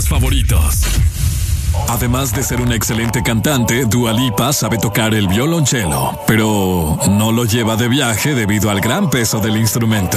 favoritos. Además de ser una excelente cantante, Dua Lipa sabe tocar el violonchelo, pero no lo lleva de viaje debido al gran peso del instrumento.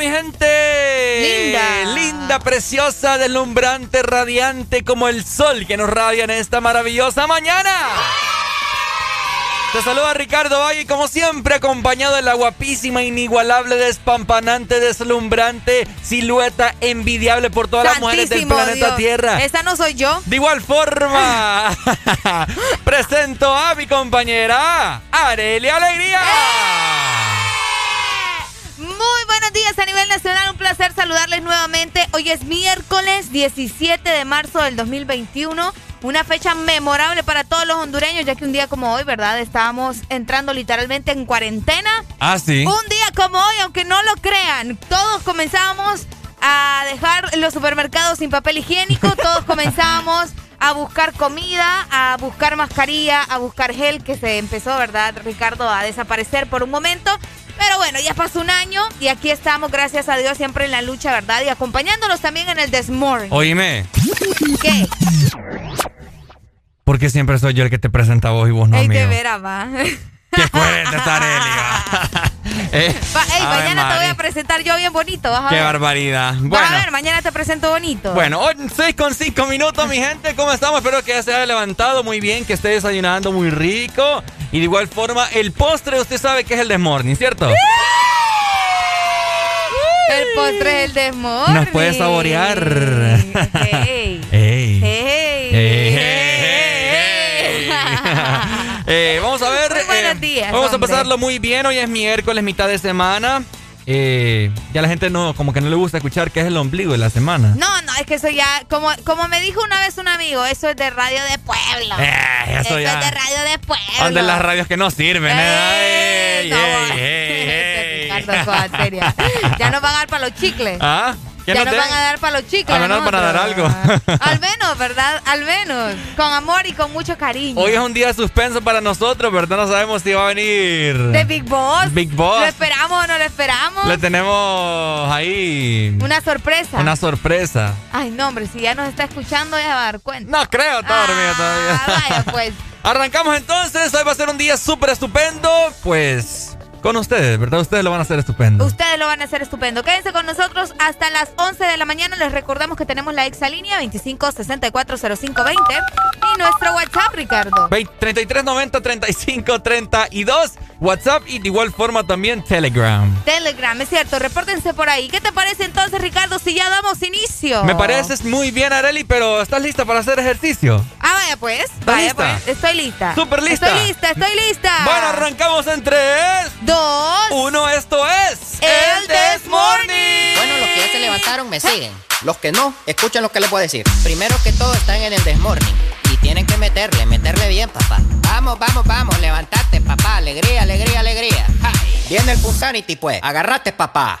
mi gente Linda. linda, preciosa, deslumbrante, radiante como el sol que nos radia en esta maravillosa mañana. Te saluda Ricardo Valle, como siempre, acompañado de la guapísima, inigualable, despampanante, deslumbrante, silueta envidiable por todas las mujeres del planeta Tierra. Esa no soy yo. De igual forma, presento a mi compañera Arelia Alegría. Muy buenos días a nivel nacional, un placer saludarles nuevamente. Hoy es miércoles 17 de marzo del 2021, una fecha memorable para todos los hondureños, ya que un día como hoy, ¿verdad? Estábamos entrando literalmente en cuarentena. Ah, sí. Un día como hoy, aunque no lo crean, todos comenzábamos a dejar los supermercados sin papel higiénico, todos comenzábamos a buscar comida, a buscar mascarilla, a buscar gel, que se empezó, ¿verdad, Ricardo, a desaparecer por un momento. Pero bueno, ya pasó un año y aquí estamos, gracias a Dios, siempre en la lucha, ¿verdad? Y acompañándolos también en el Desmore. Oíme. ¿Qué? Porque siempre soy yo el que te presenta a vos y vos no Ey, mío. de veras, va. ¿Qué cuenta esta Arelia? Eh, Va, ey, mañana te voy a presentar yo bien bonito, vas a Qué ver. barbaridad. Vas Bueno. a ver, mañana te presento bonito. Bueno, hoy 6 con 5 minutos, mi gente. ¿Cómo estamos? Espero que ya se haya levantado muy bien, que esté desayunando muy rico. Y de igual forma, el postre, usted sabe que es el desmorning, ¿cierto? El postre es el Desmore. Nos puede saborear. Ey. Ey. Ey. Ey, ey, ey, ey. Eh, vamos a ver. Muy buenos eh, días, Vamos a pasarlo muy bien. Hoy es miércoles, mitad de semana. Eh, ya la gente no, como que no le gusta escuchar que es el ombligo de la semana. No, no, es que eso ya, como, como me dijo una vez un amigo, eso es de radio de pueblo. Eh, eso eso ya. es de radio de pueblo. Ande las radios que no sirven, ¿eh? No. Ricardo, cosa seria. Ya nos van a dar para los chicles. ¿Ah? ¿Qué Ya no nos van a dar para los chicles. Al menos a para dar algo. Al menos, ¿verdad? Al menos. Con amor y con mucho cariño. Hoy es un día suspenso para nosotros, ¿verdad? No sabemos si va a venir. De Big Boss. Big Boss. ¿Lo esperamos o no lo esperamos? Le tenemos ahí Una sorpresa. una sorpresa. Ay, no, hombre, si ya nos está escuchando ya va a dar cuenta. No creo, está dormido todavía. Ah, vaya, pues. Arrancamos entonces. Hoy va a ser un día súper estupendo. Pues con ustedes, ¿verdad? Ustedes lo van a hacer estupendo. Ustedes lo van a hacer estupendo. Quédense con nosotros hasta las 11 de la mañana. Les recordamos que tenemos la exalínea 25640520 y nuestro WhatsApp, Ricardo. 3390 3532 WhatsApp y de igual forma también Telegram. Telegram, es cierto. Repórtense por ahí. ¿Qué te parece entonces, Ricardo, si ya damos inicio? Me pareces muy bien, Areli, pero ¿estás lista para hacer ejercicio? Ah, vaya pues. Vaya lista? pues. Estoy lista. Súper lista. Estoy lista, estoy lista. Bueno, arrancamos en 3, Dos. 1. Esto es El This Morning. Bueno, los que ya se levantaron me siguen. Los que no, escuchen lo que les voy a decir. Primero que todo están en el desmorning. Y tienen que meterle, meterle bien, papá. Vamos, vamos, vamos, levantate, papá. Alegría, alegría, alegría. Ja. Viene el Punsanity, pues. Agarrate, papá.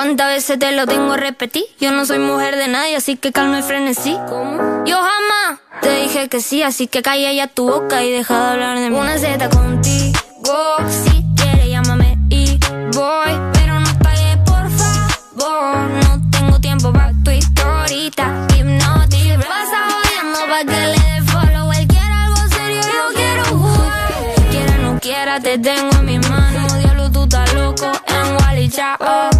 ¿Cuántas veces te lo tengo a repetir? Yo no soy mujer de nadie, así que calma y frenesí. ¿Cómo? Yo jamás te dije que sí, así que calla ya tu boca y deja de hablar de mí. Una Z contigo, si boy. Pero no pagues, por favor. No tengo tiempo para tu historita. Hipnotic. Pasa jodiendo pa' que le dé follow. Él quiere algo serio, yo quiero jugar. Quiera o no quiera, te tengo en mis manos. Diablo, tú estás loco en Wally Chao.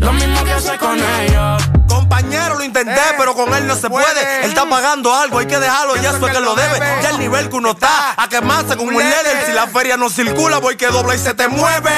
Lo mismo que hace con ellos. Compañero, lo intenté, Eh, pero con él no se puede. Él está pagando algo, hay que dejarlo, ya eso es que lo debe. Ya el nivel que uno está, a quemarse con un líder. Si la feria no circula, voy que dobla y se te mueve.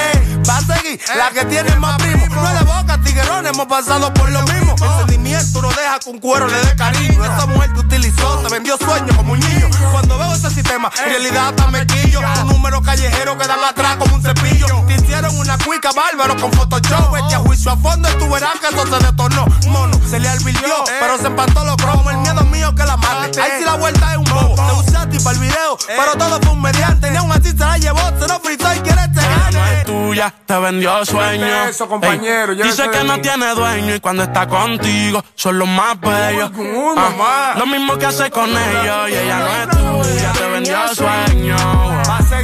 Va a seguir la que tiene más primo. No es de boca, tiguerón, hemos pasado por lo mismo. El sentimiento no deja que un cuero le dé cariño. Esa mujer te utilizó, te vendió sueños como un niño. Cuando veo ese sistema, en realidad hasta me quillo. Un número callejero que dan atrás como un cepillo. Te hicieron una cuica bárbaro con Photoshop. Este a juicio a fondo y tú verás que eso se detornó. Mono, se le advirtió, pero se empató los cromos. El miedo mío que la mate. Ahí sí la vuelta es un bobo. Te usé a ti para el video, pero todo fue un mediante. Ni aún así se la llevó, se lo fritó y quiere te Ella no gane. es tuya, te vendió sueño. Eso, compañero, dice que no tiene dueño y cuando está contigo son los más bellos. Ah, mamá. lo mismo que hace con ellos y ella no es tuya, te vendió sueño.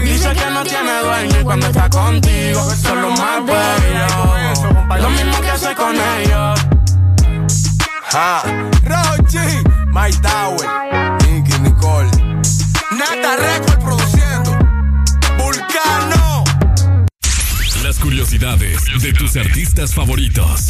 Dice que no tiene dueño y cuando está contigo son los más bellos. Lo mismo que hace con ellos. Ja. Rochi, My Tower, Nicky Nicole. Nata Record produciendo. Vulcano. Las curiosidades de tus artistas favoritos.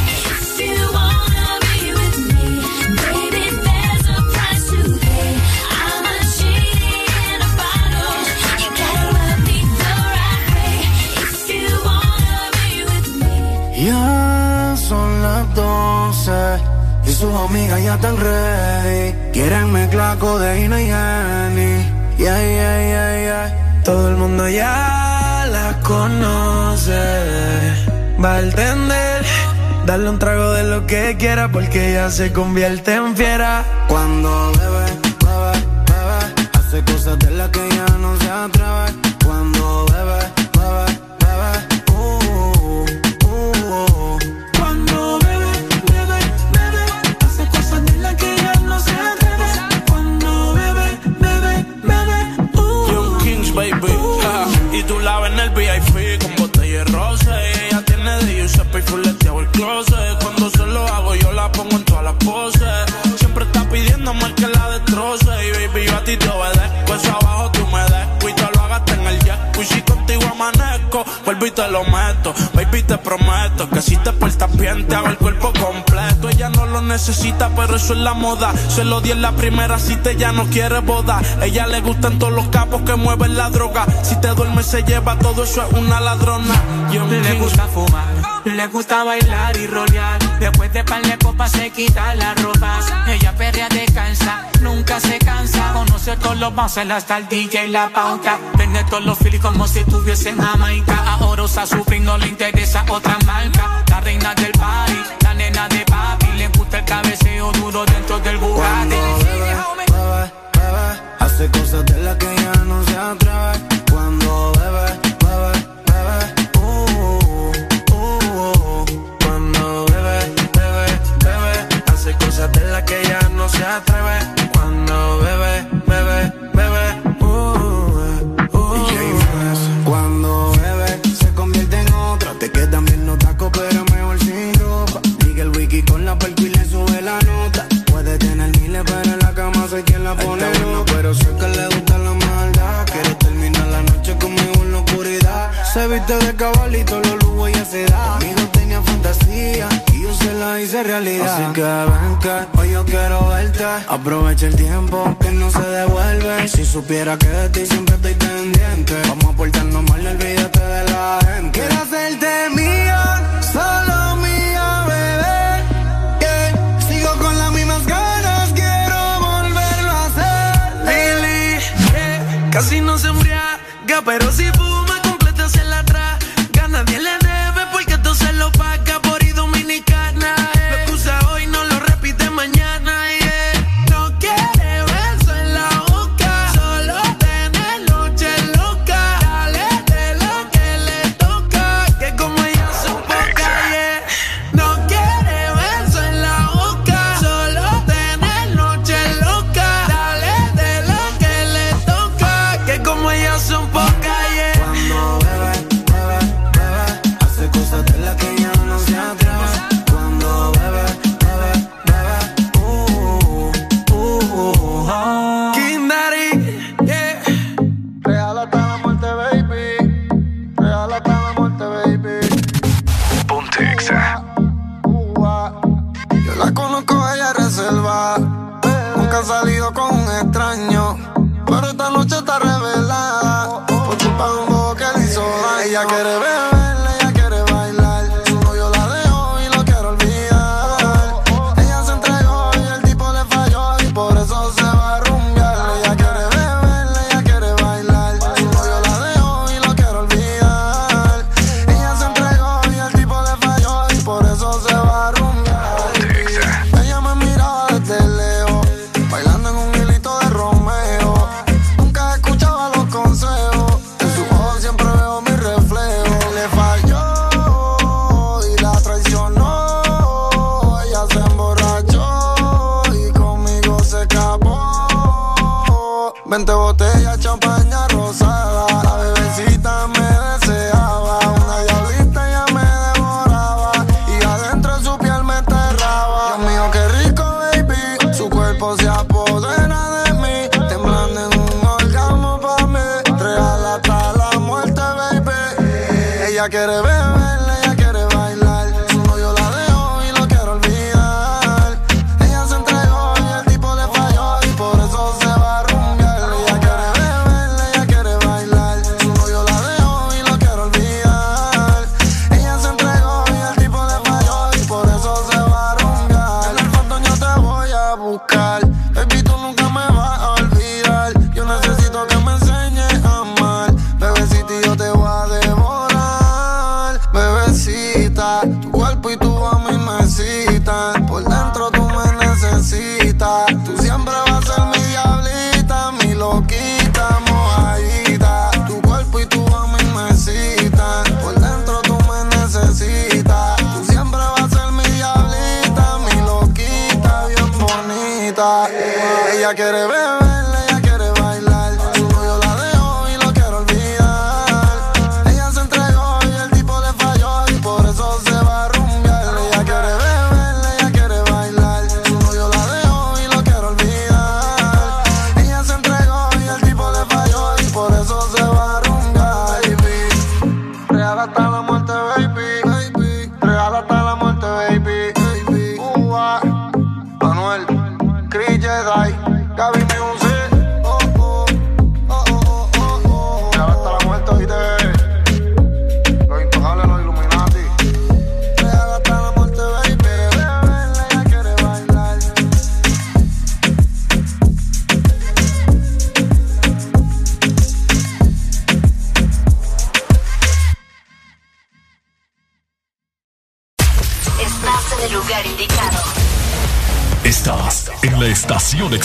Ya son las 12 y sus amigas ya están ready. Quieren mezclar codeína y Henny. Yeah, yeah, yeah, yeah. Todo el mundo ya las conoce. Va a entender. Darle un trago de lo que quiera porque ella se convierte en fiera. Cuando bebe, bebe, bebe, hace cosas de las que ya no se atreve. Vuelvo y te lo meto. Baby, te prometo que si te portas bien, te hago el cuerpo completo. Ella no lo necesita, pero eso es la moda. Se lo di en la primera cita, ella no quiere boda. Ella le gustan todos los capos que mueven la droga. Si te duermes, se lleva todo eso, es una ladrona. Young Le gusta fumar, le gusta bailar y rolear. Después de par de copas se quita la ropa. Ella perrea descansa, nunca se cansa. Conoce todos los bouncers, hasta el DJ y la pauta. Tiene todos los feelings como si estuviese en Jamaica. Ahora usa su no le interesa otra marca. La reina del party, la nena de papi. Le gusta el cabeceo duro dentro del Bugatti. bebe, bebe, hace cosas de las que ya no se atreve. Se atreve. Cuando bebe, bebe, bebe, uh, uh. Cuando bebe, se convierte en otra. Te quedan bien los tacos, pero mejor sin ropa. Liga el wiki con la perco y le sube la nota. Puede tener miles, pero en la cama soy quien la pone. Bueno, pero sé que le gusta la maldad. Quiere terminar la noche conmigo en la oscuridad. Se viste de cabalito, se la hice realidad. Así que ven que hoy yo quiero verte. Aprovecha el tiempo que no se devuelve. Si supiera que de ti siempre estoy pendiente. Vamos a portarnos mal, olvídate de la gente. Quiero hacerte mío, solo mío, bebé. Sigo con las mismas ganas, quiero volverlo a hacer. Lili, yeah. casi no se embriaga, pero si sí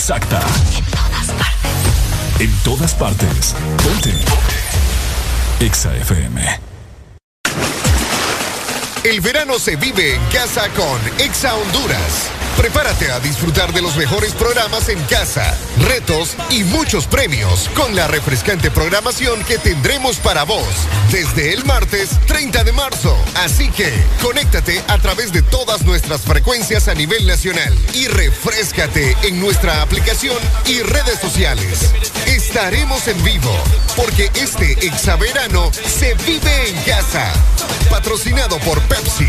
exacta. En todas partes. En todas partes. Ponte. Exa FM. El verano se vive en casa con Exa Honduras. Prepárate a disfrutar de los mejores programas en casa, retos y muchos premios con la refrescante programación que tendremos para vos desde el martes 30 de marzo. Así que conéctate a través de todas nuestras frecuencias a nivel nacional y refrescate en nuestra aplicación y redes sociales. Estaremos en vivo porque este exaverano se vive en casa. Patrocinado por Pepsi.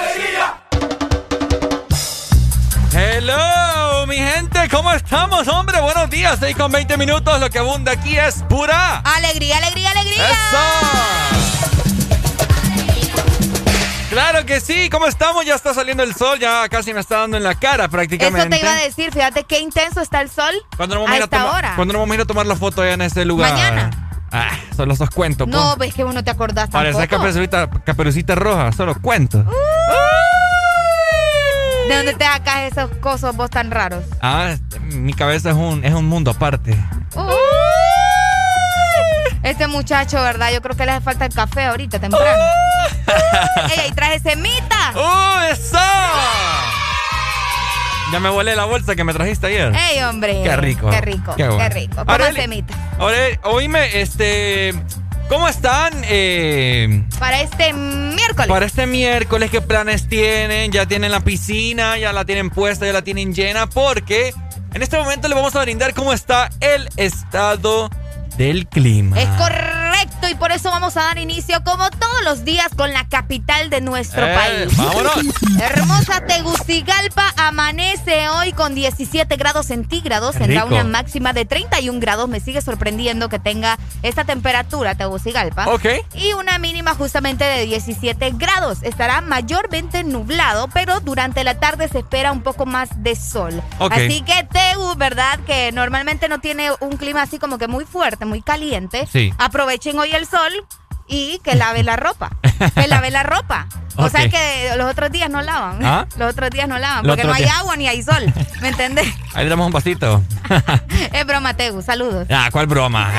Gente, ¿cómo estamos, hombre? Buenos días, 6 con 20 minutos. Lo que abunda aquí es pura. Alegría, alegría, alegría. Claro que sí, ¿cómo estamos? Ya está saliendo el sol, ya casi me está dando en la cara prácticamente. Eso te iba a decir, fíjate qué intenso está el sol ¿Cuándo nos vamos a ir a hora. ¿Cuándo nos vamos a ir a tomar la foto allá en ese lugar? Mañana. Ah, solo esos cuentos. pues. No, ves que uno te acordás Parece tampoco. caperucita, caperucita roja, solo cuentos. ¿De dónde te sacas esos cosos vos tan raros? Ah, mi cabeza es un, es un mundo aparte. Este muchacho, ¿verdad? Yo creo que le hace falta el café ahorita, temprano. ¡Ey, ahí traje semita! ¡Uh, eso! Ya me volé la bolsa que me trajiste ayer. ¡Ey, hombre! Qué rico. ¡Qué rico! Qué ¡Qué, bueno. rico! Coman Eli- semita. Ahora, oíme, este. ¿Cómo están? Eh, Para este miércoles. para este miércoles, ¿qué planes tienen? Ya tienen la piscina, ya la tienen puesta, ya la tienen llena, porque en este momento le vamos a brindar cómo está el estado del clima. Es correcto y por eso vamos a dar inicio como todos los días con la capital de nuestro Eh, país. vámonos. Hermosa Tegucigalpa amanece hoy con 17 grados centígrados, tendrá una máxima de 31 grados. Me sigue sorprendiendo que tenga esta temperatura Tegucigalpa. Ok. Y una mínima justamente de 17 grados. Estará mayormente nublado, pero durante la tarde se espera un poco más de sol. Ok. Así que Tegu, ¿verdad? Que normalmente no tiene un clima así como que muy fuerte, muy caliente. Sí. Aprovechen hoy el sol y que lave la ropa. Que lave la ropa. O sea que los otros días no lavan. ¿Ah? Los otros días no lavan. Porque no hay agua ni hay sol. ¿Me entendés? Ahí le damos un vasito. es broma, Tegu. Saludos. Ah, ¿cuál broma?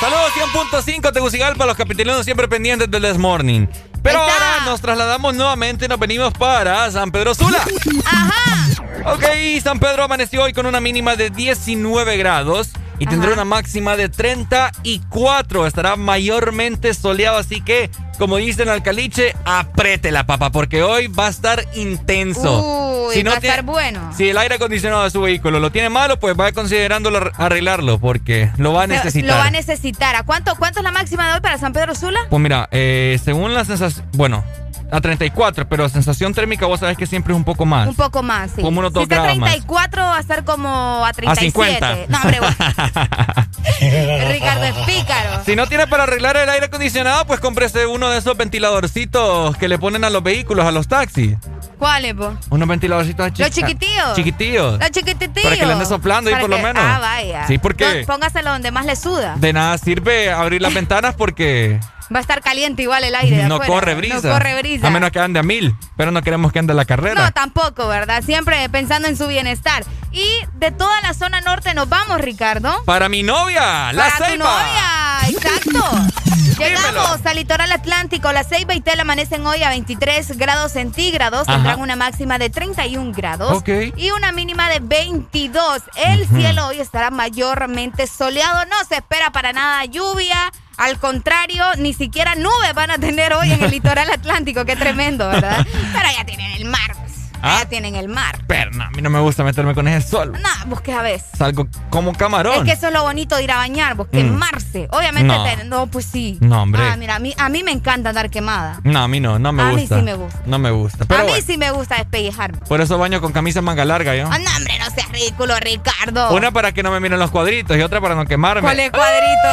Saludos 100.5 Tegucigalpa, los capitalinos siempre pendientes del This Morning. Pero está. ahora nos trasladamos nuevamente, nos venimos para San Pedro Sula. Ajá. Ok, San Pedro amaneció hoy con una mínima de 19 grados y tendrá una máxima de 34. Estará mayormente soleado, así que, como dicen al caliche, apriete la papa, porque hoy va a estar intenso. Uy, va a estar bueno. Si el aire acondicionado de su vehículo lo tiene malo, pues vaya considerándolo ar- arreglarlo, porque lo va a necesitar. Lo va a necesitar. ¿A cuánto, cuánto es la máxima de hoy para San Pedro Sula? Pues mira, eh, según la sensación, bueno, a 34, pero sensación térmica vos sabés que siempre es un poco más. Un poco más, sí. Como unos dos si está a grados más. 34 va a estar como a 37. 50. No, hombre, bueno. Ricardo es pícaro. Si no tiene para arreglar el aire acondicionado, pues cómprese uno de esos ventiladorcitos que le ponen a los vehículos, a los taxis. ¿Cuáles, vos? Unos ventiladorcitos chi- Los chiquitillos. Chiquitillos. Los chiquititillos. Para que le ande soplando ahí por lo menos. Ah, vaya. Sí, porque- Póngaselo donde más le suda. De nada sirve abrir las ventanas porque Va a estar caliente igual el aire de no afuera. corre brisa. No corre brisa. A menos que ande a mil, pero no queremos que ande la carrera. No, tampoco, ¿verdad? Siempre pensando en su bienestar. Y de toda la zona norte nos vamos, Ricardo. Para mi novia, la Para tu Ceiba. novia, exacto. Llegamos al litoral atlántico. Las Ceiba y Tel amanecen hoy a 23 grados centígrados. Ajá. Tendrán una máxima de 31 grados. Ok. Y una mínima de 22. El cielo hoy estará mayormente soleado. No se espera para nada lluvia. Al contrario, ni siquiera nubes van a tener hoy en el litoral atlántico. Qué tremendo, ¿verdad? Pero ya tienen el mar. Ah. Ya tienen el mar. Pero no, a mí no me gusta meterme con ese sol. Nah, busques a ver. Salgo como camarón. Es que eso es lo bonito de ir a bañar, vos, Mm. quemarse. Obviamente, No. te- no, pues sí. No, hombre. Ah, mira, a mí, a mí me encanta andar quemada. No, a mí no, no me A mí gusta. sí me gusta. No me gusta. Pero a mí bueno, sí me gusta despellejarme. por eso baño con camisa manga larga yo. Ah, no, hombre, no seas ridículo, Ricardo. Una para que no me miren los cuadritos y otra para no quemarme. ¿Cuál es cuadrito?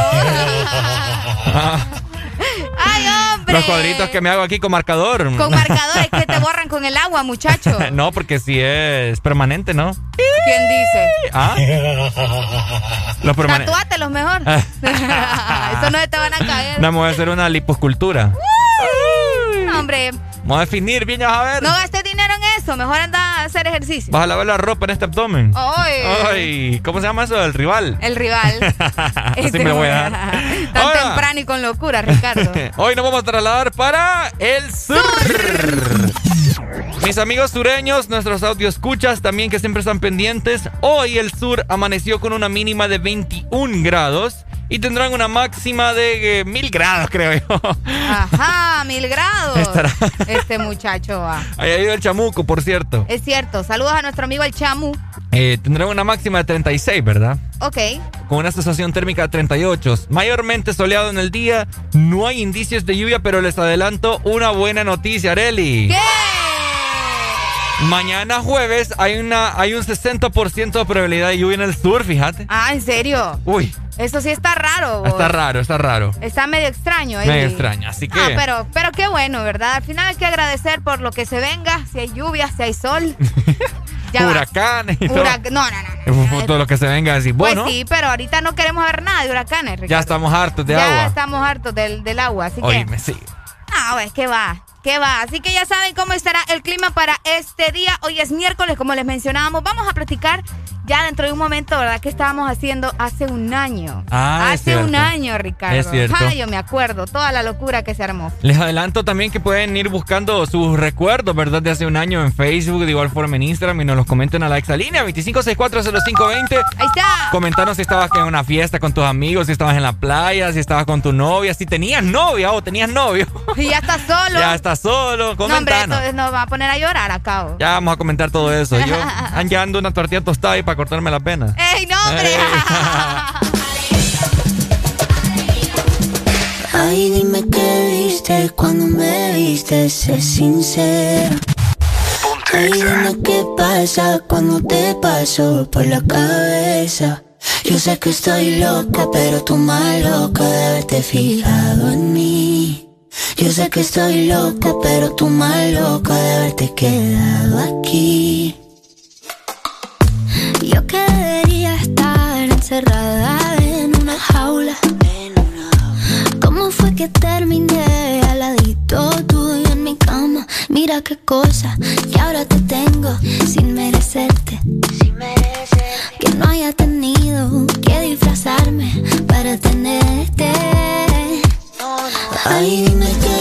Ah, Ay, hombre. los cuadritos que me hago aquí con marcador. Con marcadores que te borran con el agua, muchacho. no, porque si es permanente, ¿no? ¿Quién dice? Ah. Los permanentes. Tatúatelos mejor. Eso no te van a caer. No, me voy a hacer una liposcultura. No, hombre, Vamos a definir bien, ya vas a ver. no gastes dinero en eso. Mejor anda a hacer ejercicio. Vas a lavar la ropa en este abdomen. Ay. Ay, ¿cómo se llama eso? El rival. El rival. Así me voy a dar. Tan Ahora. temprano y con locura, Ricardo. Hoy nos vamos a trasladar para el sur. Mis amigos sureños, nuestros audio escuchas también que siempre están pendientes. Hoy el sur amaneció con una mínima de 21 grados y tendrán una máxima de eh, 1000 grados, creo yo. Ajá, mil grados. Estará- Este muchacho va. Ahí ha ido el chamuco, por cierto. Es cierto. Saludos a nuestro amigo el Chamu. Eh, tendrán una máxima de 36, ¿verdad? Ok. Con una sensación térmica de 38. Mayormente soleado en el día. No hay indicios de lluvia, pero les adelanto una buena noticia, Areli. ¿Qué? Mañana jueves hay una hay un 60% de probabilidad de lluvia en el sur, fíjate. Ah, ¿en serio? Uy, Eso sí está raro. vos. está raro, está raro. Está medio extraño. ahí. Medio extraño, así que Ah, pero, pero qué bueno, ¿verdad? Al final hay que agradecer por lo que se venga. Si hay lluvia, si hay sol. Ya huracanes y todo. Hurac- No, no, no. Todo lo que se venga así. Pues Bueno, sí, pero ahorita no queremos ver nada de huracanes, Ricardo. ya estamos hartos de ya agua. estamos hartos del, del agua, así que... Oíme, sí. Ah, pues, ¿qué va? ¿Qué va? Así que ya saben cómo estará el clima para este día. Hoy es miércoles, como les mencionábamos. Vamos a platicar ya dentro de un momento, ¿verdad? ¿Qué estábamos haciendo hace un año? Ah, es hace un año, Ricardo. Es cierto. Ah, yo me acuerdo. Toda la locura que se armó. Les adelanto también que pueden ir buscando sus recuerdos, ¿verdad? De hace un año en Facebook, de igual forma en Instagram y nos los comenten a la exalínea 25640520. Ahí está. Comentanos si estabas en una fiesta con tus amigos, si estabas en la playa, si estabas con tu novia, si tenías novia o tenías novio. Y ya está solo. ya estás solo, No, hombre, comentanos. entonces nos va a poner a llorar acá. ¿o? Ya vamos a comentar todo eso. Yo ando una tortilla tostada ahí para cortarme la pena. ¡Ey, no, hombre! Ay, dime qué viste cuando me viste, sé sincero. Ay, dime qué pasa cuando te paso por la cabeza. Yo sé que estoy loca, pero tú más loca de haberte fijado en mí. Yo sé que estoy loca, pero tú más loca de haberte quedado aquí. Que terminé al ladito tuyo en mi cama? Mira qué cosa que ahora te tengo sin merecerte. Que no haya tenido que disfrazarme para tenerte. Ay, dime qué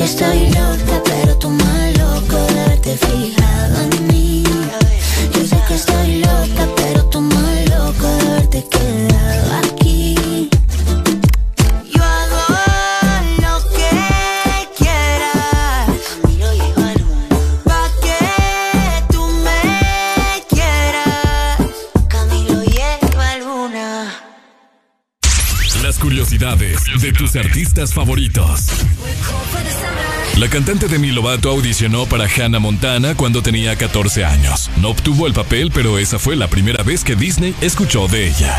que estoy loca, pero tú mal loco de haberte fijado en mí. Yo sé que estoy loca, pero tú mal loco de haberte quedado aquí. Yo hago lo que quieras. Pa que tú me quieras. Camilo lleva alguna. Las curiosidades de tus artistas favoritos. La cantante Demi Lovato audicionó para Hannah Montana cuando tenía 14 años. No obtuvo el papel, pero esa fue la primera vez que Disney escuchó de ella.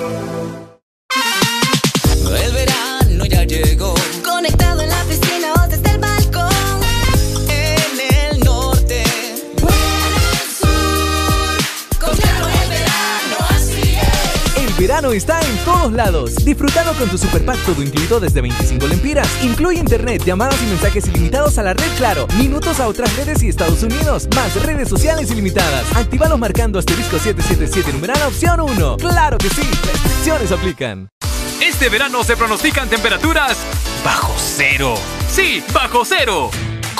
Está en todos lados. Disfrutando con tu superpack todo incluido desde 25 lempiras. Incluye internet, llamadas y mensajes ilimitados a la red Claro, minutos a otras redes y Estados Unidos, más redes sociales ilimitadas. Actívalos marcando asterisco 777 numeral opción 1. Claro que sí, restricciones aplican. Este verano se pronostican temperaturas bajo cero. Sí, bajo cero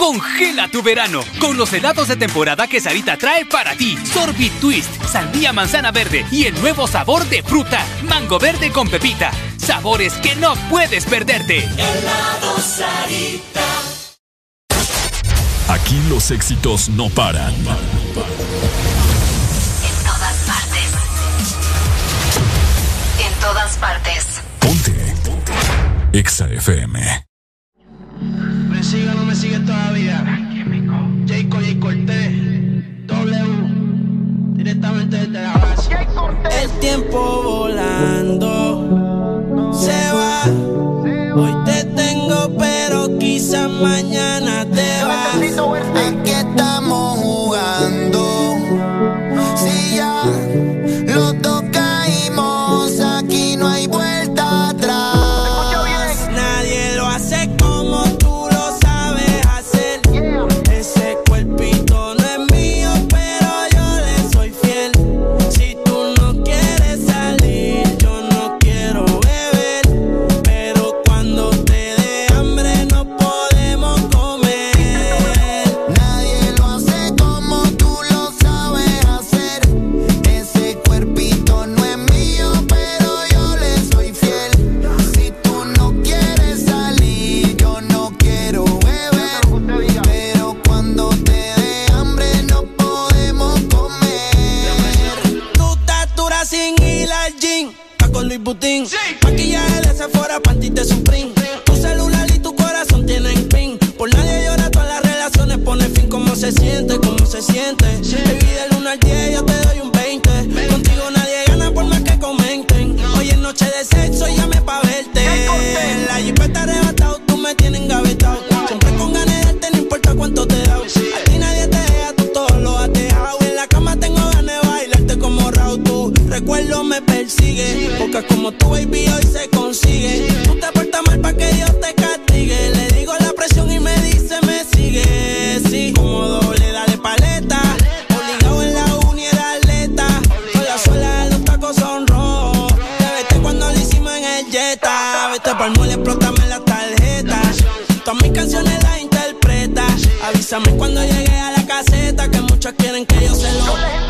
Congela tu verano con los helados de temporada que Sarita trae para ti. Sorbit Twist, sandía manzana verde y el nuevo sabor de fruta, mango verde con pepita. Sabores que no puedes perderte. Helado Sarita. Aquí los éxitos no paran. En todas partes. En todas partes. Ponte. Ponte. Exa FM. Cuando llegue a la caseta que muchos quieren que yo se lo.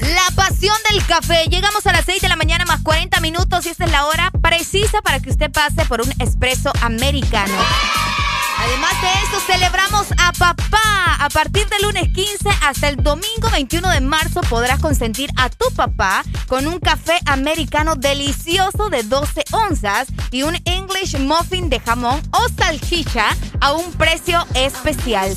La pasión del café. Llegamos a las 6 de la mañana más 40 minutos y esta es la hora precisa para que usted pase por un espresso americano. Además de esto, celebramos a papá. A partir del lunes 15 hasta el domingo 21 de marzo podrás consentir a tu papá con un café americano delicioso de 12 onzas y un English muffin de jamón o salchicha a un precio especial.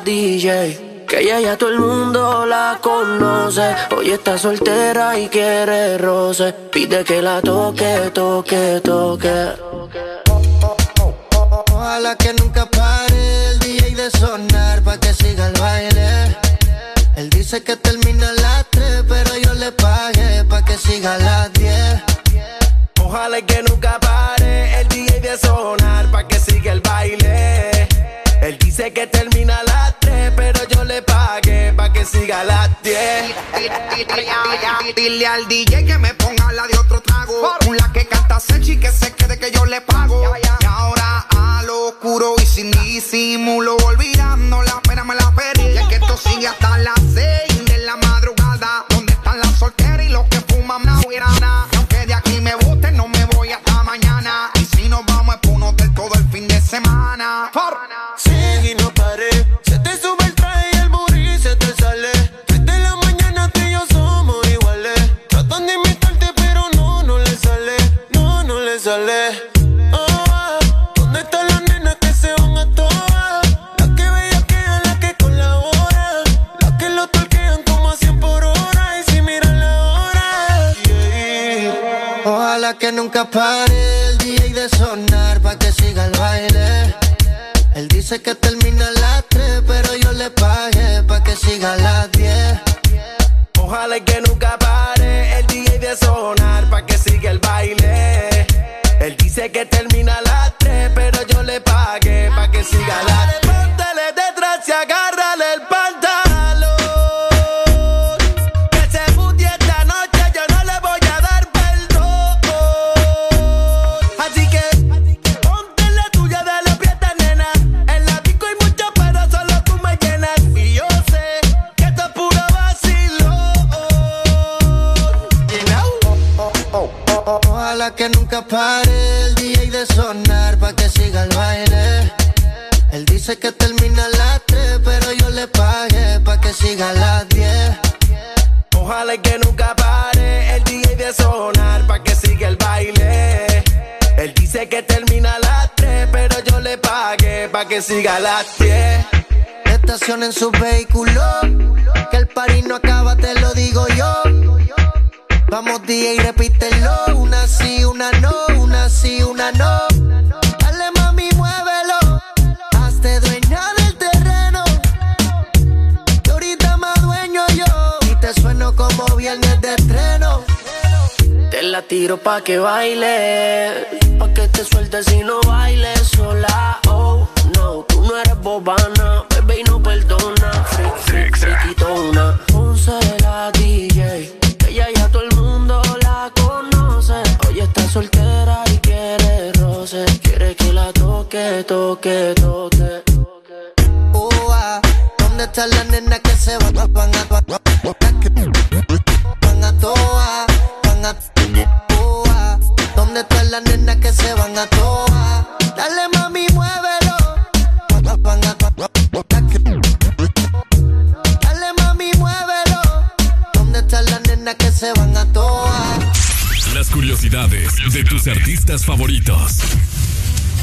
DJ. Que ella ya todo el mundo la conoce. Hoy está soltera y quiere roce. Pide que la toque, toque, toque. Ojalá que nunca Dile al DJ que me ponga Ojalá que nunca pare el DJ de sonar pa' que siga el baile. Él dice que que siga a las 10. Estacionen su vehículo, que el party no acaba, te lo digo yo. Vamos DJ, repítelo, una sí, una no, una sí, una no. Dale mami, muévelo, hazte dueña del terreno. Y ahorita más dueño yo, y te sueno como viernes de estreno. Te la tiro pa' que baile, pa' que te sueltes y no bailes sola. Oh, no, tú no eres bobana, bebé y no perdona. Freak, friquitona. Ponce la DJ, que ella ya todo el mundo la conoce. Hoy está soltera y quiere roce, quiere que la toque, toque, toque. Oh, ah, ¿Dónde están las nenas que se van, van a van a toa, van a oh, ah, ¿Dónde están las nenas que se van a toa? Dale que se van a toa? Las curiosidades de tus artistas favoritos.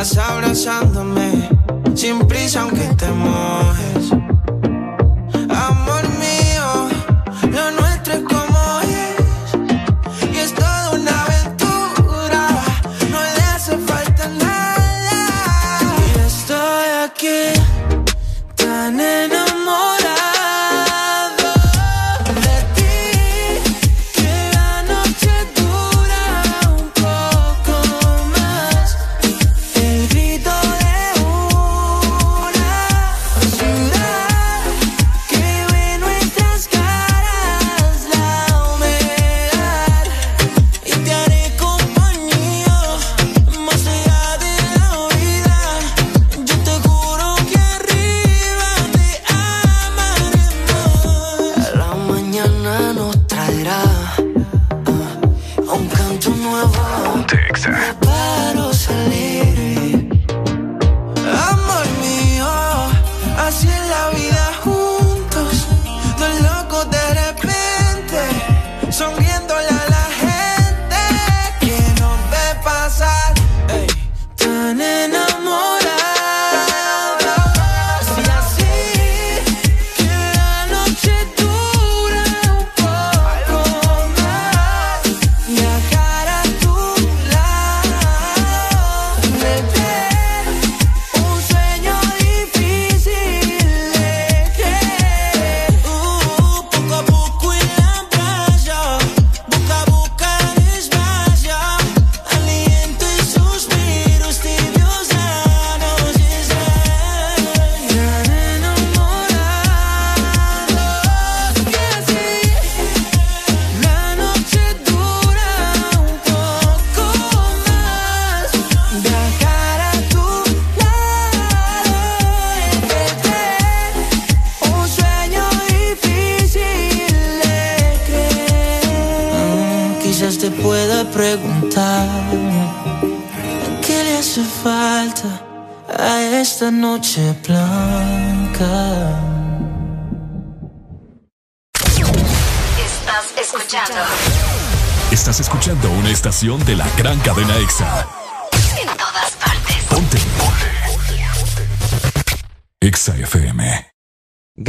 Vas abrazándome, sin prisa aunque te mojes.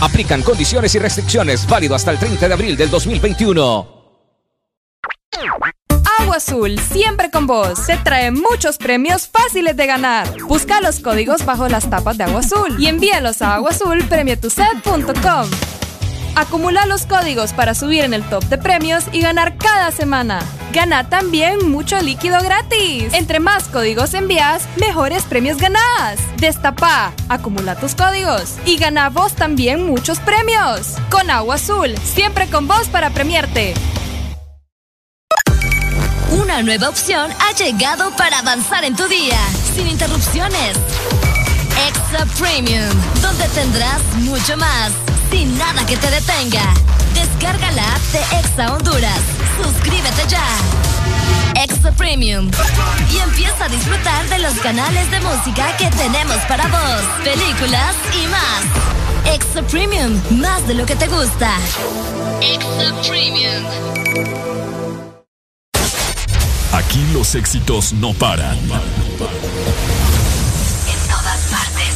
Aplican condiciones y restricciones válido hasta el 30 de abril del 2021. Agua Azul, siempre con vos. Te trae muchos premios fáciles de ganar. Busca los códigos bajo las tapas de Agua Azul y envíalos a aguazulpremiotused.com. Acumula los códigos para subir en el top de premios y ganar cada semana. Gana también mucho líquido gratis. Entre más códigos envías, mejores premios ganás. Destapa, acumula tus códigos y gana vos también muchos premios. Con Agua Azul, siempre con vos para premiarte. Una nueva opción ha llegado para avanzar en tu día, sin interrupciones. Extra Premium, donde tendrás mucho más, sin nada que te detenga. Descarga la app de Exa Honduras. Suscríbete ya. Extra Premium. Y empieza a disfrutar de los canales de música que tenemos para vos, películas y más. Extra Premium, más de lo que te gusta. Extra Premium. Aquí los éxitos no paran. En todas partes.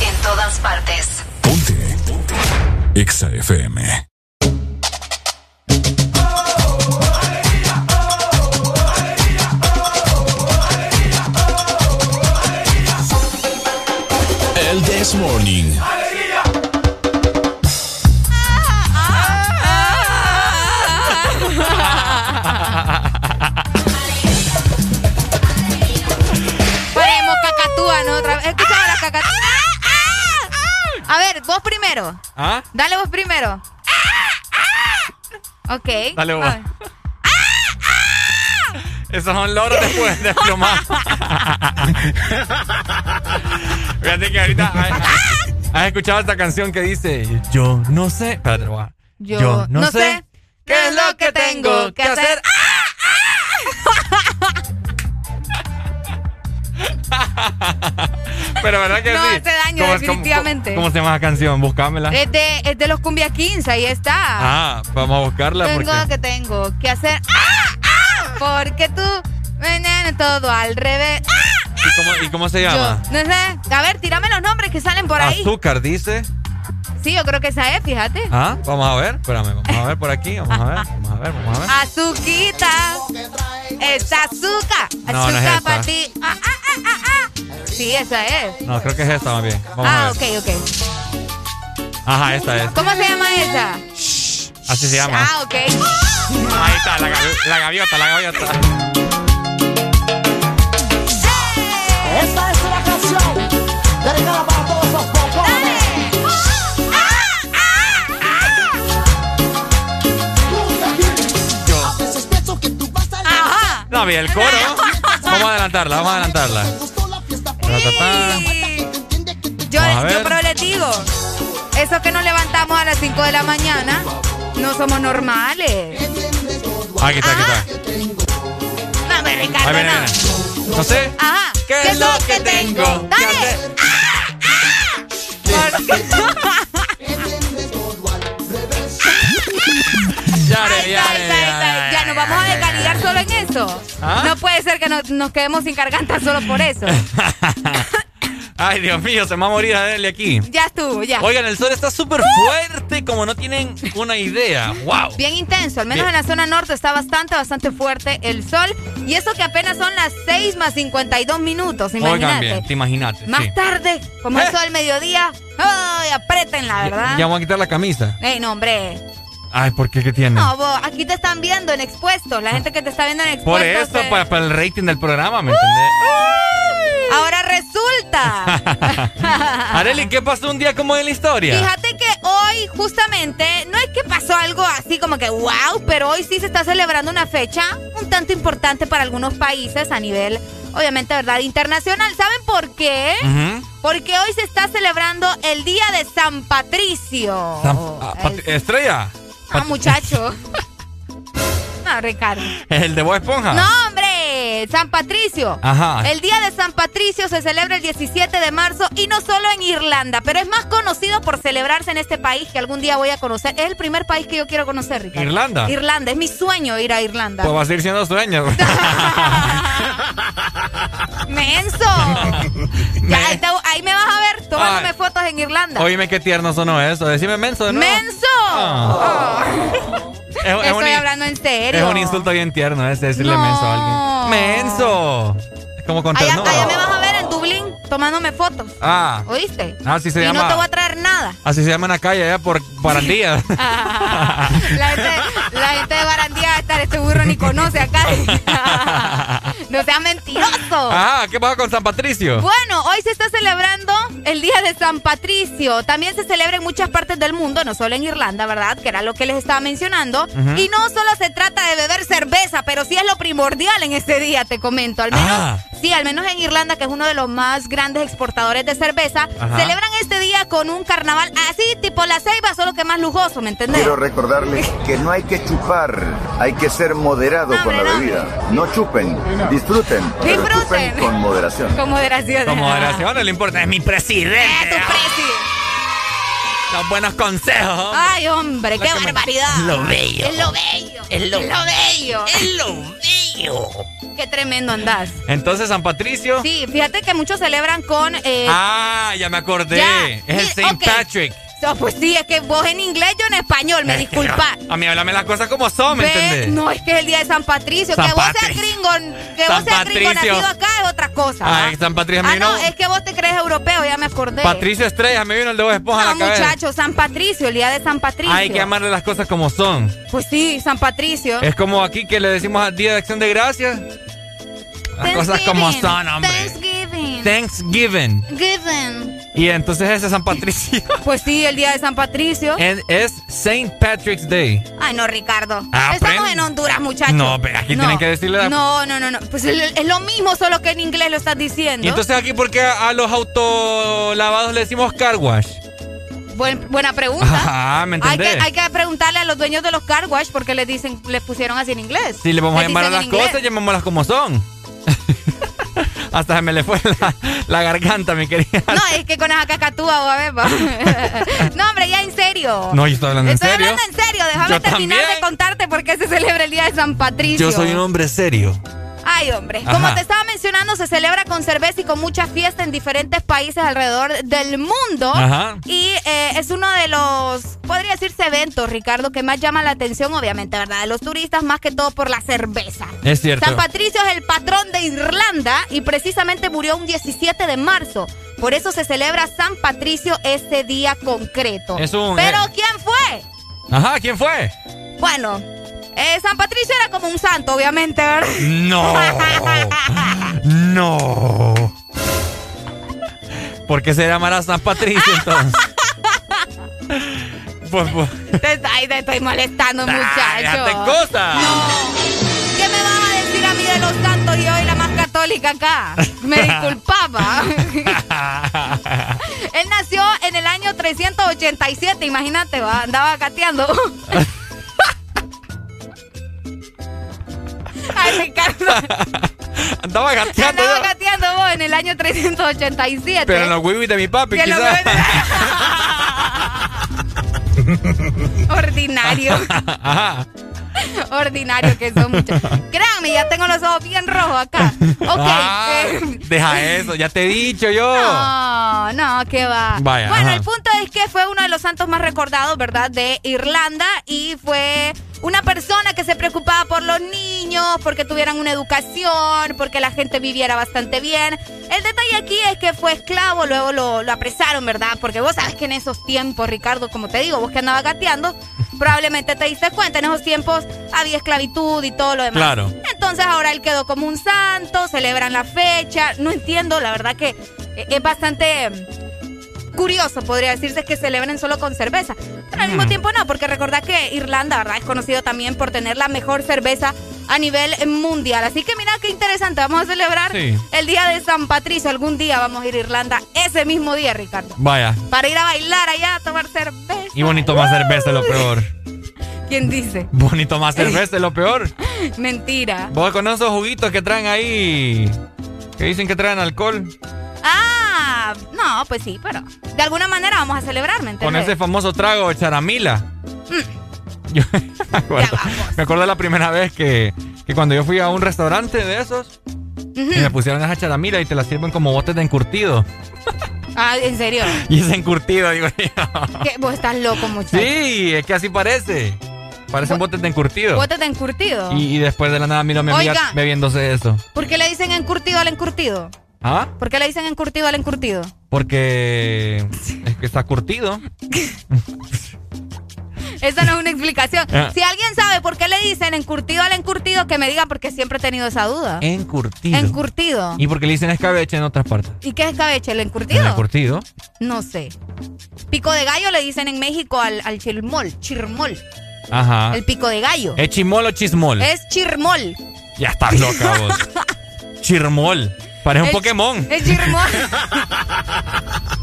En todas partes. Ponte. Ponte. Exa FM. This Morning. Ponemos cacatúa, ¿no? Otra vez. Escuchaba la cacatúa. A ver, vos primero. ¿Ah? Dale vos primero. Ok. Dale vos. A ver. Esos son loros después de plomar. Fíjate que ahorita has, has escuchado esta canción que dice Yo no sé. Espérate, a- Yo, no, sé qué es lo que tengo que hacer. Pero verdad que No sí. hace daño, ¿Cómo definitivamente. ¿Cómo, cómo se llama la canción? Búscamela. Es de, es de los Cumbia 15, ahí está. Ah, vamos a buscarla tengo porque. que tengo que hacer. ¡Ah! ¡Ah! Porque tú todo al revés. ¡Ah! ¿Y cómo, y cómo se Yo llama? no sé. A ver, tírame los nombres que salen por ahí. Azúcar, dice. Sí, yo creo que esa es, fíjate. Ah, vamos a ver. Espérame, vamos a ver por aquí. Vamos a ver, vamos a ver, vamos a ver. Azuquita. Esta azúcar. No, no es Azúcar para ti. Ah, ah, ah, ah, ah. Sí, esa es. No, creo que es esta más bien. Vamos a Ah, ver. ok, ok. Ajá, esta es. ¿Cómo se llama esa? Así se llama. Ah, ok. Ahí está, la, la gaviota, la gaviota. Esta es una canción dedicada para todos los Ajá. No, bien, el coro. Vamos a adelantarla, vamos a adelantarla. Ta, ta, ta. Yo, a yo pero les digo, eso que nos levantamos a las 5 de la mañana, no somos normales. Aquí está, aquí está. No, me Ahí viene, no. viene. No sé. Ajá. ¿Qué es lo que tengo que Dale. Ya, Ahí ya, está, ahí está, ahí está. Ya nos vamos a descargar solo en eso. ¿Ah? No puede ser que nos, nos quedemos sin garganta solo por eso. Ay, Dios mío, se me va a morir a verle aquí. Ya estuvo, ya. Oigan, el sol está súper fuerte, como no tienen una idea. ¡Wow! Bien intenso, al menos Bien. en la zona norte está bastante, bastante fuerte el sol. Y eso que apenas son las 6 más 52 minutos, Oigan imagínate. bien, te imaginaste. Más sí. tarde, como el Eh. sol mediodía, ¡ay, aprieten la verdad! Ya voy a quitar la camisa. Ey, no, hombre. Ay, ¿por qué? ¿Qué tiene? No, vos, aquí te están viendo en expuesto. La gente que te está viendo en expuesto. Por eso, se- para, para el rating del programa, ¿me entendés? Ahora resulta. Areli, ¿qué pasó un día como en la historia? Fíjate que hoy, justamente, no es que pasó algo así como que wow, pero hoy sí se está celebrando una fecha un tanto importante para algunos países a nivel, obviamente, ¿verdad? Internacional. ¿Saben por qué? Porque hoy se está celebrando el Día de San Patricio. Sam- ah, Pat- Estrella. Ah, muchacho. No, Ricardo. El de Bob Esponja. No, hombre, San Patricio. Ajá. El Día de San Patricio se celebra el 17 de marzo y no solo en Irlanda, pero es más conocido por celebrarse en este país que algún día voy a conocer. Es el primer país que yo quiero conocer, Ricardo. ¿Irlanda? Irlanda, es mi sueño ir a Irlanda. Pues va a seguir siendo sueño. ¡Menso! Ya, ahí, te- ahí me vas a ver tomándome Ay. fotos en Irlanda. Oíme qué tierno sonó eso. Decime menso de nuevo. ¡Menso! Ah. Es, es Estoy un, hablando en serio. es un insulto bien tierno ese, decirle No. menso a alguien. ¡Menso! Es como con Allá, allá me vas a ver en Dublín tomándome fotos. Ah, ¿Oíste? así se y llama. no te voy a traer nada. Así se llama en la calle allá por Barandilla. La gente, la gente de Barandía este burro ni conoce acá. no seas mentiroso. ah, ¿qué pasa con San Patricio? Bueno, hoy se está celebrando el Día de San Patricio. También se celebra en muchas partes del mundo, no solo en Irlanda, ¿verdad? Que era lo que les estaba mencionando. Ujú. Y no solo se trata de beber cerveza, pero sí es lo primordial en este día, te comento. Al menos, Ah. sí, al menos en Irlanda, que es uno de los más grandes exportadores de cerveza, Ajá. celebran este día con un carnaval así, tipo la ceiba, solo que más lujoso, ¿me entendés? Quiero recordarles que no hay que chupar, hay que ser moderado con la bebida. No chupen, disfruten, pero Disfruten. chupen con moderación. Con moderación. Con moderación, no le importa, es mi presidente. Tu presi. Los buenos consejos. Ay, hombre, qué Lo que me- barbaridad. Lo bello. Es lo bello. Es lo- bello. Es lo bello. Qué tremendo andás. Entonces, San Patricio. Sí, fíjate que muchos celebran con... eh, Ah, ya me acordé. Ya. Es el ok. Patrick. No, pues sí, es que vos en inglés, yo en español, me Es disculpa. A mí háblame las cosas como son, ¿me entendés? No, es que es el día de San Patricio. San que vos seas gringo, que San vos seas gringo nacido acá es otra cosa. Ay, San Patricio, ah, no, es que vos te crees europeo, ya me acordé. Patricio Estrella, me vino el de vos esponja No, a la cabeza. muchachos, San Patricio, el día de San Patricio. Hay que amarle las cosas como son. Pues sí, San Patricio. Es como aquí que le decimos al Día de Acción de Gracias. Las cosas como son, hombre. Thanksgiving. Thanksgiving. Given. Y entonces ese es San Patricio. Pues sí, el día de San Patricio. En- es Saint Patrick's Day. Ay, no, Ricardo. Ah, Estamos en Honduras, muchachos. No, pero aquí No. tienen que decirle la- No, no, no, no. Pues es lo mismo, solo que en inglés lo estás diciendo. Y entonces aquí, ¿por qué a los autolavados le decimos car wash? Buen- buena pregunta. Ajá, ¿me hay, que, hay que preguntarle a los dueños de los car wash porque les dicen, les pusieron así en inglés. Si le vamos a llamar a las cosas, llamémoslas como son. Hasta se me le fue la, la garganta, mi querida. No, es que con esa cacatúa, a ver, va. No, hombre, ya en serio. No, yo estoy hablando en Estoy serio. hablando en serio. Déjame Yo terminar también. de contarte por qué se celebra el día de San Patricio. Yo soy un hombre serio. Ay, hombre. Ajá. Como te estaba mencionando, se celebra con cerveza y con mucha fiesta en diferentes países alrededor del mundo. Ajá. Y eh, es uno de los, podría decirse, eventos, Ricardo, que más llama la atención, obviamente, ¿verdad? De los turistas, más que todo por la cerveza. Es cierto. San Patricio es el patrón de Irlanda y precisamente murió un 17 de marzo. Por eso se celebra San Patricio este día concreto. Es un- Pero eh. ¿quién fue? Ajá, ¿quién fue? Bueno, eh, San Patricio era como un santo, obviamente, ¿verdad? No. No. ¿Por qué se llamará San Patricio entonces? pues, pues, Te, ay, te estoy molestando, muchacho. déjate cosas. No. ¿Qué me vas a decir a mí de los santos y hoy la más católica acá? Me disculpaba. Él nació en el año 387, imagínate, va, andaba gateando. Ay, Ricardo. andaba gateando Andaba gateando vos en el año 387. Pero en los wibis de mi papi, Que en los quizás. Ordinario. Ajá. Ordinario que son muchos. Créanme, ya tengo los ojos bien rojos acá. Ok. Ah, eh, deja eso, ya te he dicho yo. No, no, que va. Vaya, bueno, ajá. el punto es que fue uno de los santos más recordados, ¿verdad? De Irlanda y fue una persona que se preocupaba por los niños, porque tuvieran una educación, porque la gente viviera bastante bien. El detalle aquí es que fue esclavo, luego lo, lo apresaron, ¿verdad? Porque vos sabes que en esos tiempos, Ricardo, como te digo, vos que andabas gateando, probablemente te diste cuenta, en esos tiempos había esclavitud y todo lo demás. Claro. Entonces ahora él quedó como un santo, celebran la fecha. No entiendo, la verdad que eh, es bastante curioso, podría decirse, que celebren solo con cerveza. Pero al mismo Mm. tiempo no, porque recordad que Irlanda, ¿verdad? Es conocido también por tener la mejor cerveza a nivel mundial. Así que mira qué interesante, vamos a celebrar Sí. el día de San Patricio. Algún día vamos a ir a Irlanda ese mismo día, Ricardo. Vaya. Para ir a bailar allá, a tomar cerveza. Y bonito más cerveza lo peor. ¿Quién dice? Bonito más cerveza lo peor. Mentira. Vos con esos juguitos que traen ahí. Que dicen que traen alcohol. Ah, no, pues sí, pero de alguna manera vamos a celebrar, ¿me Con ese famoso trago charamila. Mm. Yo me acuerdo, me acuerdo la primera vez que, que cuando yo fui a un restaurante de esos y me pusieron esa charamila y te la sirven como botes de encurtido. Ah, ¿en serio? Y ese encurtido, digo yo. ¿Qué? Vos estás loco, muchacho. Sí, es que así parece. Parecen botes de encurtido. ¿Botes de encurtido? Y, y después de la nada miro a mi amiga bebiéndose eso. ¿Por qué le dicen encurtido al encurtido? ¿Ah? ¿Por qué le dicen encurtido al encurtido? Porque es que está curtido. Esa no es una explicación. Ah. Si alguien sabe por qué le dicen encurtido al encurtido, que me diga porque siempre he tenido esa duda. Encurtido. Encurtido. Y porque le dicen escabeche en otras partes. ¿Y qué es escabeche? ¿El encurtido? El encurtido. No sé. Pico de gallo le dicen en México al, al chirmol. Chirmol. Ajá. El pico de gallo. ¿Es chimol o chismol? Es chirmol. Ya estás loca vos. Chirmol. Parece un Pokémon. Es chirmol.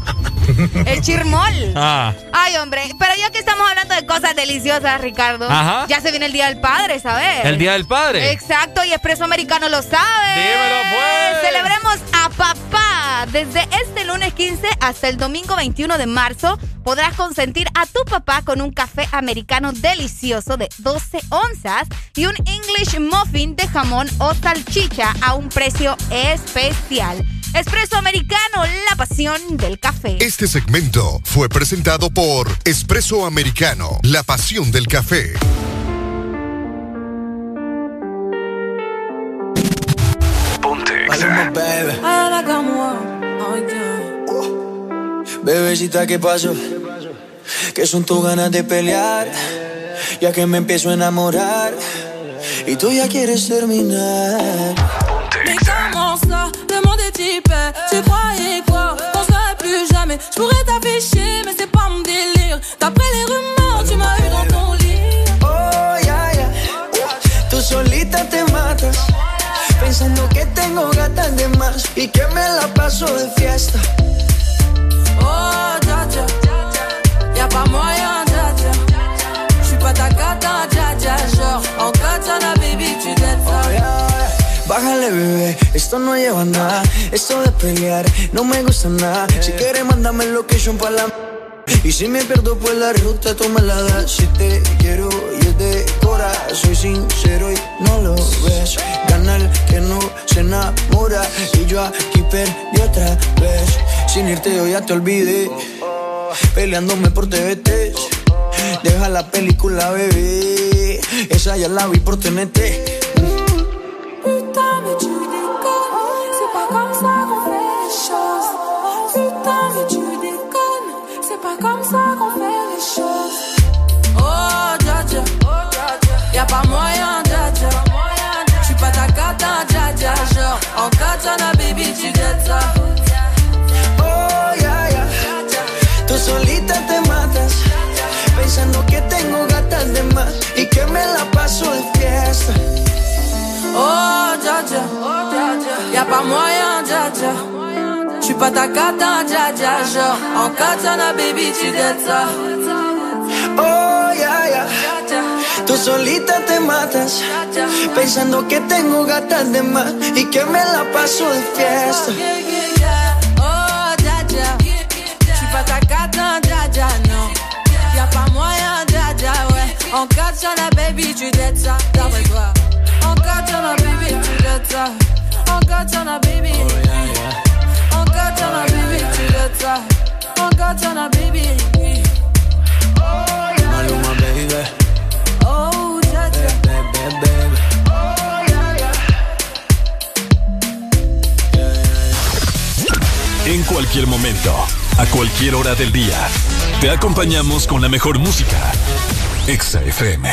El chirmol. Ah. Ay, hombre, pero ya que estamos hablando de cosas deliciosas, Ricardo, Ajá. ya se viene el Día del Padre, ¿sabes? ¿El Día del Padre? Exacto, y Expreso Americano lo sabe. Dímelo, pues. Celebremos a papá. Desde este lunes 15 hasta el domingo 21 de marzo podrás consentir a tu papá con un café americano delicioso de 12 onzas y un English muffin de jamón o salchicha a un precio especial. Expreso Americano, la pasión del café. Este segmento fue presentado por Espresso Americano, la pasión del café. Maluma, baby. Bebecita, ¿qué pasó? ¿Qué son tus ganas de pelear? Ya que me empiezo a enamorar y tú ya quieres terminar. Mais comment ça, le monde est hyper. Tu croyais quoi, qu'on serait plus jamais. Je pourrais t'afficher, mais c'est pas mon délire. D'après les rumeurs, tu m'as eu dans ton lit. Oh, ya, ya. Tú solita te matas, pensando que tengo gatas de más y que me la paso de fiesta. Oh, dja dja Y'a pas moyen, dja J'suis pas ta cata, dja dja Genre, Bájale, bebé, esto no lleva nada. Esto de pelear no me gusta nada. Si quieres, mándame location para la. Y si me pierdo, pues la ruta tú me la das. Si te quiero y es de cora, soy sincero y no lo ves. Gana el que no se enamora. Y yo aquí perdí otra vez. Sin irte, yo ya te olvidé. Peleándome por TVT. Deja la película, bebé. Esa ya la vi por TNT. Pensando que tengo gatas de más y que me la paso de fiesta. Oh, dja dja Y'a pas moyen, dja dja J'suis pas ta dja dja Genre, en katana, baby, tu dettes Oh, ya, ya. Tú solita te matas, pensando que tengo gatas de más y que me la paso de fiesta. Oh, dja dja J'suis pas ta non Y'a ouais En katana, baby, tu dettes ça D'après toi. En katana, baby, tu dettes ça. En katana, baby. En katana, baby, tu dettes ça. En katana, baby. Maluma, baby. Oh, dja dja Baby, baby. En cualquier momento, a cualquier hora del día, te acompañamos con la mejor música. Exa FM.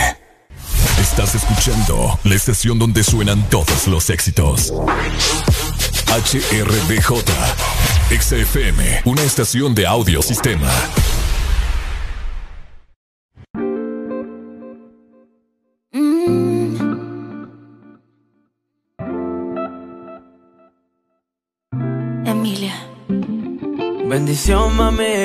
Estás escuchando la estación donde suenan todos los éxitos. HRDJ. Exa FM, una estación de audio sistema. Emilia. Bendición, mami.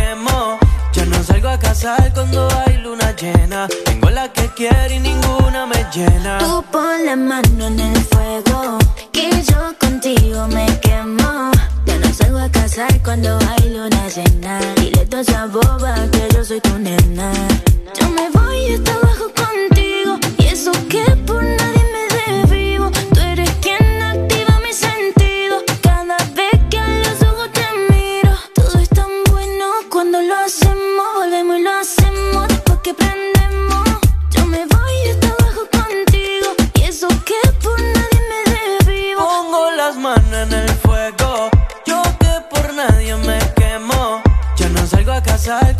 Yo no salgo a casar cuando hay luna llena. Tengo la que quiero y ninguna me llena. Tú pon la mano en el fuego, que yo contigo me quemo. Yo no salgo a casar cuando hay luna llena. Dile a esa boba que yo soy tu nena. Yo me voy hasta abajo contigo, y eso que por nadie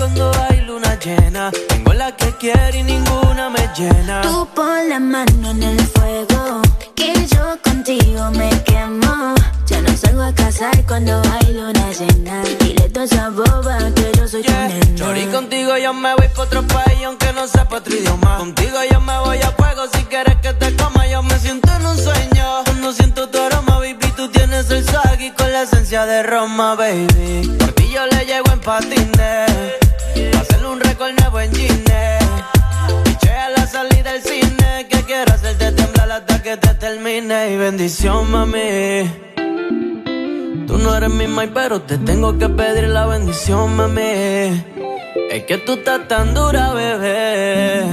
cuando hay luna llena. Tengo la que quiero y ninguna me llena. Tú pon la mano en el fuego, que yo contigo me quemo. Ya no salgo a casar cuando hay luna llena. Dile toda esa boba que yo soy tu nena. Chori, contigo yo me voy pa' otro país aunque no sepa otro idioma. Contigo yo me voy a fuego si quieres que te coma. Yo me siento en un sueño. Cuando siento tu aroma, baby, tú tienes el swag con la esencia de Roma, baby. Por ti yo le llego en patines. Pa' hacerle un récord nuevo en Gine. La salida del cine. Que quiero hacerte temblar hasta que te termine. Y bendición, mami. Tú no eres mi mai, pero te tengo que pedir la bendición, mami. Es que tú estás tan dura, bebé.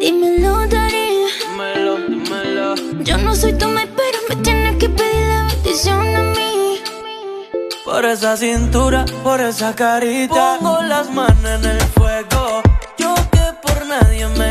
Dímelo, Dari. Dímelo, dímelo. Yo no soy tu mai, pero me tienes que pedir la bendición a mí. Por esa cintura, por esa carita. Pongo las manos en el fuego. Yo que por nadie me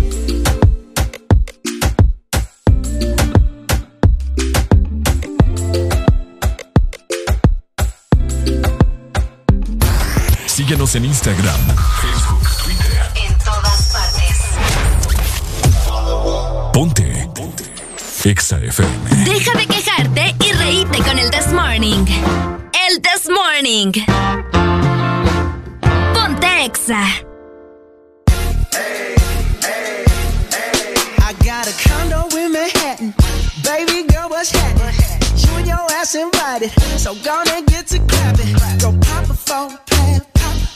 Síguenos en Instagram, Facebook, Twitter. En todas partes. Ponte. Ponte. Exa FM. Deja de quejarte y reíte con el This Morning. El This Morning. Ponte Exa. I got a condo in Manhattan. Baby girl, what's happening? You and your ass invited. So gonna get to clapping. Go pop a plan.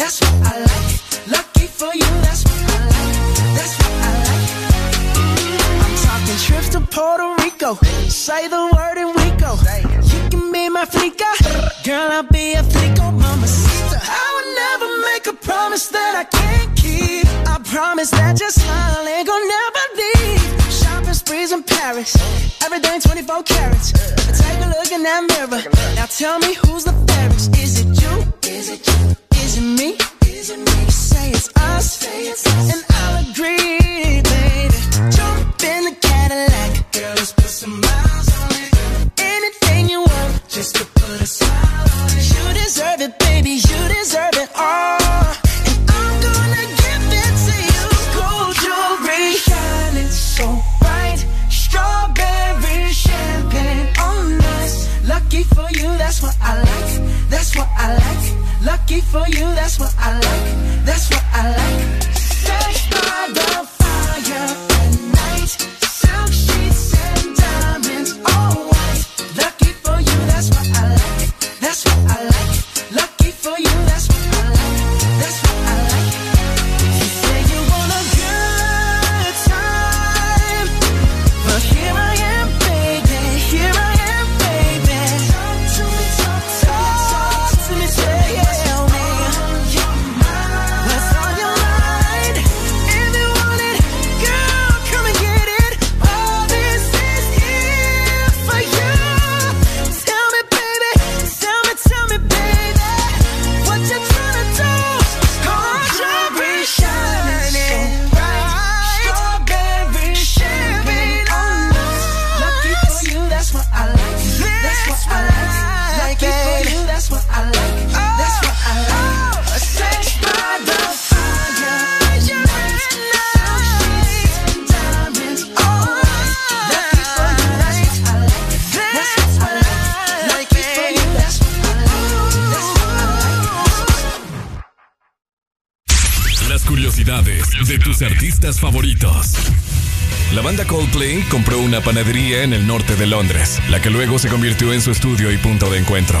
That's what I like. Lucky for you, that's what I like. That's what I like. I'm talking trips to Puerto Rico. Say the word and we go. You can be my flica. Girl, I'll be a flico, mama sister. I would never make a promise that I can't keep. I promise that your smile ain't gonna never leave. Shopping sprees in Paris. Everything 24 carats. Take a look in that mirror. Now tell me who's the fairest. Is it you? Is it you? Is me? Is it me? You say it's us. And I'll agree, baby. Jump in the Cadillac. Put some miles on it. Anything you want, just to put a smile on it. You deserve it, baby. You deserve it all. Lucky for you, that's what I like. That's what I like. Lucky for you, that's what I like. That's what I like. Sex by the fire at night. Silk sheets and diamonds, all white. Lucky for you, that's what I like. That's what I like. de tus artistas favoritos. La banda Coldplay compró una panadería en el norte de Londres, la que luego se convirtió en su estudio y punto de encuentro.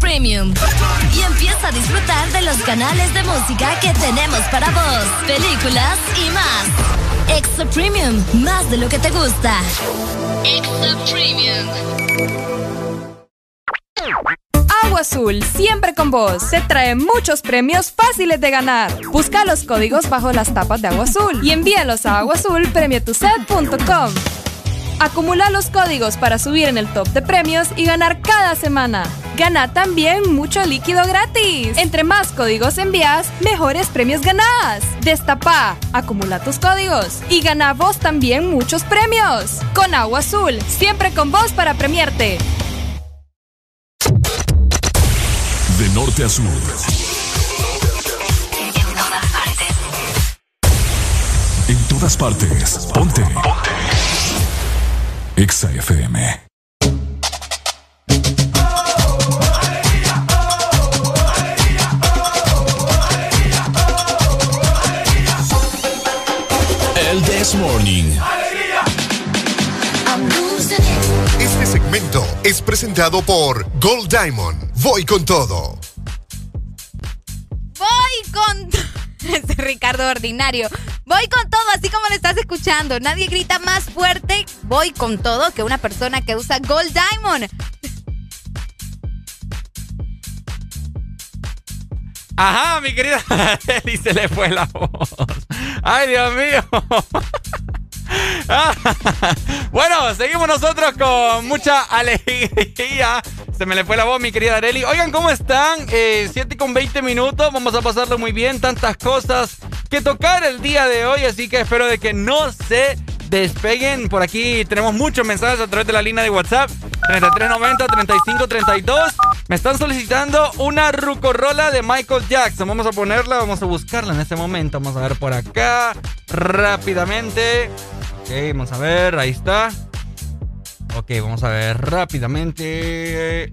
Premium. Y empieza a disfrutar de los canales de música que tenemos para vos, películas y más. Extra Premium, más de lo que te gusta. Extra Premium. Agua Azul, siempre con vos. Te trae muchos premios fáciles de ganar. Busca los códigos bajo las tapas de Agua Azul y envíalos a aguazulpremiotuset.com. Acumula los códigos para subir en el top de premios y ganar cada semana. Gana también mucho líquido gratis. Entre más códigos envías, mejores premios ganás. Destapa, acumula tus códigos y gana vos también muchos premios. Con Agua Azul, siempre con vos para premiarte. De norte a sur. En todas partes. Ponte. Ponte. Exa FM. Presentado por Gold Diamond. Voy con todo. Voy con. Ese Ricardo ordinario. Voy con todo, así como lo estás escuchando. Nadie grita más fuerte, voy con todo, que una persona que usa Gold Diamond. Ajá, mi querida Arely, se le fue la voz. Ay, Dios mío. seguimos nosotros con mucha alegría. Se me le fue la voz, mi querida Areli. Oigan, ¿cómo están? Eh, 7 con 20 minutos. Vamos a pasarlo muy bien. Tantas cosas que tocar el día de hoy. Así que espero de que no se despeguen. Por aquí tenemos muchos mensajes a través de la línea de WhatsApp. 3390-3532. Me están solicitando una rucorola de Michael Jackson. Vamos a ponerla, vamos a buscarla en este momento. Vamos a ver por acá rápidamente. Ok, vamos a ver, ahí está. Ok, vamos a ver rápidamente.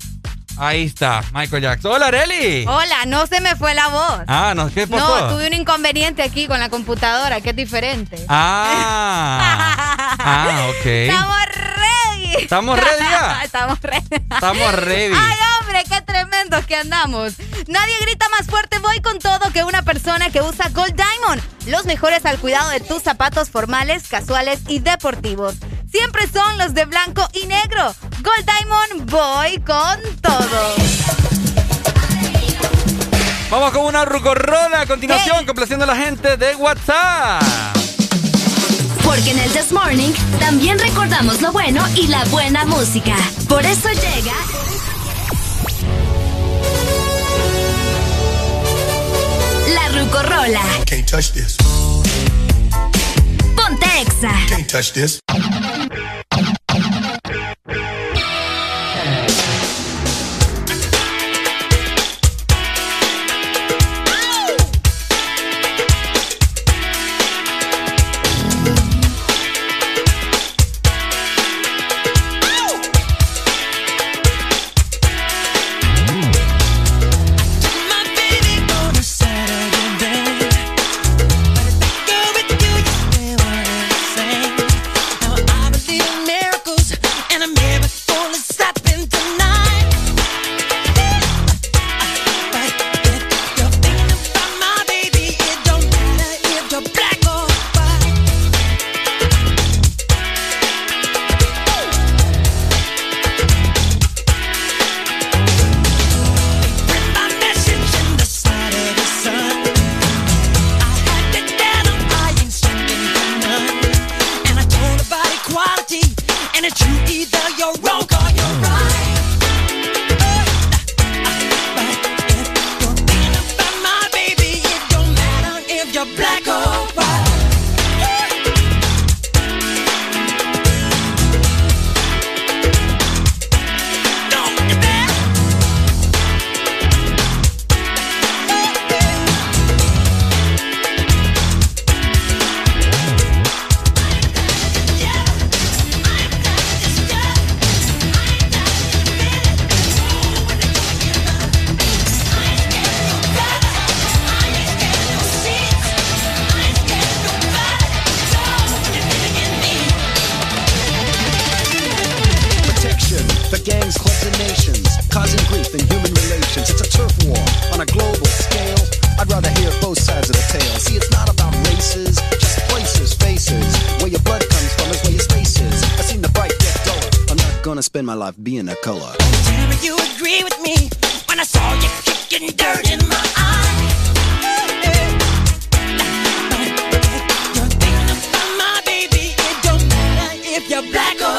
Ahí está, Michael Jackson. Hola, Areli. Hola, no se me fue la voz. Ah, no, ¿qué pasó? No, tuve un inconveniente aquí con la computadora, que es diferente. Ah. ah, ok. Estamos ready. Estamos ready ya. Estamos ready. Estamos ready. Ay, hombre, qué tremendos que andamos. Nadie grita más fuerte, voy con todo que una persona que usa Gold Diamond. Los mejores al cuidado de tus zapatos formales, casuales y deportivos siempre son los de blanco y negro. Gold Diamond, voy con todo. Vamos con una rucorrola a continuación, complaciendo a la gente de WhatsApp. Porque en el This Morning también recordamos lo bueno y la buena música. Por eso llega. La Rucorola. Can't touch touch this. you. You're black or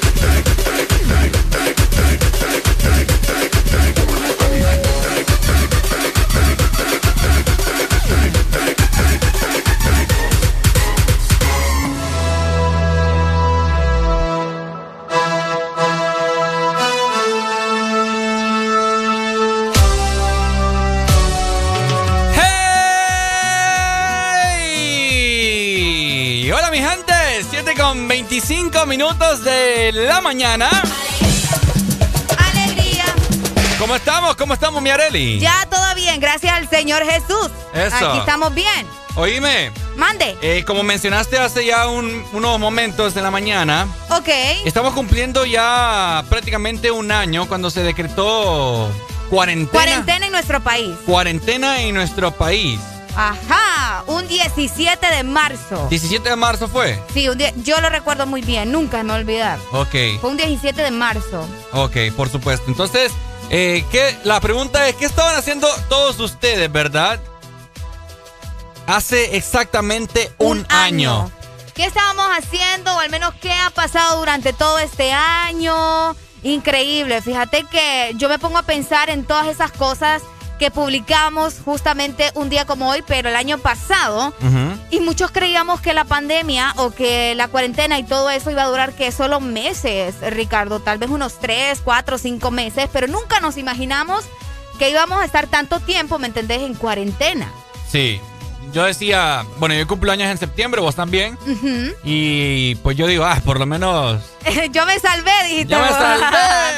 con 25 minutos de la mañana. Alegría. ¿Cómo estamos? ¿Cómo estamos, Miareli? Ya todo bien, gracias al Señor Jesús. Eso. Aquí estamos bien. Oíme. Mande. Eh, como mencionaste hace ya unos momentos de la mañana. Ok. Estamos cumpliendo ya prácticamente un año cuando se decretó cuarentena. Cuarentena en nuestro país. Cuarentena en nuestro país. Ajá, un 17 de marzo. 17 de marzo fue. Sí, un día, yo lo recuerdo muy bien, nunca me olvidar. Ok, Fue un 17 de marzo. ok, por supuesto. Entonces, eh, ¿qué- la pregunta es, ¿qué estaban haciendo todos ustedes, verdad? Hace exactamente un, año. ¿Qué estábamos haciendo o al menos qué ha pasado durante todo este año? Increíble, fíjate que yo me pongo a pensar en todas esas cosas que publicamos justamente un día como hoy, pero el año pasado. Y muchos creíamos que la pandemia o que la cuarentena y todo eso iba a durar que solo meses, Ricardo, tal vez unos tres, cuatro, cinco meses, pero nunca nos imaginamos que íbamos a estar tanto tiempo, ¿me entendés?, en cuarentena. Sí. Yo decía, bueno, yo cumplo años en septiembre, vos también. Y pues yo digo, ah, por lo menos Yo me salvé, dijiste. Yo me salvé,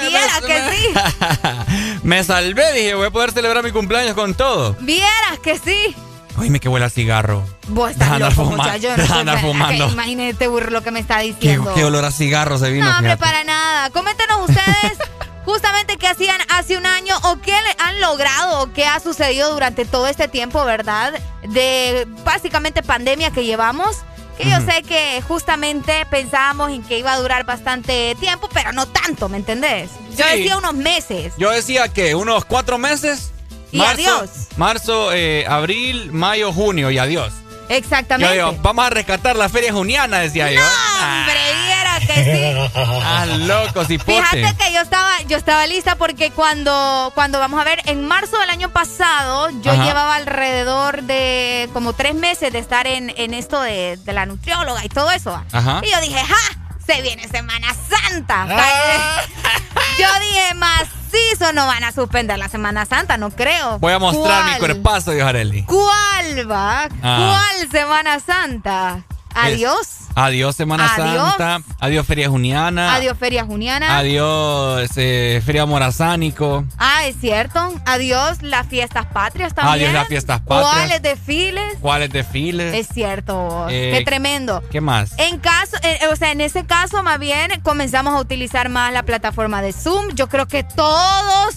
Vieras me- que sí. me salvé, dije, voy a poder celebrar mi cumpleaños con todo. Vieras que sí. Oíme que huele a cigarro. Vos estás Deja loco, fumando, muchacho. No deja andar fumando. Imagínate burro, lo que me está Qué, diciendo. qué olor a cigarro se vino. no, hombre, para nada. Coméntenos ustedes justamente qué hacían hace un año o qué han logrado o qué ha sucedido durante todo este tiempo, ¿verdad? De básicamente pandemia que llevamos. Que yo sé que justamente pensábamos en que iba a durar bastante tiempo, pero no tanto, ¿me entendés? Yo decía unos meses. Yo decía que unos cuatro meses. Y marzo, adiós. Marzo, eh, abril, mayo, junio y adiós. Yo Exactamente. digo, vamos a rescatar la feria juniana, decía yo. Hombre, viera que sí. Ah, loco, cipote. Fíjate que yo estaba, yo estaba lista porque cuando, cuando vamos a ver, en marzo del año pasado, yo Ajá. llevaba alrededor de como tres meses de estar en, en esto de, de la nutrióloga y todo eso. Ajá. Y yo dije, ¡ja! Se viene Semana Santa. Ah. Yo dije, macizo, no van a suspender la Semana Santa, no creo. Voy a mostrar mi cuerpazo, Areli. ¿Cuál va? Ah. ¿Cuál Semana Santa? Adiós. Adiós, Semana Adiós. Santa. Adiós, Feria Juniana. Adiós, Feria Juniana. Adiós, eh, Feria Morazánico. Ah, es cierto. Adiós, las fiestas patrias también. Adiós, las fiestas patrias. ¿Cuáles desfiles? ¿Cuáles desfiles? Es cierto. Eh, Qué tremendo. ¿Qué más? En caso, eh, o sea, en ese caso más bien comenzamos a utilizar más la plataforma de Zoom. Yo creo que todos,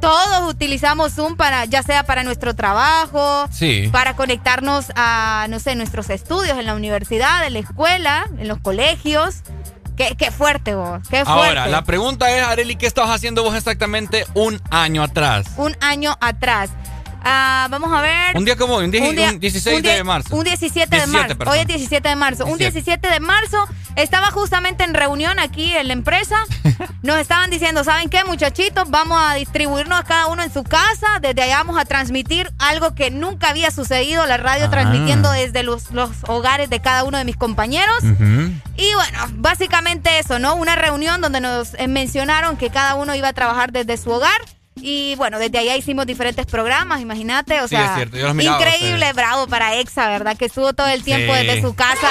todos utilizamos Zoom para, ya sea para nuestro trabajo, Sí. para conectarnos a, no sé, nuestros estudios en la universidad, en la escuela, en los colegios. Qué, qué fuerte vos, qué fuerte. Ahora, la pregunta es, Areli, ¿qué estabas haciendo vos exactamente un año atrás? Un año atrás. Ah, vamos a ver. Un día como hoy, un, día- un 16 un día- de marzo. Un 17 de 17, marzo. perdón. Hoy es 17 de marzo. Un 17. 17 de marzo estaba justamente en reunión aquí en la empresa. Nos estaban diciendo, ¿saben qué, muchachitos? Vamos a distribuirnos cada uno en su casa. Desde allá vamos a transmitir algo que nunca había sucedido. La radio Ah. transmitiendo desde los, los hogares de cada uno de mis compañeros. Y bueno, básicamente eso, ¿no? Una reunión donde nos eh, mencionaron que cada uno iba a trabajar desde su hogar. Y bueno, desde allá hicimos diferentes programas, imagínate. O Sí, sea, es cierto, yo los miraba a increíble, bravo para Exa, ¿verdad? Que estuvo todo el tiempo Sí. desde su casa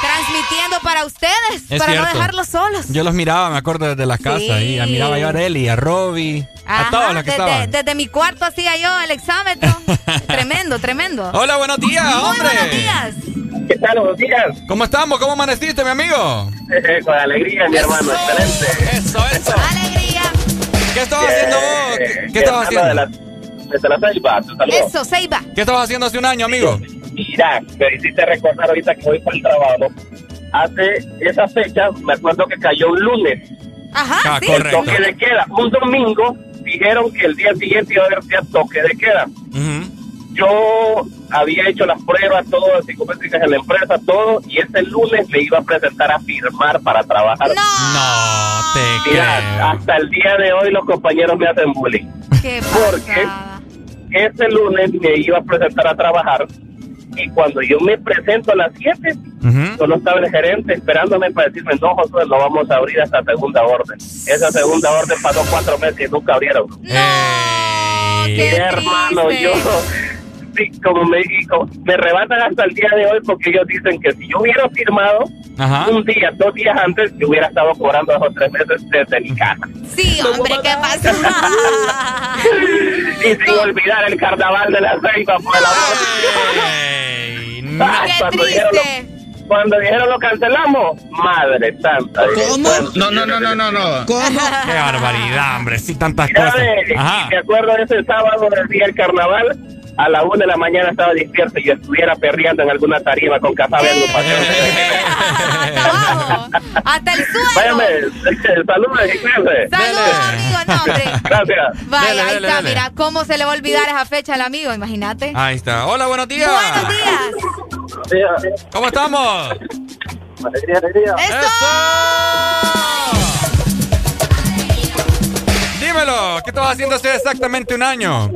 transmitiendo para ustedes, Es para no dejarlos solos. Yo los miraba, me acuerdo, desde las casas. Sí. ahí. miraba yo a Areli, a Robbie, a todos los que desde, estaban. desde mi cuarto hacía yo el exámetro. tremendo, tremendo. Hola, buenos días, Muy hombre. buenos días. ¿Qué tal? Buenos días. ¿Cómo estamos? ¿Cómo amaneciste, mi amigo? Con alegría, mi hermano. Excelente. Eso, eso. Alegría. ¿Qué estabas haciendo vos? ¿Qué, qué estabas haciendo? De la, desde la Ceiba. Eso, Seiba. ¿Qué estabas haciendo hace un año, amigo? Mira, me hiciste recordar ahorita que voy para el trabajo. Hace esa fecha, me acuerdo que cayó un lunes. Ajá, Ah, sí. correcto. Toque de queda. Un domingo dijeron que el día siguiente iba a haber día toque de queda. Ujú. Yo había hecho las pruebas, todo, psicométricas en la empresa, todo, y ese lunes me iba a presentar a firmar para trabajar. No te Mira, creo. hasta el día de hoy los compañeros me hacen bullying. Qué Porque ese lunes me iba a presentar a trabajar y cuando yo me presento a las 7, Ujú. solo estaba el gerente esperándome para decirme, no, Josué, lo vamos a abrir hasta segunda orden. Esa segunda orden pasó cuatro meses y nunca abrieron. Qué hermano, triste. yo sí, como me dijo, me rebatan hasta el día de hoy porque ellos dicen que si yo hubiera firmado Ajá. un día, dos días antes, yo hubiera estado cobrando dos o tres meses desde mi casa. Sí, hombre, ¿qué pasa? Y sin olvidar el carnaval de la ceiba por el amor. Qué cuando dijeron lo- triste. Cuando dijeron lo cancelamos, madre santa. ¿Cómo? No, no, no, no, no, no. ¿Cómo? Qué barbaridad, hombre. Sí, tantas cosas. Ajá. me acuerdo de ese sábado del día del carnaval. A la una de la mañana estaba despierto y yo estuviera perreando en alguna tarima con café de agrupación. Abajo, hasta el suelo. Váyame, saludos y cuídense. Saludos, amigo, no, hombre. Gracias. Vaya, Dele, ahí dele, está, dele. mira, ¿cómo se le va a olvidar esa fecha al amigo? Imagínate. Ahí está. Hola, buenos días. Buenos días. ¿Cómo estamos? Alegría, alegría. Dímelo, ¿qué estabas haciendo hace exactamente un año?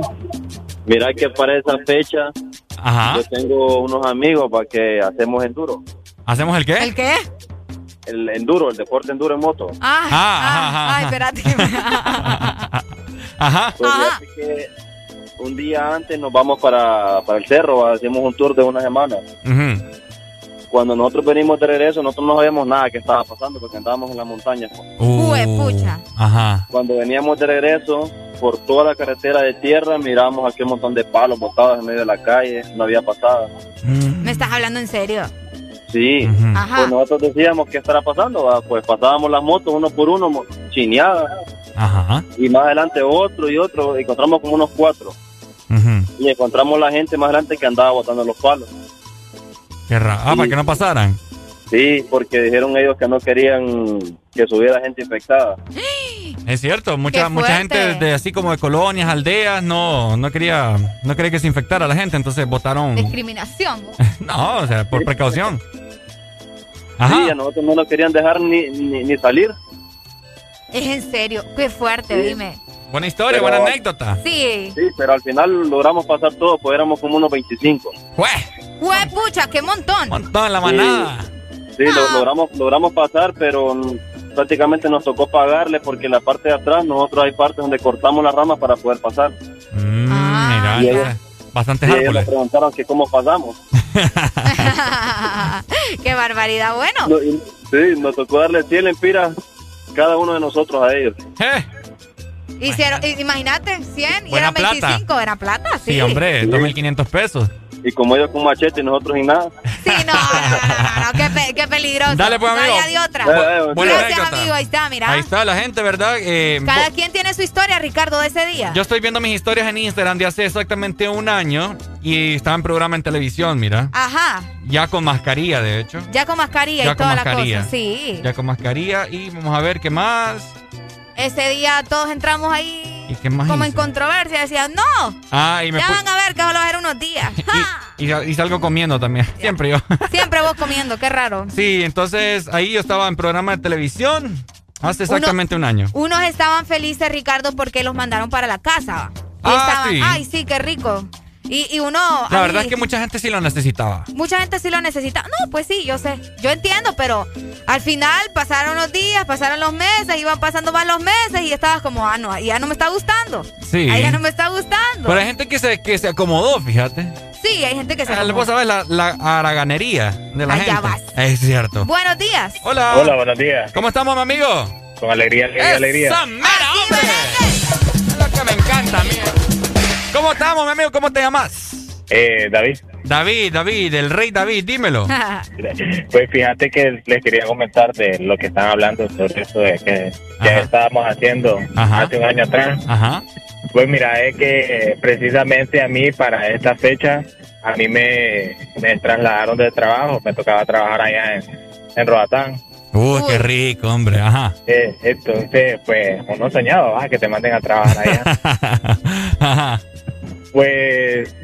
Mira que para esa fecha Ajá. yo tengo unos amigos para que hacemos enduro. ¿Hacemos el qué? ¿El qué? El enduro, el deporte enduro en moto. Ah, Ah, ah, ajá, ay, espérate. Ajá. Pues Ajá. que un día antes nos vamos para, para el cerro, hacemos un tour de una semana. Cuando nosotros venimos de regreso, nosotros no sabíamos nada que estaba pasando porque andábamos en la montaña. Uh, pucha. Ajá. Cuando veníamos de regreso, por toda la carretera de tierra, miramos aquel montón de palos botados en medio de la calle, no había pasada. ¿Me estás hablando en serio? Sí, Ajá. pues nosotros decíamos qué estará pasando, va? pues pasábamos las motos uno por uno, chineadas, Ajá. y más adelante otro y otro, encontramos como unos cuatro, Ujú. y encontramos la gente más adelante que andaba botando los palos. Qué raro. Ah, para que no pasaran. Sí, porque dijeron ellos que no querían que subiera gente infectada. Es cierto, mucha mucha gente de así como de colonias, aldeas, no no quería no quería que se infectara la gente, entonces votaron Discriminación. No, o sea, por precaución. Sí, a nosotros no nos querían dejar ni, ni, ni salir. Es en serio. Qué fuerte, Sí. dime. Buena historia, Pero- buena anécdota. Sí. Sí, pero al final logramos pasar todo, pues éramos como unos 25. Hue pucha, qué montón. Montón la manada. Sí, lo- logramos, logramos pasar, pero prácticamente nos tocó pagarle porque la parte de atrás, nosotros hay partes donde cortamos las ramas para poder pasar. Mm, mira, Y entonces, bastantes Y ellos nos preguntaron que cómo pasamos. qué barbaridad. Bueno. No, y- sí, nos tocó darle 100 lempiras cada uno de nosotros a ellos. Hicieron, i- imagínate, 100 y eran plata. 25, era plata, sí. Sí, hombre, 2.500 pesos. Y como ellos con machete y nosotros sin nada. Sí, no, no, no, no, no, qué, pe- qué peligroso. Dale, pues, No amigo. había de otra. Bu- Gracias, amigo, ahí está, mira. Ahí está la gente, ¿verdad? Eh, Cada quien tiene su historia, Ricardo, de ese día. yo estoy viendo mis historias en Instagram de hace exactamente un año y estaba en programa en televisión, mira. Ajá, Ya con mascarilla, de hecho. ya con mascarilla Ya y con toda mascarilla. la cosa. Sí. Ya con mascarilla y vamos a ver qué más. Ese día todos entramos ahí ¿Y qué más como en controversia. Decían, no, Ah, y me ya van a ver que solo va a ser unos días. Y salgo comiendo también. Siempre yo. Siempre vos comiendo, qué raro. Sí, entonces ahí yo estaba en programa de televisión hace exactamente un año. Unos estaban felices, Ricardo, porque los mandaron para la casa. Y Ah, estaban, sí. ay, sí, qué rico. Y, y uno... La verdad es que mucha gente sí lo necesitaba. Mucha gente sí lo necesita. No, pues sí, yo sé. Yo entiendo, pero al final pasaron los días, pasaron los meses, iban pasando más los meses y estabas como, ah, no, ya no me está gustando. Sí. Ahí ya no me está gustando. Pero hay gente que se, que se acomodó, fíjate. Sí, hay gente que se... Ah, acomodó. Vos sabés la, la haraganería de la Ay, ya gente. vas. Es cierto. Buenos días. Hola. Hola, buenos días. ¿Cómo estamos, mi amigo? Con alegría, alegría, alegría. ¡Esa mera, hombre! Es lo que me encanta a mí. ¿Cómo estamos, mi amigo? ¿Cómo te llamas? Eh, David. David, David, el rey David, dímelo. Pues fíjate que les quería comentar de lo que están hablando sobre eso de que ya estábamos haciendo hace un año atrás. Ajá. Pues mira, es que precisamente a mí para esta fecha, a mí me, me trasladaron de trabajo, me tocaba trabajar allá en, en Roatán. Uy, qué rico, hombre. Ajá. Eh, entonces, pues uno soñaba ¿va? que te manden a trabajar allá. Ajá. Pues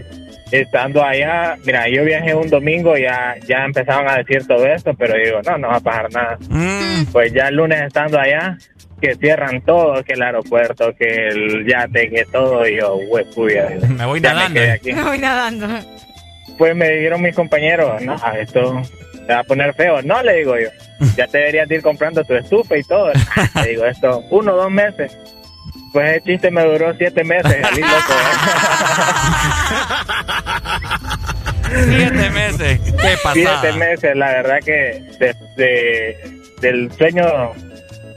estando allá, mira, yo viajé un domingo, ya, ya empezaban a decir todo esto, pero digo, no, no va a pasar nada. Mm. Pues ya el lunes estando allá, que cierran todo, que el aeropuerto, que el yate, que todo, y yo, güey, puya. Me voy ya nadando. aquí. Me voy nadando. Pues me dijeron mis compañeros, no, esto te va a poner feo. No, le digo yo, ya te deberías de ir comprando tu estufa y todo. Le digo esto, uno o dos meses. Pues el chiste me duró siete meses, salí loco, ¿eh? Siete meses. Qué pasada. Siete meses, la verdad que de, de- del sueño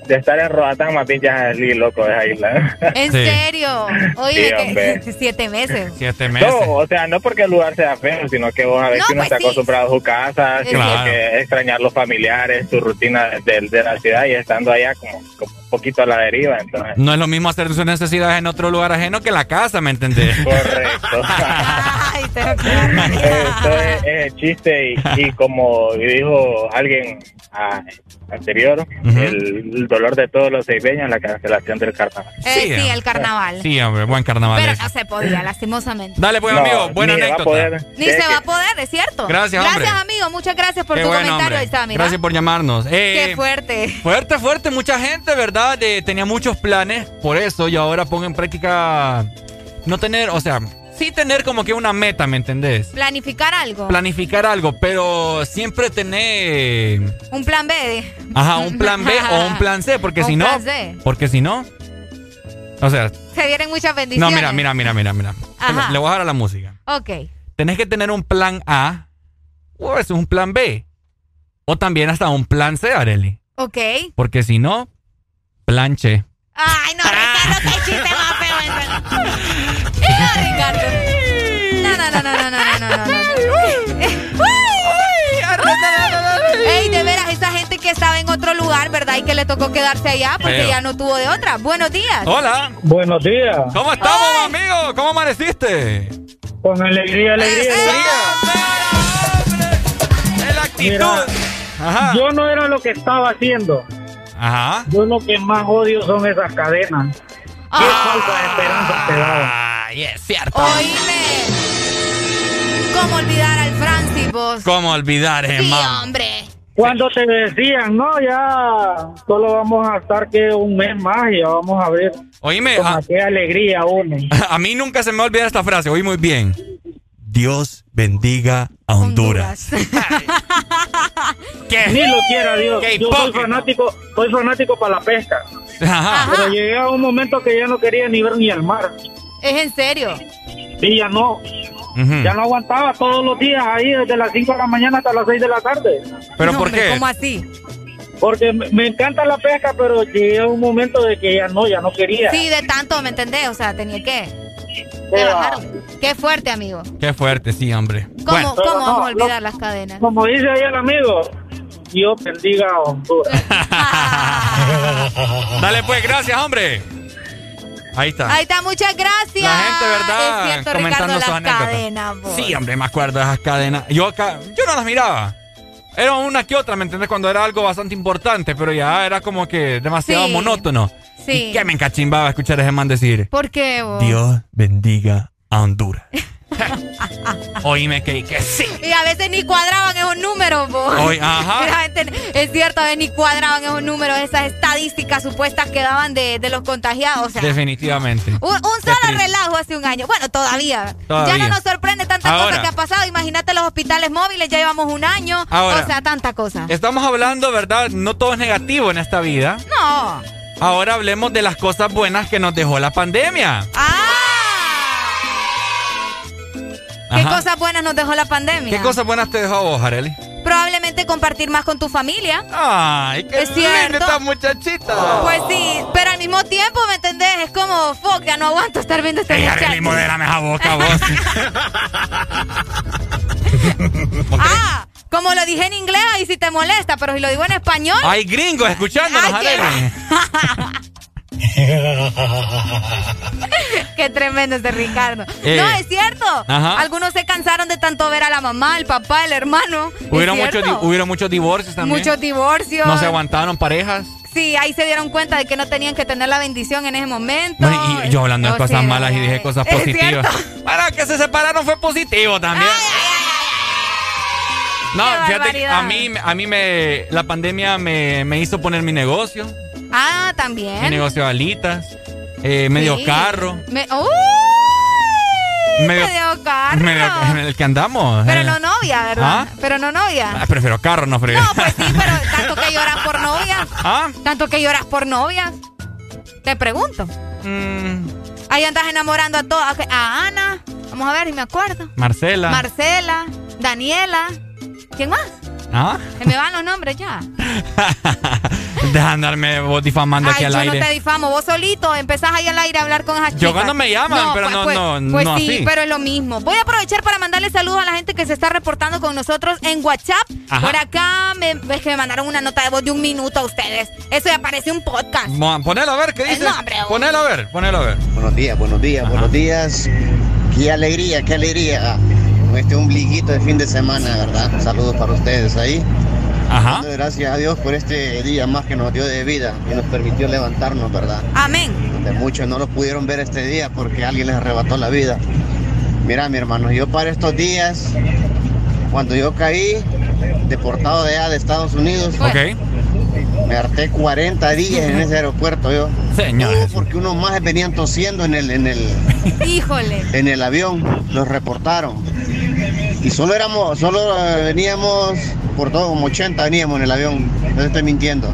de estar en Roatán, más bien ya salí loco de esa isla. ¿En Sí. serio? Oye, Sí, siete meses. Siete meses. No, o sea, no porque el lugar sea feo, sino que vos a ver No, uno pues está sí. acostumbrado a su casa, Es sino cierto. que extrañar los familiares, su rutina de, de la ciudad y estando allá como, como un poquito a la deriva, entonces. No es lo mismo hacer sus necesidades en otro lugar ajeno que en la casa, ¿me entendés? Correcto. Ay, pero qué Esto es, es el chiste y, y como dijo alguien ah, anterior, el, el dolor de todos los seibeños, la cancelación del carnaval. Eh, sí, eh. el carnaval. Sí, hombre, buen carnaval. Pero ese. no se podía, lastimosamente. Dale, pues, No, amigo, buena ni va a anécdota. poder. Ni Sí, se que- va a poder, es cierto. Gracias, hombre. Gracias, amigo. Muchas gracias por Qué tu buen comentario. Ahí está, mira. Gracias por llamarnos. Eh, Qué fuerte. Fuerte, fuerte, mucha gente, ¿verdad? Eh, tenía muchos planes, por eso yo ahora pongo en práctica no tener, o sea, sí tener como que una meta, ¿me entendés? Planificar algo. Planificar algo, pero siempre tener, un plan B. ajá, un plan B o un plan C, porque si un no, plan C. porque si no, o sea, Se vienen muchas no, bendiciones. mira, mira, mira, mira, mira. Ajá. Le voy a dar a la música. Ok. Tenés que tener un plan A o veces un plan B o también hasta un plan C, Areli, Ok. porque si no, planche. Ay, no, Ricardo, qué chiste más feo Ricardo. No, no, no, no, no, no, no, no. Ey, de veras, esa gente que estaba en otro lugar, ¿verdad? Y que le tocó quedarse allá porque ya no tuvo de otra. Buenos días. Hola. Buenos días. ¿Cómo estamos, Ay. amigo? ¿Cómo amaneciste? Con alegría, alegría. Eh, eh. alegría. la actitud. Mira, Ajá. Yo no era lo que estaba haciendo. Ajá. Yo lo que más odio son esas cadenas. Qué falta de esperanza te daban. Ay, es cierto. Oíme. ¿Cómo olvidar al Francis, vos? ¿Cómo olvidar, Sí, hermano? hombre. Cuando te decían, no, ya solo vamos a estar que un mes más y ya vamos a ver Oíme, con a, qué alegría uno. a mí nunca se me olvida esta frase. Oí muy bien. Dios bendiga a Honduras. ¿Qué? Ni lo quiera Dios. Yo soy fanático, soy fanático para la pesca. Ajá. Pero llegué a un momento que ya no quería ni ver ni el mar. Es en serio. Y ya no, ya no aguantaba todos los días ahí desde las 5 de la mañana hasta las 6 de la tarde. ¿Pero No, por hombre, qué? ¿Cómo así? Porque me encanta la pesca, pero llegué a un momento de que ya no, ya no quería. Sí, de tanto, ¿me entendés? O sea, tenía que. Qué fuerte, amigo. Qué fuerte, sí, hombre. ¿Cómo, Bueno, ¿cómo no, vamos a olvidar no. las cadenas? Como dice ahí el amigo, Dios bendiga a Honduras. dale pues, gracias, hombre. Ahí está. Ahí está, muchas gracias. La gente, ¿verdad? Es cierto, Comentando Ricardo, sus las anécdotas. cadenas, vos. Sí, hombre, me acuerdo de esas cadenas. Yo acá, yo no las miraba. Era una que otra, ¿me entiendes? Cuando era algo bastante importante, pero ya era como que demasiado Sí. monótono. Sí. Y que me encachimbaba escuchar a ese man decir, ¿Por qué, vos? Dios bendiga a Honduras. Oíme que, que sí. Y a veces ni cuadraban esos números, vos. Es cierto, a veces ni cuadraban esos números, esas estadísticas supuestas que daban de, de los contagiados. O sea, Definitivamente. un, un solo relajo hace un año. Bueno, todavía. Todavía. Ya no nos sorprende tantas Ahora. cosas que ha pasado. Imagínate los hospitales móviles, ya llevamos un año. Ahora. O sea, tanta cosa. Estamos hablando, ¿verdad? No todo es negativo en esta vida. No. Ahora hablemos de las cosas buenas que nos dejó la pandemia. ¡Ah! ¿Qué Ajá. cosas buenas nos dejó la pandemia? ¿Qué cosas buenas te dejó a vos, Areli? Probablemente compartir más con tu familia. Ay, qué Es linda esta muchachita. Pues sí, pero al mismo tiempo, ¿me entendés? Es como, fuck, ya no aguanto estar viendo este Ey, muchacho. Arely, modérame esa boca, vos. Ah, como lo dije en inglés, ahí sí te molesta, pero si lo digo en español. Hay gringos escuchándonos, Ay, Arely. Qué tremendo este Ricardo. Eh, no, es cierto. ajá. Algunos se cansaron de tanto ver a la mamá, el papá, el hermano. ¿Es Hubieron di- hubieron muchos divorcios también. Muchos divorcios. No se aguantaron parejas. Sí, ahí se dieron cuenta de que no tenían que tener la bendición en ese momento. Bueno, y yo hablando de No, cosas sí, malas y no, dije cosas positivas. cierto. Para que se separaron fue positivo también. No, fíjate, a mí, a mí me, la pandemia me, me hizo poner mi negocio, Ah, mi también. negocio de alitas, eh, medio Sí. carro, Me... ¡Uy! Medio- Medio carro. medio, en el que andamos. Pero eh. no novia, ¿verdad? ¿Ah? Pero no novia. Ah, prefiero carro, no fregué. No, pues sí, pero tanto que lloras por novia. ¿Ah? Tanto que lloras por novia. Te pregunto. Mm, Ahí andas enamorando a todas. A Ana. Vamos a ver si me acuerdo. Marcela. Marcela. Daniela. ¿Quién más? ¿Ah? Se me van los nombres ya. Deja andarme vos difamando aquí Ay, al yo aire. no te difamo. Vos solito empezás ahí al aire a hablar con esas chicas. Yo cuando me llaman, pero no- pues, no- Pues no sí, así. pero es lo mismo. Voy a aprovechar para mandarle saludos a la gente que se está reportando con nosotros en WhatsApp. Ajá. Por acá me, es que me mandaron una nota de voz de un minuto a ustedes. Eso ya parece un podcast. Mo- Ponelo a ver, ¿qué dice? No, hombre, Ponelo a ver, ponelo a ver. Buenos días, buenos días, buenos días. Qué alegría, qué alegría. Con este ombliguito de fin de semana, ¿verdad? Saludos para ustedes ahí. Ajá. Gracias a Dios por este día más que nos dio de vida y nos permitió levantarnos, ¿verdad? Amén. Donde muchos no lo pudieron ver este día porque alguien les arrebató la vida. Mira, mi hermano, yo para estos días, cuando yo caí, deportado de allá de Estados Unidos, me harté 40 días en ese aeropuerto yo. Señor. Uh, porque unos más venían tosiendo en el, en el, Híjole. en el avión, los reportaron. Y solo éramos, solo eh, veníamos, por todo como 80 veníamos en el avión, no estoy mintiendo.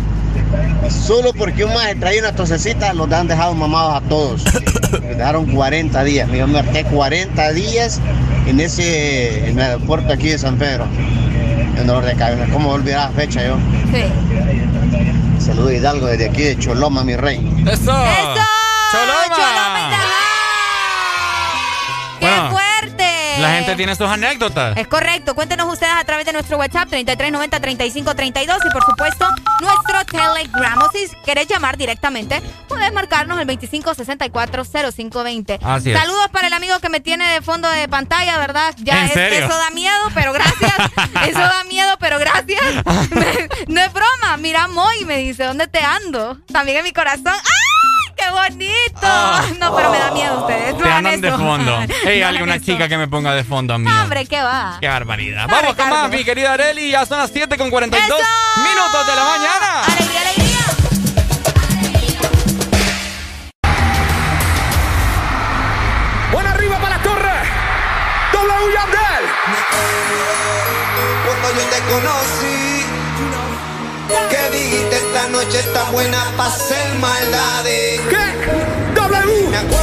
Solo porque un más traía una tosecita, los han dejado mamados a todos. Los dejaron 40 días. Yo me harté 40 días en ese en el aeropuerto aquí de San Pedro. Un dolor de cabeza. ¿Cómo olvidar la fecha yo? Sí. Saludos Hidalgo desde aquí de Choloma, mi rey. ¡Eso! ¡Choloma! La gente tiene sus anécdotas. Es correcto. Cuéntenos ustedes a través de nuestro WhatsApp 3390-3532 y por supuesto nuestro Telegram. O si querés llamar directamente, puedes marcarnos el 25640520. Así es. Saludos para el amigo que me tiene de fondo de pantalla, ¿verdad? Ya ¿En es- serio? eso da miedo, pero gracias. eso da miedo, pero gracias. No es broma. Mira, Moy me dice, ¿dónde te ando? También en mi corazón. ¡Ay! ¡Qué bonito! no, pero me da miedo ustedes. No Te andan de eso. fondo. No Hey, hagan alguna eso. chica que me ponga de fondo a mí. Hombre, ¿qué va? Qué barbaridad. No, Vamos con más, mi querida Areli. Ya son las 7 con 42 minutos de la mañana. ¡Alegría, alegría! Buena arriba para la torre. W Yandel. Cuando yo te conocí, que dijiste esta noche está buena para hacer maldades. ¿Qué? W.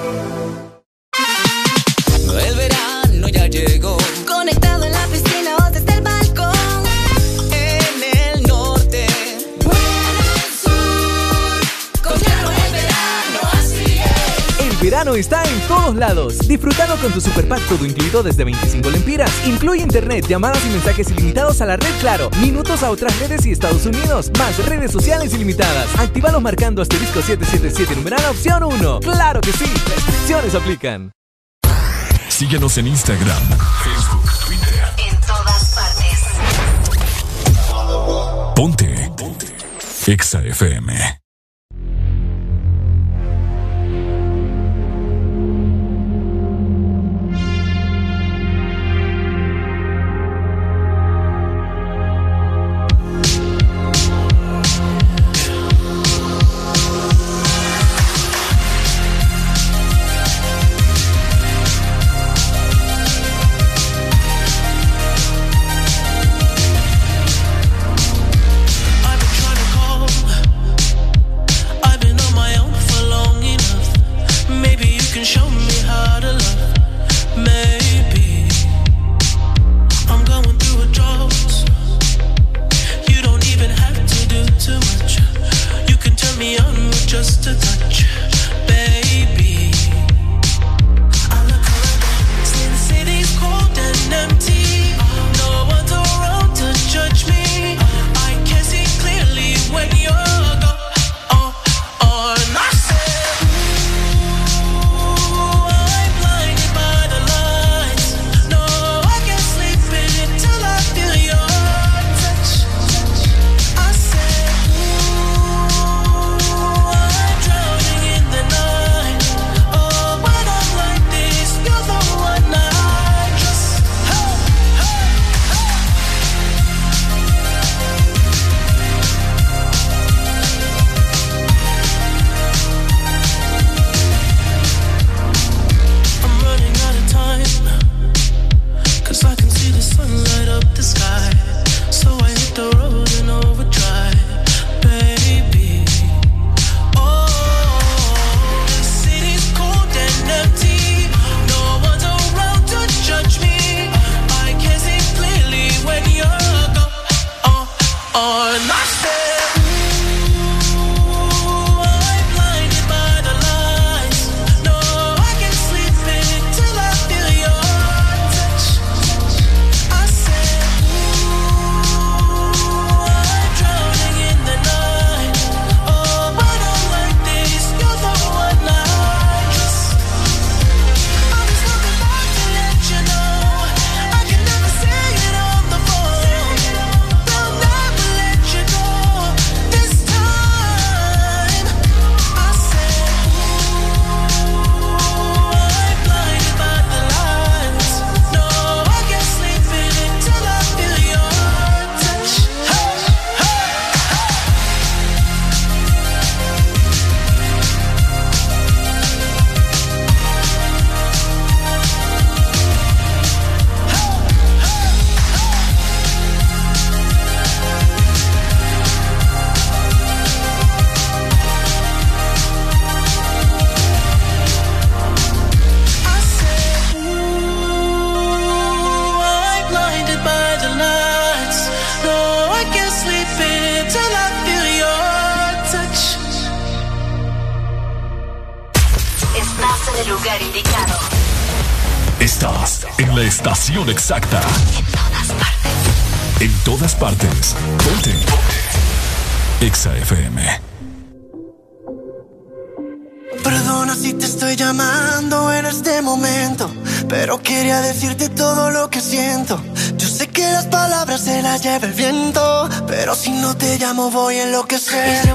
Verano está en todos lados. Disfrutando con tu super pack todo incluido desde 25 lempiras. Incluye internet, llamadas y mensajes ilimitados a la red Claro, minutos a otras redes y Estados Unidos, más redes sociales ilimitadas. Actívalos marcando asterisco 777 numeral opción 1. ¡Claro que sí! Restricciones aplican. Síguenos en Instagram, Facebook, Twitter. En todas partes. Ponte. Ponte. Exa FM. lo que sea.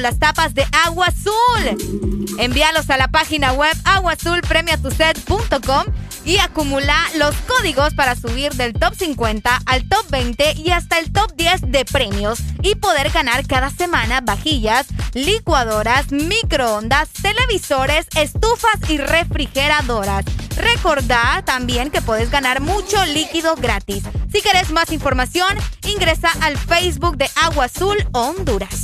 las tapas de Agua Azul. Envíalos a la página web aguazulpremiatuset.com y acumula los códigos para subir del top 50 al top 20 y hasta el top 10 de premios y poder ganar cada semana vajillas, licuadoras, microondas, televisores, estufas y refrigeradoras. Recordá también que podés ganar mucho líquido gratis. Si querés más información, ingresa al Facebook de Agua Azul Honduras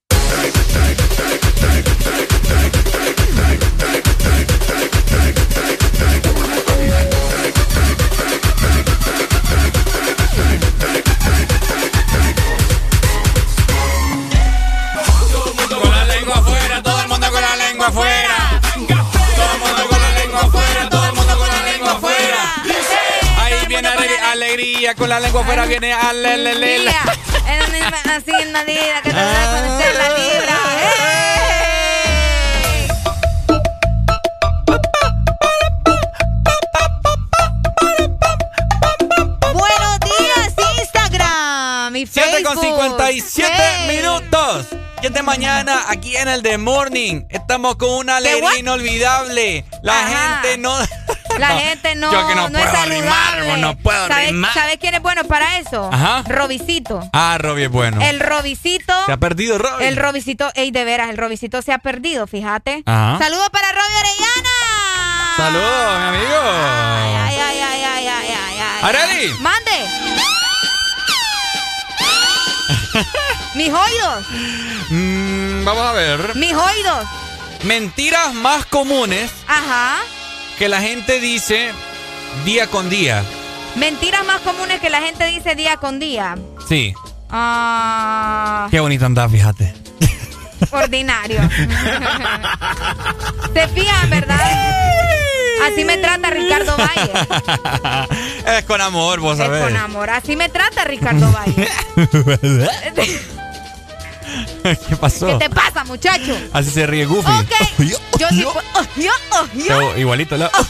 María, con la lengua fuera viene a le, le, le, le. Es una misma así, que te da a conocer ah. la libra. Buenos días, Instagram y 7 con 57 hey. minutos. Y de mañana aquí en el The Morning. Estamos con una alegría inolvidable. La Ajá. gente no. La gente no. Yo que no, no puedo es saludable. Rimar, no puedo ¿Sabes. ¿Sabes quién es bueno para eso? Ajá. Robicito. Ah, Robbie es bueno. El Robicito. Se ha perdido Robbie. El Robicito, ey, de veras, el Robicito se ha perdido, fíjate. Ajá. Saludos para Robbie Orellana. Saludos, mi amigo. Ay, ay, ay, ay, ay, ay, ay. Areli. Mande. Mis oídos. Mm, vamos a ver. Mis oídos. Mentiras más comunes Ajá. que la gente dice día con día. Mentiras más comunes que la gente dice día con día. Sí. Ah, Qué bonito anda, fíjate. ordinario. Se fijan, ¿verdad? Así me trata Ricardo Valle. es con amor, vos Es sabés. con amor. Así me trata Ricardo Valle. ¿Qué pasó? ¿Qué te pasa, muchacho? Así se ríe Goofy. Ok. Yo. Oh, yo, oh, yo. Yo, igualito. La... Oh,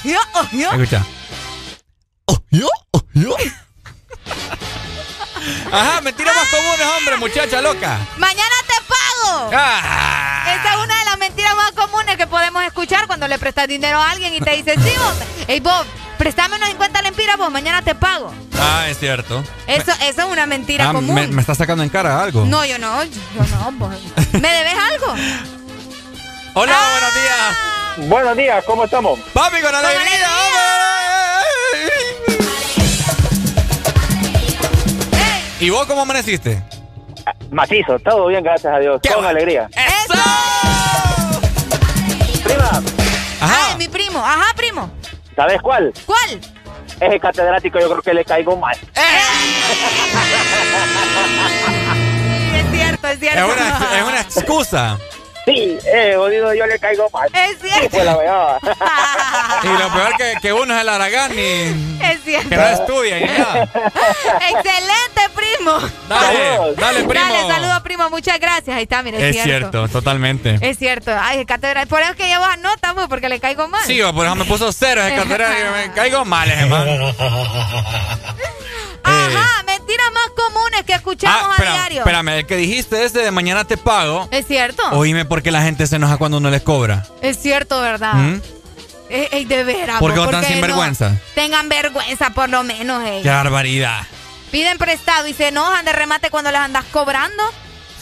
yo, yo. Ajá, mentiras más comunes, hombre, muchacha loca. Mañana te pago. Ah. Esa es una de las mentiras más comunes que podemos escuchar cuando le prestas dinero a alguien y te dice, sí, vos, hey, Bob, préstame unos 50 lempiras, vos, mañana te pago. Ah, es cierto. Eso, eso es una mentira Ah, común. me, me está sacando en cara algo. No, yo no, yo no. vos. ¿Me debes algo? Hola, Ah. buenos días. Buenos días, ¿cómo estamos? Papi, con alegría. ¿Y vos cómo amaneciste? Macizo, todo bien, gracias a Dios, con alegría. ¡Eso! Prima, Ay, mi primo. Ajá, primo. ¿sabes cuál? ¿Cuál? Es el catedrático, yo creo que le caigo mal. Sí, es cierto, es Es cierto. una, es una excusa. Sí, eh, jodido, yo le caigo mal. Es cierto. Fue la verdad. Y lo peor que, que uno es el Aragán y Es cierto. que no estudia ni nada. Excelente, primo. Dale, dale, primo. Dale, saludos, primo. Muchas gracias. Ahí está, mire, Es cierto, totalmente. Es cierto. Ay, catedral. Por eso es que llevo nota, pues, porque le caigo mal. Sí, por eso me puso cero ese cartera y me caigo mal, hermano. Ajá, mentiras más comunes que escuchamos Ah, a espera, diario. espérame, el que dijiste ese de mañana te pago. Es cierto. Oíme por qué la gente se enoja cuando uno les cobra. Es cierto, ¿verdad? ¿Mm? Ey, ey, de veras. ¿Por qué no tan sinvergüenza? tengan vergüenza, por lo menos, ey. Qué barbaridad. Piden prestado y se enojan de remate cuando les andas cobrando.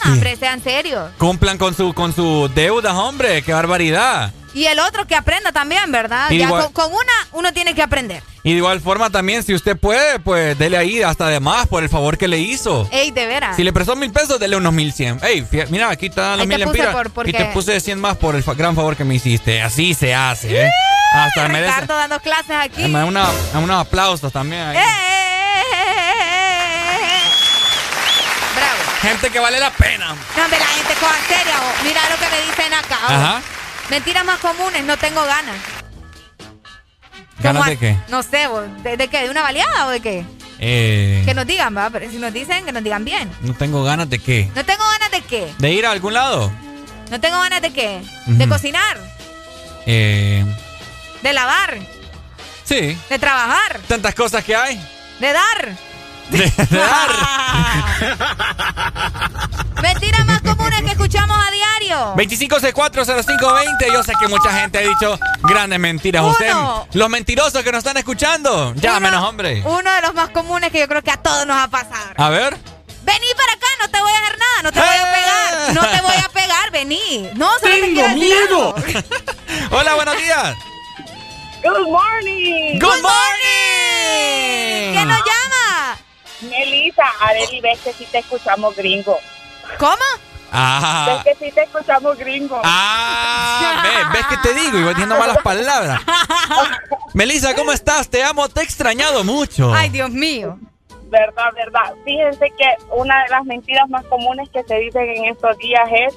No, hombre, sean serios. Cumplan con su con sus deudas, hombre. Qué barbaridad. Y el otro que aprenda también, ¿verdad? Ya igual- con, con una, uno tiene que aprender. Y de igual forma también, si usted puede, pues dele ahí hasta de más por el favor que le hizo. Ey, de veras. Si le prestó mil pesos, dele unos mil cien. Ey, mira, aquí están los Ahí mil empiras. por- porque- Y te puse 100 más por el fa- gran favor que me hiciste. Así se hace, ¿eh? Hasta Ricardo dando clases aquí. me una, unos aplausos también. ahí. Bravo. Gente que vale la pena. No, hombre, la gente cosa seria. Mira lo que me dicen acá. Ajá. Mentiras más comunes, no tengo ganas. ¿Ganas ¿Cómo de qué? No sé, vos, ¿de, de qué? ¿De una baleada o de qué? Eh, Que nos digan, va, pero si nos dicen, que nos digan bien. no tengo ganas de qué. No tengo ganas de qué. ¿De ir a algún lado? No tengo ganas de qué. De cocinar, Eh, de lavar, sí. de trabajar, Tantas cosas que hay. de dar. De, de dar. Mentiras más comunes que escuchamos a diario. 25640520. Yo sé que mucha gente ha dicho grandes mentiras. Usted, Uno. los mentirosos que nos están escuchando, llámenos, hombre. Uno de los más comunes que yo creo que a todos nos ha pasado. A ver. Vení para acá, no te voy a hacer nada, no te voy a pegar. No te voy a pegar, vení. No, solo te quiero decir algo. Hola, buenos días. Good morning. Good morning. ¿Quién nos llama? Melissa, Areli, ves que sí te escuchamos gringo. ¿Cómo? Ah, Ves que sí te escuchamos gringo. ah ves, ves que te digo y voy diciendo malas palabras. Melissa, ¿cómo estás? Te amo, te he extrañado mucho. Ay, Dios mío. Verdad, verdad. Fíjense que una de las mentiras más comunes que se dicen en estos días es,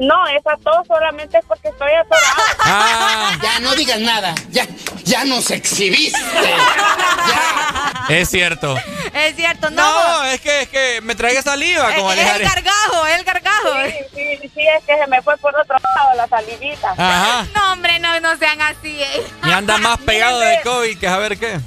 no, esa tos solamente es porque estoy atorado. Ah, Ya no digas nada. Ya, ya nos exhibiste. es cierto. Es cierto, no. No, es que, es que me trae saliva es, como es el gargajo, es el gargajo. Sí, sí, sí, es que se me fue por otro lado la salivita. Ajá. No, hombre, no, no sean así. eh. Y anda más pegado de COVID que a ver qué.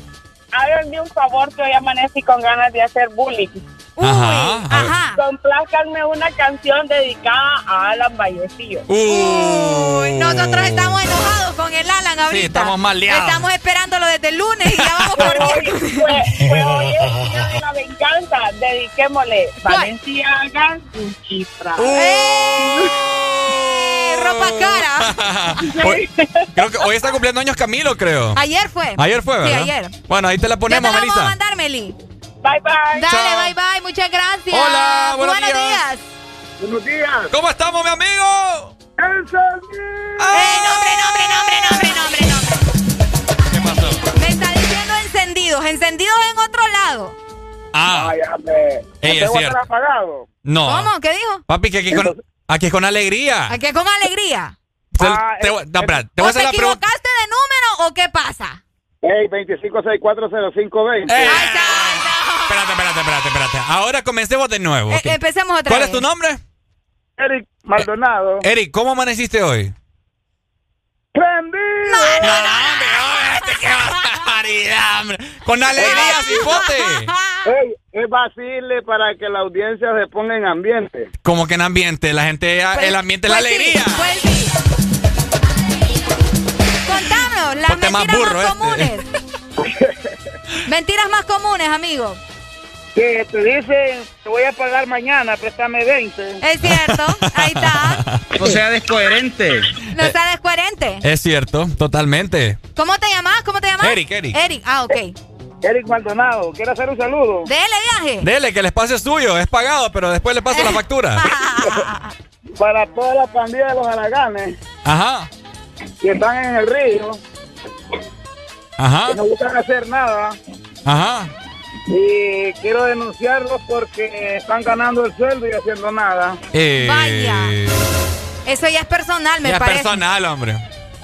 Háganme un favor que hoy amanecí con ganas de hacer bullying. Uy, Ajá, ajá. Complázcanme una canción dedicada a Alan Vallecillo. Uy, nosotros estamos enojados con el Alan ahorita. Sí, estamos mal liados. Estamos esperándolo desde el lunes y ya vamos por Pues, pues, pues hoy es día de la venganza. Dediquémosle Valenciaga, un chifra. ¡Eh! ropa cara. Hoy- creo que hoy está cumpliendo años Camilo, creo. Ayer fue. Ayer fue, ¿verdad? Sí, ayer. Bueno, ahí te la ponemos, la vamos a Melissa. mandar, Meli. Bye, bye. Dale, Chao. bye, bye. Muchas gracias. Hola, buenos días. días. Buenos días. ¿Cómo estamos, mi amigo? ¡Ey, nombre, nombre, nombre, nombre, nombre, nombre! ¿Qué pasó? Me está diciendo encendidos. Encendidos en otro lado. Ah, Ay, hombre. Ey, ¿No es te cierto. estar apagado? no. ¿Cómo? ¿Qué dijo? Papi, que aquí con, aquí es con alegría. Aquí con alegría. Te, Ah, te eh, voy- no, espera, te voy ¿O a hacer te la pregunta. equivocaste de número o qué pasa? Ey, 25640520. Eh, Espérate, espérate, espérate, espérate. Ahora comencemos de nuevo. Eh, ok. empecemos otra ¿Cuál vez. es tu nombre? Eric Maldonado. Eric, ¿cómo amaneciste hoy? ¡Prendido! No, hombre, hombre, qué barbaridad, hombre. Con alegría, cipote. Ey, es vacile para que la audiencia se ponga en ambiente. Como que en ambiente, la gente, el ambiente es la Pues sí, alegría. pues sí. Contámonos las Ponte mentiras más este. comunes. mentiras más comunes, amigo. Que te dicen, te voy a pagar mañana, préstame 20. Es cierto, ahí está. O sea, descoherente. No está descoherente. Es cierto, totalmente. ¿Cómo te llamas? ¿Cómo te llamas? Eric, Eric. Eric, ah, ok. Eric Maldonado, ¿quiere hacer un saludo? Dele viaje. Dele, que el espacio es suyo, es pagado, pero después le paso la factura. Para toda la pandilla de los haraganes Ajá, que están en el río, ajá, que no buscan hacer nada. ajá. Y quiero denunciarlos porque están ganando el sueldo y haciendo nada. Eh, Vaya. Eso ya es personal, me ya es parece. personal, hombre.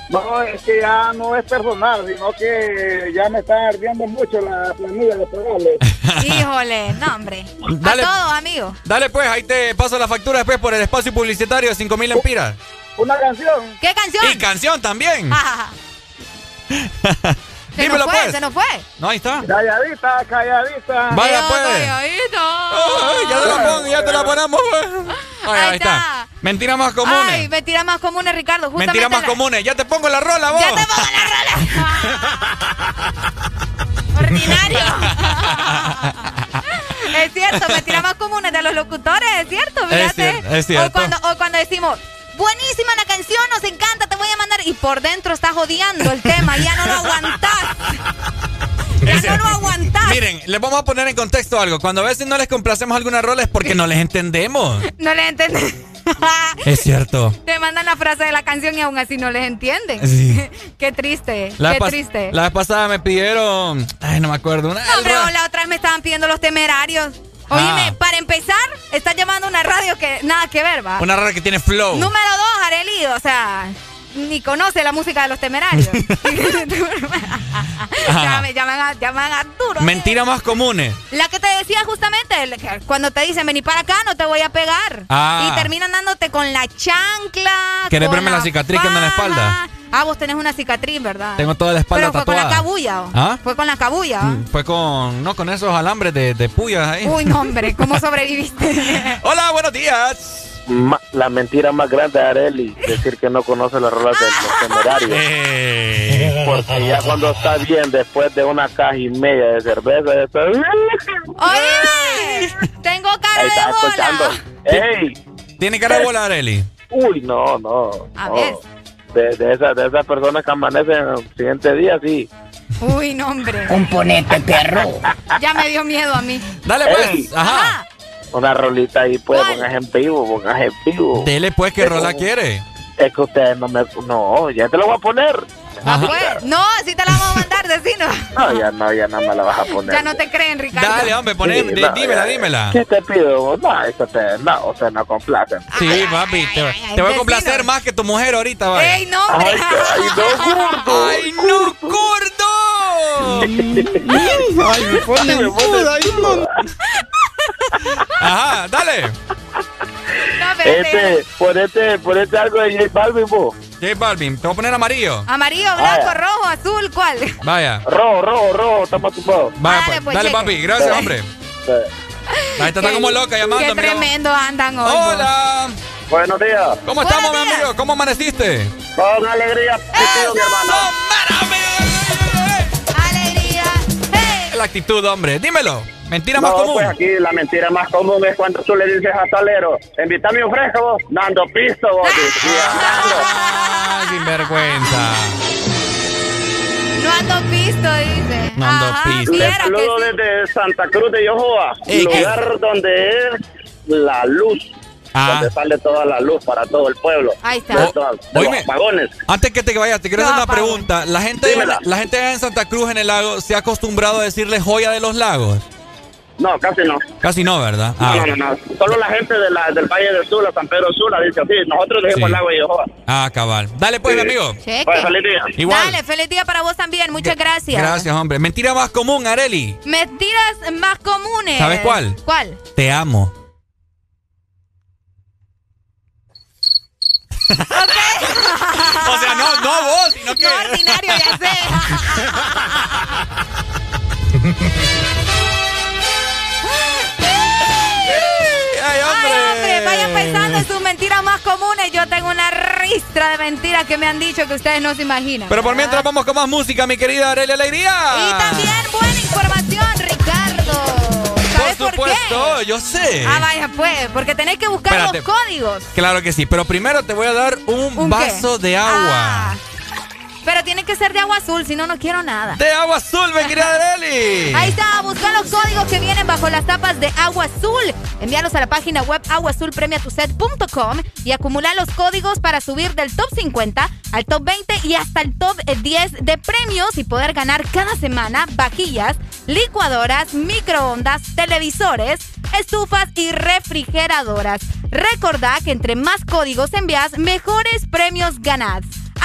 No, es que ya no es personal, sino que ya me está ardiendo mucho la planilla de pagarles. Híjole, no, hombre. Dale. A todos, amigos. Dale pues, ahí te paso la factura después por el espacio publicitario de 5 mil empiras. Una canción. ¿Qué canción? Y canción también. se Dímelo nos fue, pues. se nos fue. No, ahí está. Calladita, calladita. Vaya pues. calladito. Ay, ya te la pongo, ya te la ponemos. pues. Ay, ahí, Ahí está. está. Mentiras más comunes. Ay, mentiras más comunes, Ricardo. Justamente Mentiras más la- comunes. Ya te pongo la rola, vos. Ya te pongo la rola. Ordinario. es cierto, mentiras más comunes de los locutores, es cierto, fíjate. Es cierto, es cierto. O cuando, o cuando decimos, buenísima la canción, nos encanta, te voy a mandar. Y por dentro estás odiando el tema, ya no lo aguantás. Ya no lo aguantás. Miren, les vamos a poner en contexto algo. Cuando a veces no les complacemos alguna rola es porque no les entendemos. No les entendés. Es cierto. Te mandan la frase de la canción y aún así no les entienden. Sí. Qué triste, La qué triste. La vez pasada me pidieron. Ay, no me acuerdo. Una, No, hombre, o la otra vez me estaban pidiendo los temerarios. Oíme, Ah. para empezar, estás llamando a una radio que nada que ver, va. una rola que tiene flow. Número dos, Areli, o sea, ni conoce la música de los temerarios. ya, me, ya me van a, ya me van a duro. Mentiras más comunes. La que te decía justamente, cuando te dicen vení para acá, no te voy a pegar. Ah. Y terminan dándote con la chancla. ¿Querés verme la cicatriz que ando en la espalda? Ah, vos tenés una cicatriz, ¿verdad? Tengo toda la espalda Pero fue con la cabulla. ¿o? ¿Ah? Fue con la cabulla. ¿o? Mm, Fue con. No, con esos alambres de, de puyas ahí. Uy, no, hombre, ¿cómo sobreviviste? Hola, buenos días. Ma- la mentira más grande de Areli, decir que no conoce las rolas de los temerarios. Eh. Porque ya cuando está bien, después de una caja y media de cerveza, ya está- Oye, tengo cara ahí está de escuchando. bola. ¡Ey! ¿Tiene cara de bola, Areli? Uy, no, no. A no. ver. De, de esas de esas personas que amanecen el siguiente día, sí. Uy, no, hombre. Un ponete, perro. Ya me dio miedo a mí. Dale, Ey. pues. Ajá. Una rolita ahí, pues, pongas en vivo, pongas en vivo. Dele, pues, ¿qué rola quiere? Es que ustedes no me... No, ya te lo voy a poner. Ah, pues, no, así te la vamos a mandar, decino. No, ya no, ya nada me la vas a poner. Ya no te creen, Ricardo. Dale, hombre, poné, Sí, no, dímela, ya. dímela. Sí te pido, no, eso te, no, o sea, no complacen. Sí, papi, te, ay, te voy a complacer más que tu mujer ahorita, vaya. ¡Ey, no, hombre! Ay, ay, no, gordo. ¡Ay, no, gordo! Ay, me pone muda, Ajá, dale. No. Este, ponete, ponete algo de J Balvin, vos. J Balvin, te voy a poner amarillo. Amarillo, blanco, Vaya. rojo, azul, ¿cuál? Vaya. Rojo, rojo, rojo, estamos tumbados. Vaya, Dale, pues. pues, Dale, papi. Gracias, hombre. La gente está como loca llamando. Qué mira. tremendo andan hoy. Hola. Buenos días. ¿Cómo estamos, mi amigo? ¿Cómo amaneciste? Con alegría, tío, mi hermano. Alegría. La actitud, hombre. Dímelo. Mentira más no, común. pues aquí la mentira más común es cuando tú le dices a Salero, invítame un fresco vos, dando pisto vos. Ah, sin vergüenza. No ando pisto, dice. No ando Ajá, pisto. Les saludo sí. desde Santa Cruz de Yojoa, Ey, ¿qué? lugar donde es la luz, Ah. donde sale toda la luz para todo el pueblo. Ahí está. De, todas- de Oíme. los vagones. Antes que te vayas, te quiero No, hacer una pregunta. La gente, Dímela. la gente en Santa Cruz, en el lago, ¿se ha acostumbrado a decirle joya de los lagos? No, casi no. Casi no, ¿verdad? No, Ah, no, no, no. Solo la gente de la, del Valle del Sula, San Pedro Sula, dice así. Nosotros decimos Sí. el lago de Yojoa. ah, cabal. Dale pues, Sí. mi amigo. Pues, feliz día. Igual. Dale, feliz día para vos también. Muchas gracias. Gracias, hombre. Mentira más común, Areli. Mentiras más comunes. ¿Sabes cuál? ¿Cuál? Te amo. o sea, no, no vos, sino que... No ordinario, ya sé. vayan pensando en sus mentiras más comunes. Yo tengo una ristra de mentiras que me han dicho que ustedes no se imaginan. Pero por ¿verdad? mientras vamos con más música, mi querida Areli Alegría. Y también buena información, Ricardo. ¿Sabes Por por, qué? supuesto, yo sé. Ah, vaya pues, porque tenéis que buscar Espérate. los códigos. Claro que sí, pero primero te voy a dar un, ¿Un vaso qué? de agua. Ah, pero tiene que ser de agua azul, si no, no quiero nada. De agua azul, mi querida Areli. Ahí está, busca los códigos que vienen bajo las tapas de Agua Azul. Envíalos a la página web aguazulpremiatuset.com y acumula los códigos para subir del top 50 al top 20 y hasta el top 10 de premios y poder ganar cada semana vajillas, licuadoras, microondas, televisores, estufas y refrigeradoras. Recordá que entre más códigos envías, mejores premios ganás.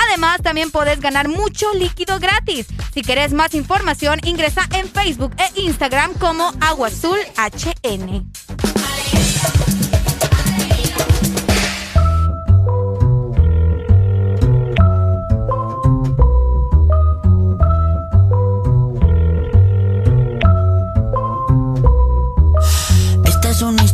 Además, también podés ganar mucho líquido gratis. Si querés más información, ingresa en Facebook e Instagram como Agua Azul HN.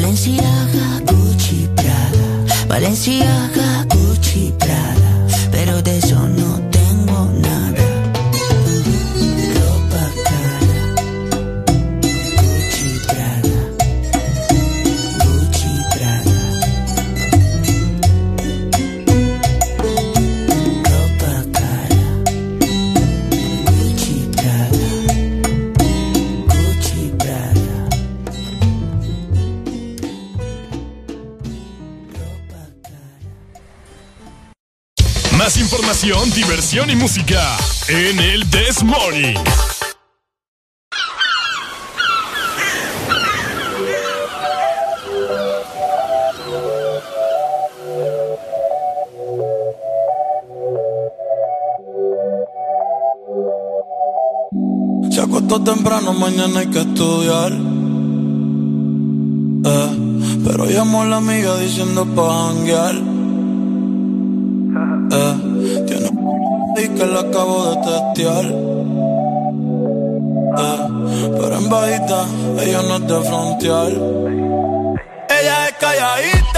Valenciaga, Gucci, Prada. Valenciaga, Gucci, Prada. información, diversión y música en el This Morning. Se acostó temprano, mañana hay que estudiar. Eh, pero llamó la amiga diciendo pa' janguear. Eh, que la acabo de testear. Eh, pero en bajita, ella no es de frontear. Ella es calladita.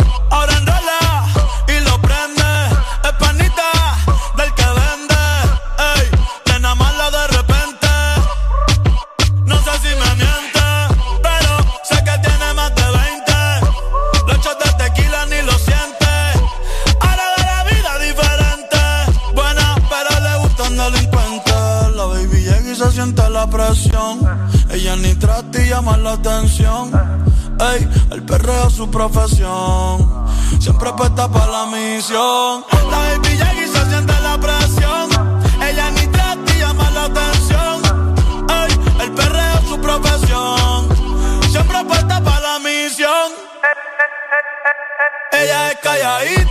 la atención. Ey, el perreo es su profesión. Siempre apuesta para la misión. La baby y se siente la presión. Ella ni trata y llama la atención. Ey, el perreo es su profesión. Siempre apuesta para la misión. Ella es calladita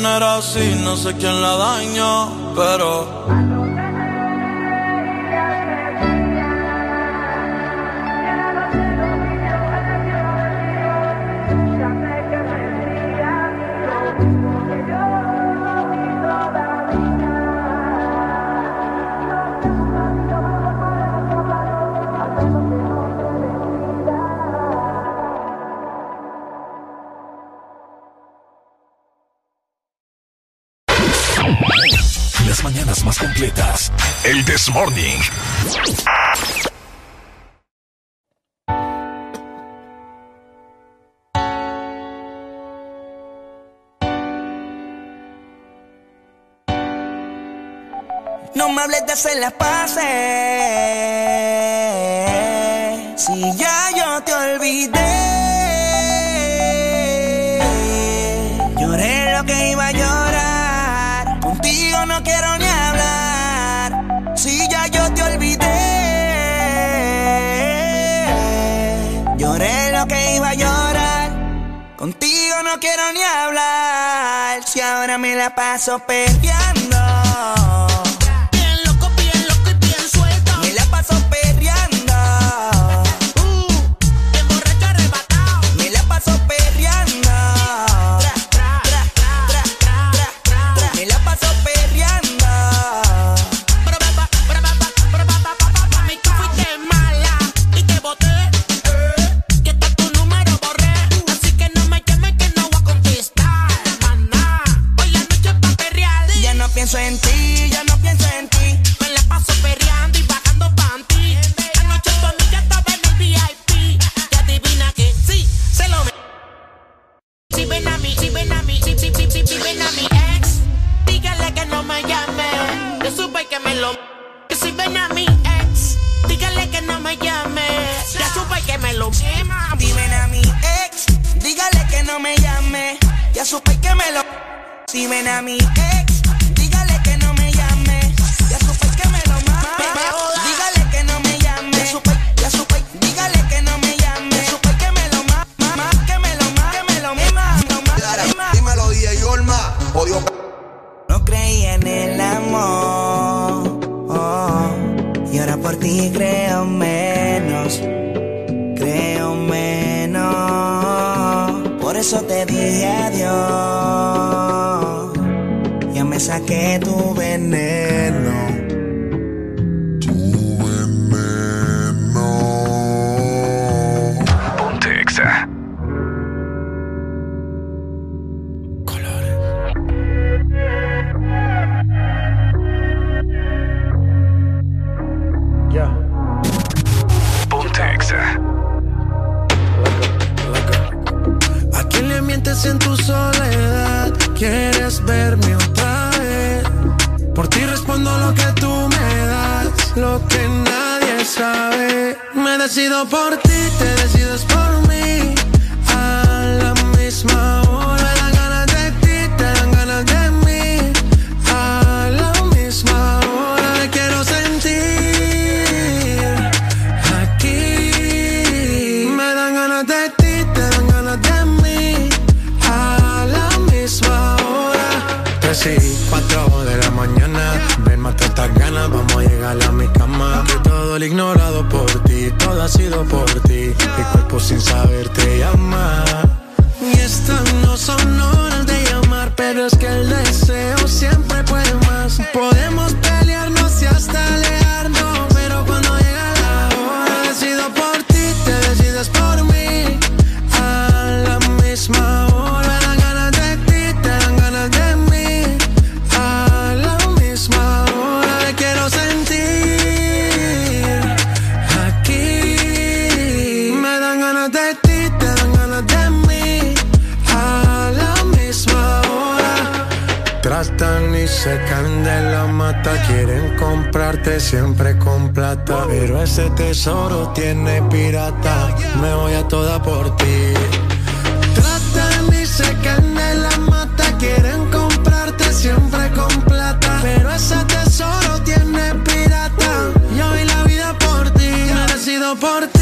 así, no sé quién la dañó, pero morning. pesos, se caen de la mata, quieren comprarte siempre con plata. Pero ese tesoro tiene pirata, me voy a toda por ti. Tratan y se caen de la mata, quieren comprarte siempre con plata. Pero ese tesoro tiene pirata, yo vi la vida por ti, por ti.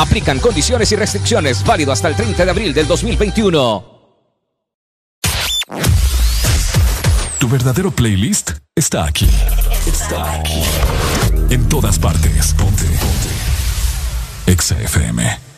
Aplican condiciones y restricciones válido hasta el 30 de abril del 2021. Tu verdadero playlist está aquí. Está aquí. En todas partes. Ponte. Ponte. Exa FM.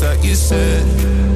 That you said.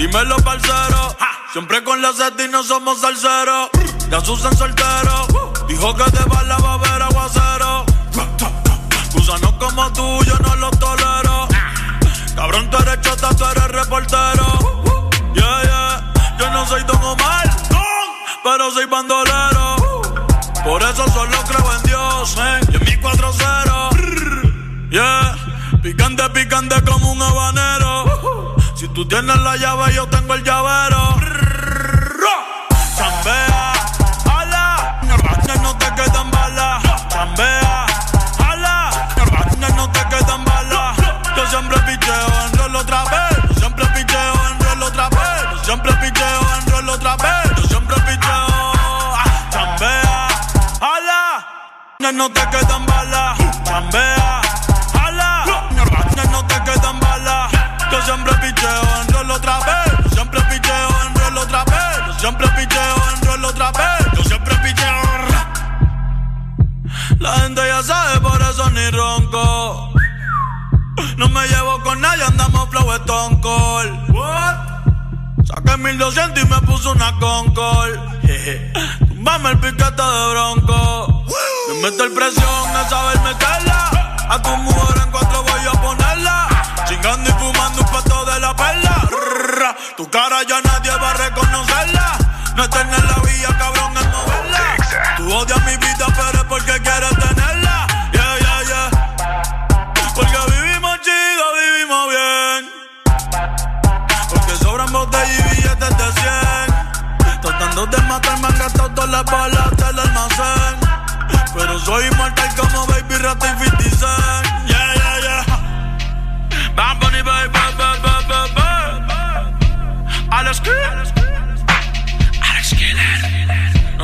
Dímelo, parcero. Siempre con la seta y no somos salseros. Ya Susan soltero. Dijo que de bala va a haber aguacero. Gusanos como tú, yo no los tolero. Cabrón, tú eres chota, tú eres reportero. Yeah, yeah. Yo no soy Don Omar, pero soy bandolero. Por eso solo creo en Dios, eh. Y en mi 4-0. Yeah. Picante, picante como un habanero. Si tú tienes la llave, yo tengo el llavero. Chambea, ala. No te quedan balas. Chambea, ala. No te quedan balas. Yo siempre picheo en rol otra vez. Yo siempre picheo en rol otra vez. Yo siempre picheo en rol otra vez. Yo siempre picheo. Chambea, ala. No te quedan balas. Siempre picheo en rol otra vez. Yo siempre picheo en picheo. La gente ya sabe, por eso ni ronco. No me llevo con nadie, andamos flow Stone. What? Saqué 1200 y me puso una Concord. Tumbame el piquete de bronco. Me meto el presión de saber meterla. A tu mujer en cuatro voy a ponerla. Chingando y fumando un pato de la perla. Tu cara ya nadie va a reconocerla. No es tener la vía, cabrón, es moverla. Tú odias mi vida, pero es porque quieres tenerla. Yeah, yeah, yeah. Porque vivimos chido, vivimos bien. Porque sobran botellas y billetes de 100. Tratando de matarme han gastado todas las balas del almacén. Pero soy inmortal como Baby Rata y 50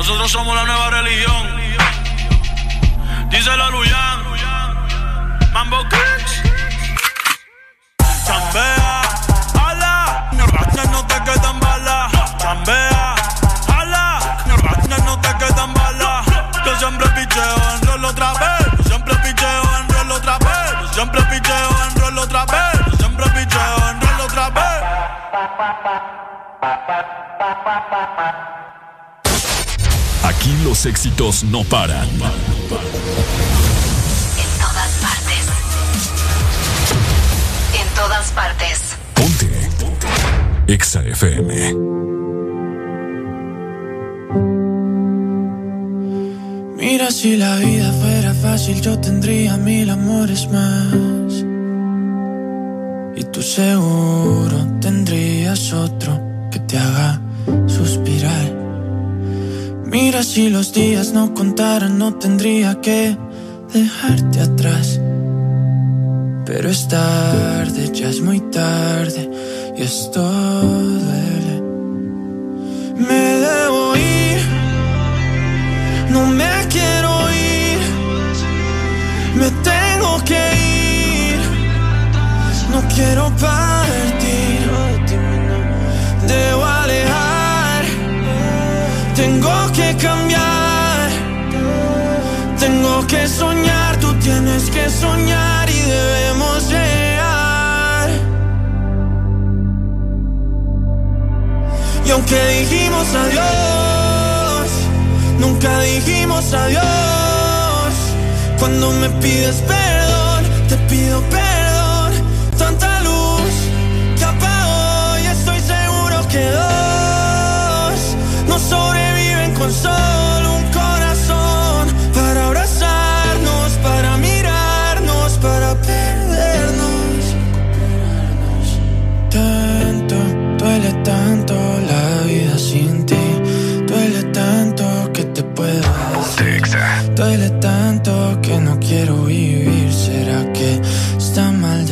Nosotros somos la nueva religión. Díselo a Luyan. Mambo Kings. Chambea, ala. Ya no te quedan balas. Chambea, ala. Ya no te quedan balas. Yo siempre picheo en rol otra vez. Yo siempre picheo en rol otra vez. Yo siempre picheo en rol otra vez. Yo siempre picheo en rol otra vez. Aquí los éxitos no paran. En todas partes. En todas partes. Exa FM. Mira, si la vida fuera fácil, yo tendría mil amores más. Y tú seguro tendrías otro que te haga suspirar. Mira, si los días no contaran, no tendría que dejarte atrás. Pero es tarde, ya es muy tarde, y esto duele. Me debo ir, no me quiero ir, que soñar, tú tienes que soñar y debemos llegar. Y aunque dijimos adiós, nunca dijimos adiós. Cuando me pides perdón, te pido perdón. Tanta luz que apagó y estoy seguro que dos no sobreviven con solo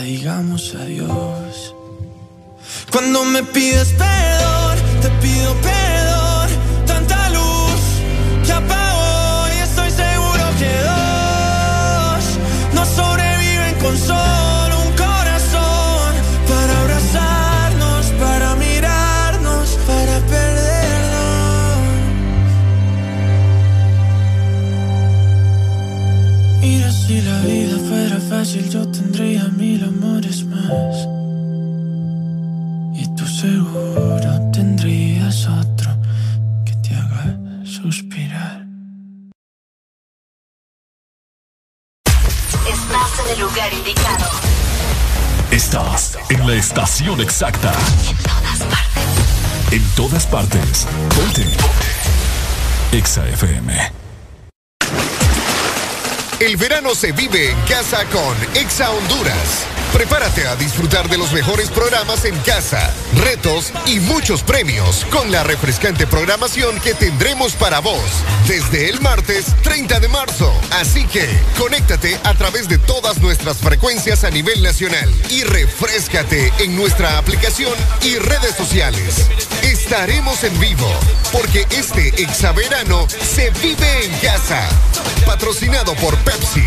digamos adiós. Cuando me pides perdón, te pido perdón. Tanta luz que apagó y estoy seguro que dos no sobreviven con solo fácil, yo tendría mil amores más. Y tú seguro tendrías otro que te haga suspirar. Estás en el lugar indicado. Estás en la estación exacta. En todas partes. En todas partes. Ponte. Exa FM. El verano se vive en casa con Exa Honduras. Prepárate a disfrutar de los mejores programas en casa, retos y muchos premios con la refrescante programación que tendremos para vos desde el martes 30 de marzo. Así que conéctate a través de todas nuestras frecuencias a nivel nacional y refrescate en nuestra aplicación y redes sociales. Estaremos en vivo porque este exaverano se vive en casa. Patrocinado por Pepsi.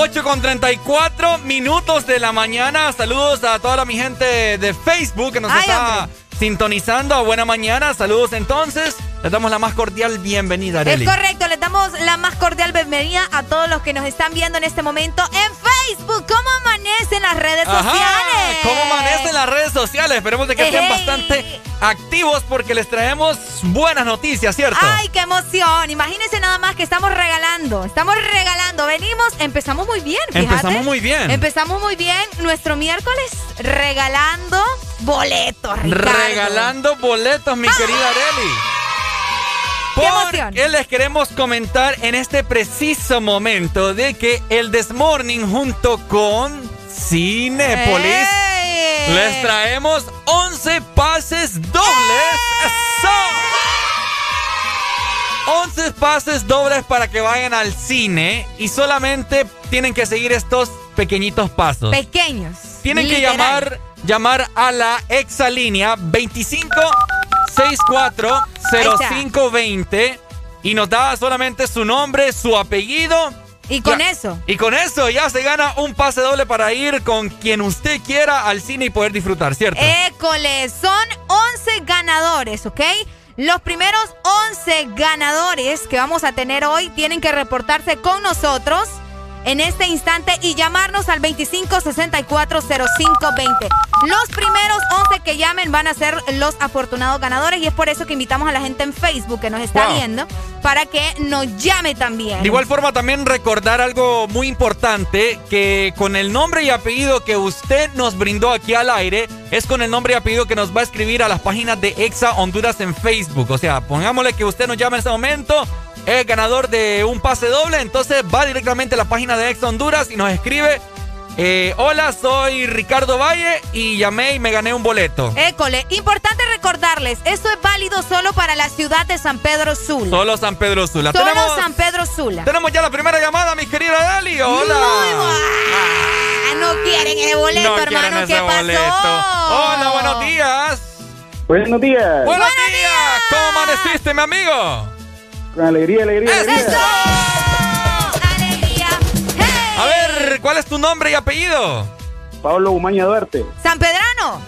8 con 34 minutos de la mañana. Saludos a toda la mi gente de Facebook que nos Ay, está hombre. sintonizando. Buena mañana. Saludos entonces. Les damos la más cordial bienvenida, Es Arely. correcto, les damos la más cordial bienvenida a todos los que nos están viendo en este momento en Facebook. ¿Cómo amanecen las redes Ajá, sociales? ¿Cómo amanecen las redes sociales? Esperemos de que estén bastante activos porque les traemos buenas noticias, ¿cierto? ¡Ay, qué emoción! Imagínense nada más que estamos regalando. Estamos regalando. Venimos, empezamos muy bien, fíjate. Empezamos muy bien. Empezamos muy bien nuestro miércoles regalando boletos, Ricardo. Regalando boletos, mi querida Areli. Porque les queremos comentar en este preciso momento de que el Desmorning junto con Cinepolis ¡Ey! les traemos 11 pases dobles. ¡Eso! 11 pases dobles para que vayan al cine y solamente tienen que seguir estos pequeñitos pasos. Pequeños. Tienen que llamar, llamar a la exalínea 25 64 0520 y nos da solamente su nombre, su apellido. Y con Ya- eso. Y con eso ya se gana un pase doble para ir con quien usted quiera al cine y poder disfrutar, ¿cierto? École, son 11 ganadores, ¿ok? Los primeros 11 ganadores que vamos a tener hoy tienen que reportarse con nosotros en este instante y llamarnos al 25640520. Los primeros 11 que llamen van a ser los afortunados ganadores y es por eso que invitamos a la gente en Facebook que nos está Wow. viendo para que nos llame también. De igual forma, también recordar algo muy importante, que con el nombre y apellido que usted nos brindó aquí al aire, es con el nombre y apellido que nos va a escribir a las páginas de Exa Honduras en Facebook. O sea, pongámosle que usted nos llama en ese momento, es ganador de un pase doble, entonces va directamente a la página de Exa Honduras y nos escribe, eh, hola, soy Ricardo Valle y llamé y me gané un boleto. École, importante recordarles, esto es válido solo para la ciudad de San Pedro Sula. Solo San Pedro Sula. Solo Tenemos, San Pedro Sula. tenemos ya la primera llamada, mi querida Dali. Hola. No quieren ese boleto, No hermano. ¿Qué pasó? boleto. Hola, buenos días. Buenos días. Buenos días. ¿Cómo amaneciste, mi amigo? Con alegría, alegría, alegría. A ver, ¿cuál es tu nombre y apellido? Pablo Umaña Duarte, San Pedrano.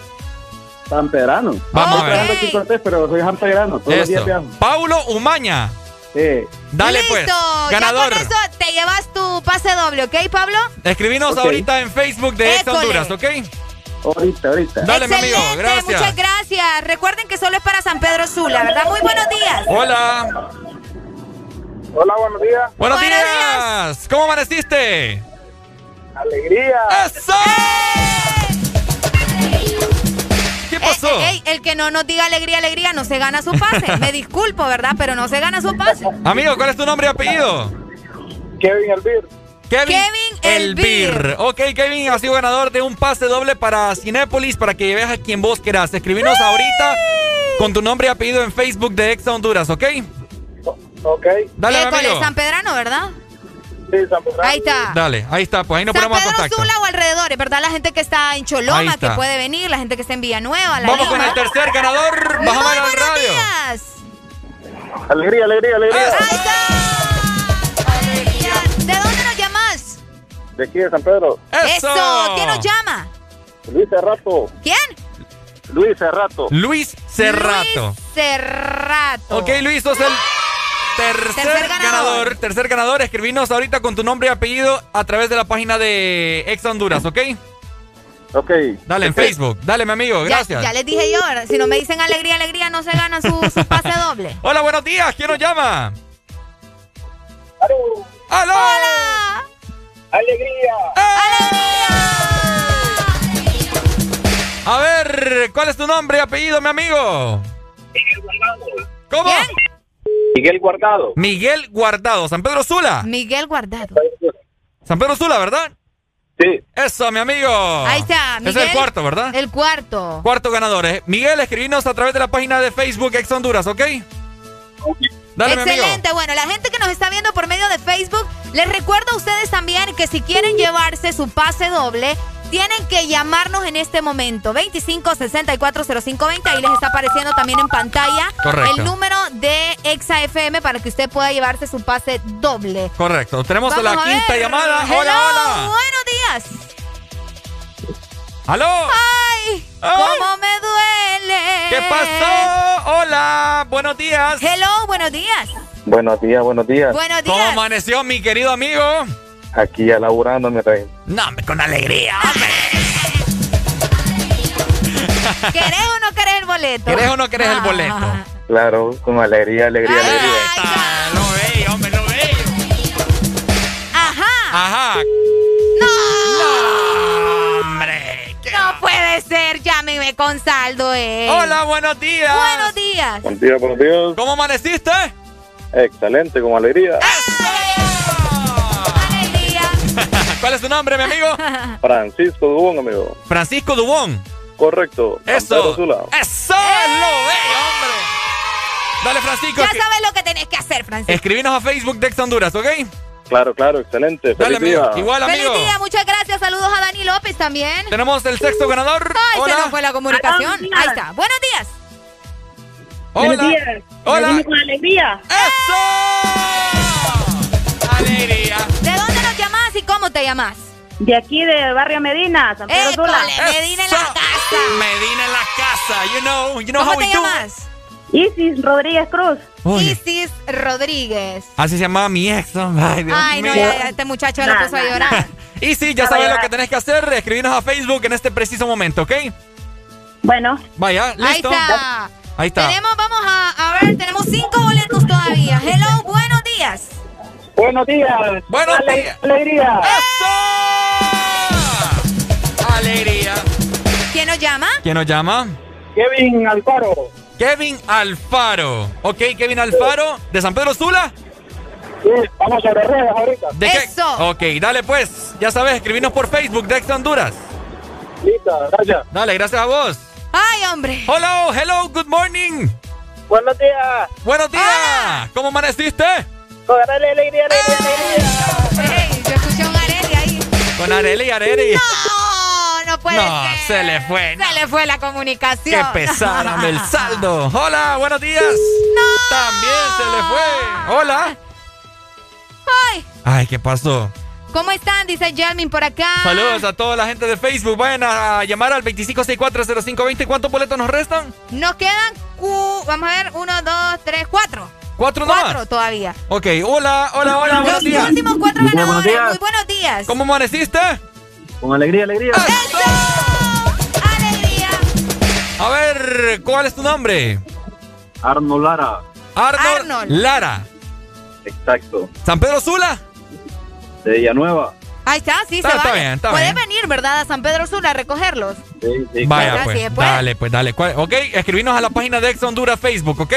San Pedrano. Vamos a Estoy ver. aquí Cortés, pero soy San Pedrano. Todos los días Eso. Paulo Umaña. Sí. Dale Listo. pues. Ya Ganador. con eso te llevas tu pase doble, ¿ok, Pablo? Escribinos ahorita en Facebook de Ex École. Honduras, ¿ok? Ahorita, ahorita. Dale, mi amigo. Excelente, Gracias. Muchas gracias. Recuerden que solo es para San Pedro Sula, ¿verdad? Muy buenos días. Hola. Hola, buenos días. Buenos, Buenos días. ¿Cómo amaneciste? Alegría. ¡Eso! ¿Qué pasó? Ey, ey, el que no nos diga alegría, alegría, no se gana su pase. Me disculpo, ¿verdad? Pero no se gana su pase. Amigo, ¿cuál es tu nombre y apellido? Kevin Elvir. Kevin, Kevin Elvir. Ok, Kevin ha sido ganador de un pase doble para Cinépolis para que lleves a quien vos quieras. Escribinos ahorita con tu nombre y apellido en Facebook de Exa Honduras, ¿ok? Ok. Dale, amigo. San Pedrano, ¿verdad? Sí, San Pedro. Ahí está. Dale, ahí está, pues ahí nos San ponemos Pedro contacto. Sula o alrededores, ¿verdad? La gente que está en Choloma, está. que puede venir, la gente que está en Villanueva, la Vamos con el tercer ganador. Muy Bájame al buenos radio. días. Alegría, alegría, alegría. Ahí está. Alegría. ¿De dónde nos llamas? De aquí de San Pedro. ¡Eso! ¿Quién nos llama? Luis Cerrato. ¿Quién? Luis Cerrato. Luis Cerrato. Luis Cerrato. Ok, Luis, sos el tercer, Tercer ganador. ganador. Tercer ganador. Escribinos ahorita con tu nombre y apellido a través de la página de Ex Honduras, ¿ok? Ok. Dale, en Ok. Facebook. Dale, mi amigo, Ya, gracias. ya les dije yo, si no me dicen alegría, alegría, no se gana su, su pase doble. Hola, buenos días. ¿Quién nos llama? ¡Aló! ¡Hola! Alegría. A ver, ¿cuál es tu nombre y apellido, mi amigo? ¿Cómo? ¿Quién? Miguel Guardado. Miguel Guardado, San Pedro Sula. Miguel Guardado. San Pedro Sula, ¿verdad? Sí. Eso, mi amigo. Ahí está, Es Miguel. el cuarto, ¿verdad? El cuarto. Cuarto ganador. eh. Miguel, escribinos a través de la página de Facebook Ex Honduras, ¿ok? Dale, mi amigo. Excelente. Bueno, la gente que nos está viendo por medio de Facebook, les recuerdo a ustedes también que si quieren llevarse su pase doble, tienen que llamarnos en este momento. 25640520. Ahí les está apareciendo también en pantalla Correcto. el número de Exa FM para que usted pueda llevarse su pase doble. Correcto. Tenemos Vamos la quinta ver. llamada. Hello, Hola, hola. Buenos días. ¿Aló? Ay, Ay. cómo me duele. ¿Qué pasó? Hola, buenos días. Hello, buenos días. Buenos días, buenos días. Buenos ¿Cómo días. amaneció mi querido amigo? Aquí ya laburando, mi rey. No, hombre, con alegría, hombre. ¿Querés o no querés el boleto? ¿Querés o no querés el boleto? Ah. Claro, con alegría, alegría, Ay, alegría. ay, Ah, lo bello, hombre, lo bello. Ajá. Ajá. No. No, hombre. ¿Qué- No puede ser. Llámeme con saldo, eh. Hola, buenos días. Buenos días. Buenos días, buenos días. ¿Cómo amaneciste? Excelente, con alegría. Alegría. ¿Cuál es tu nombre, mi amigo? Francisco Dubón, amigo. Francisco Dubón. Correcto. Eso. Eso es lo bello, hombre. Dale, Francisco. Ya escri- sabes lo que tenés que hacer, Francisco. Escribinos a Facebook de Ex Honduras, ¿ok? Claro, claro, excelente. Dale, Feliz amigo. día. Igual, amigo. Feliz día, muchas gracias. Saludos a Dani López también. Tenemos el sexto ganador. Ay, Hola. se nos fue la comunicación. Buenos días. Ahí está. Buenos días. Hola. Hola. Venimos con alegría. ¡Eso! Alegría. Cómo te llamas? De aquí de Barrio Medina, San Pedro Sula. Medina en la casa. Medina en la casa. You know, you know ¿Cómo how we te do. llamas? Isis Rodríguez Cruz. Oye, Isis Rodríguez. así se llamaba mi ex. Ay, Dios Ay, no, mío. ya, ya, este muchacho lo Nah, puso a nah, llorar. Y sí, ya sabes lo que tenés que hacer. Escribirnos a Facebook en este preciso momento, ¿ok? Bueno, Vaya, Ahí listo. está. Ahí está. Tenemos, vamos a, a ver, tenemos cinco boletos todavía. Hello, buenos días. Buenos días. Buenos Ale- días. Alegría. ¡Eso! Alegría. ¿Quién nos llama? ¿Quién nos llama? Kevin Alfaro. Kevin Alfaro. Ok, Kevin Alfaro, de San Pedro Sula. Sí, vamos sobre ruedas ahorita. ¿De qué? Eso. Ok, dale pues. Ya sabes, escribinos por Facebook de Ex Honduras. Lista, gracias. Dale, gracias a vos. Ay, hombre. Hello, hello, good morning. Buenos días. Buenos días. Hola. ¿Cómo amaneciste? Con alegría, alegría, alegría. Ey, yo escuché un Areli ahí. Con Areli, Areli. No, no puede No, ser. se le fue. Se le fue la Qué comunicación. pesada el saldo. Hola, buenos días. También se le fue. Hola. Ay, Ay, ¿qué pasó? ¿cómo están? Dice Jelmin por acá. Saludos a toda la gente de Facebook. Vayan a llamar al 25640520. ¿Cuántos boletos nos restan? Nos quedan, cu- vamos a ver, uno, dos, tres, cuatro. ¿Cuatro Cuatro nomás? todavía. Ok, hola, hola, hola, Los buenos días. últimos cuatro Buenos días. Muy buenos días. ¿Cómo amaneciste? Con alegría, alegría. ¡Eso! ¡Alegría! A ver, ¿cuál es tu nombre? Arnold Lara. Arnold, Arnold. Lara. Exacto. ¿San Pedro Sula? De Villanueva. Ahí está, sí, Está- se está vale. bien, está Puedes bien. venir, ¿verdad? A San Pedro Sula a recogerlos. Sí, sí, Vaya, pues. Sí, después. Dale, pues, dale. ¿Cuál- Ok, escribinos a la página de Ex Honduras Facebook, ¿ok?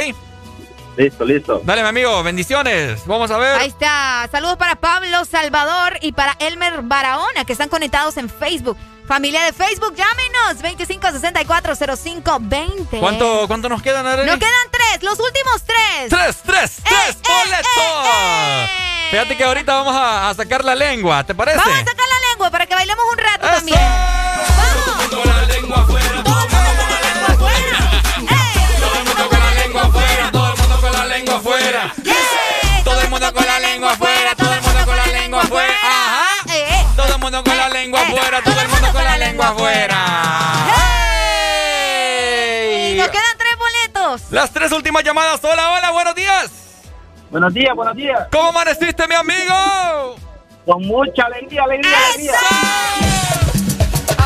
Listo, listo. Dale, mi amigo, bendiciones. Vamos a ver. Ahí está. Saludos para Pablo Salvador y para Elmer Barahona, que están conectados en Facebook. Familia de Facebook, llámenos. 25640520. ¿Cuánto, ¿Cuánto nos quedan, Arely? Nos quedan tres, los últimos tres. ¡Tres, tres, tres boletos! Fíjate que ahorita vamos a, a sacar la lengua, ¿te parece? Vamos a sacar la lengua para que bailemos un rato también. Con lengua afuera, todo el mundo con la lengua afuera. ¡Hey! Nos quedan tres boletos. Las tres últimas llamadas. Hola, hola, buenos días. Buenos días, buenos días. ¿Cómo amaneciste, mi amigo? Con mucha alegría, alegría, alegría.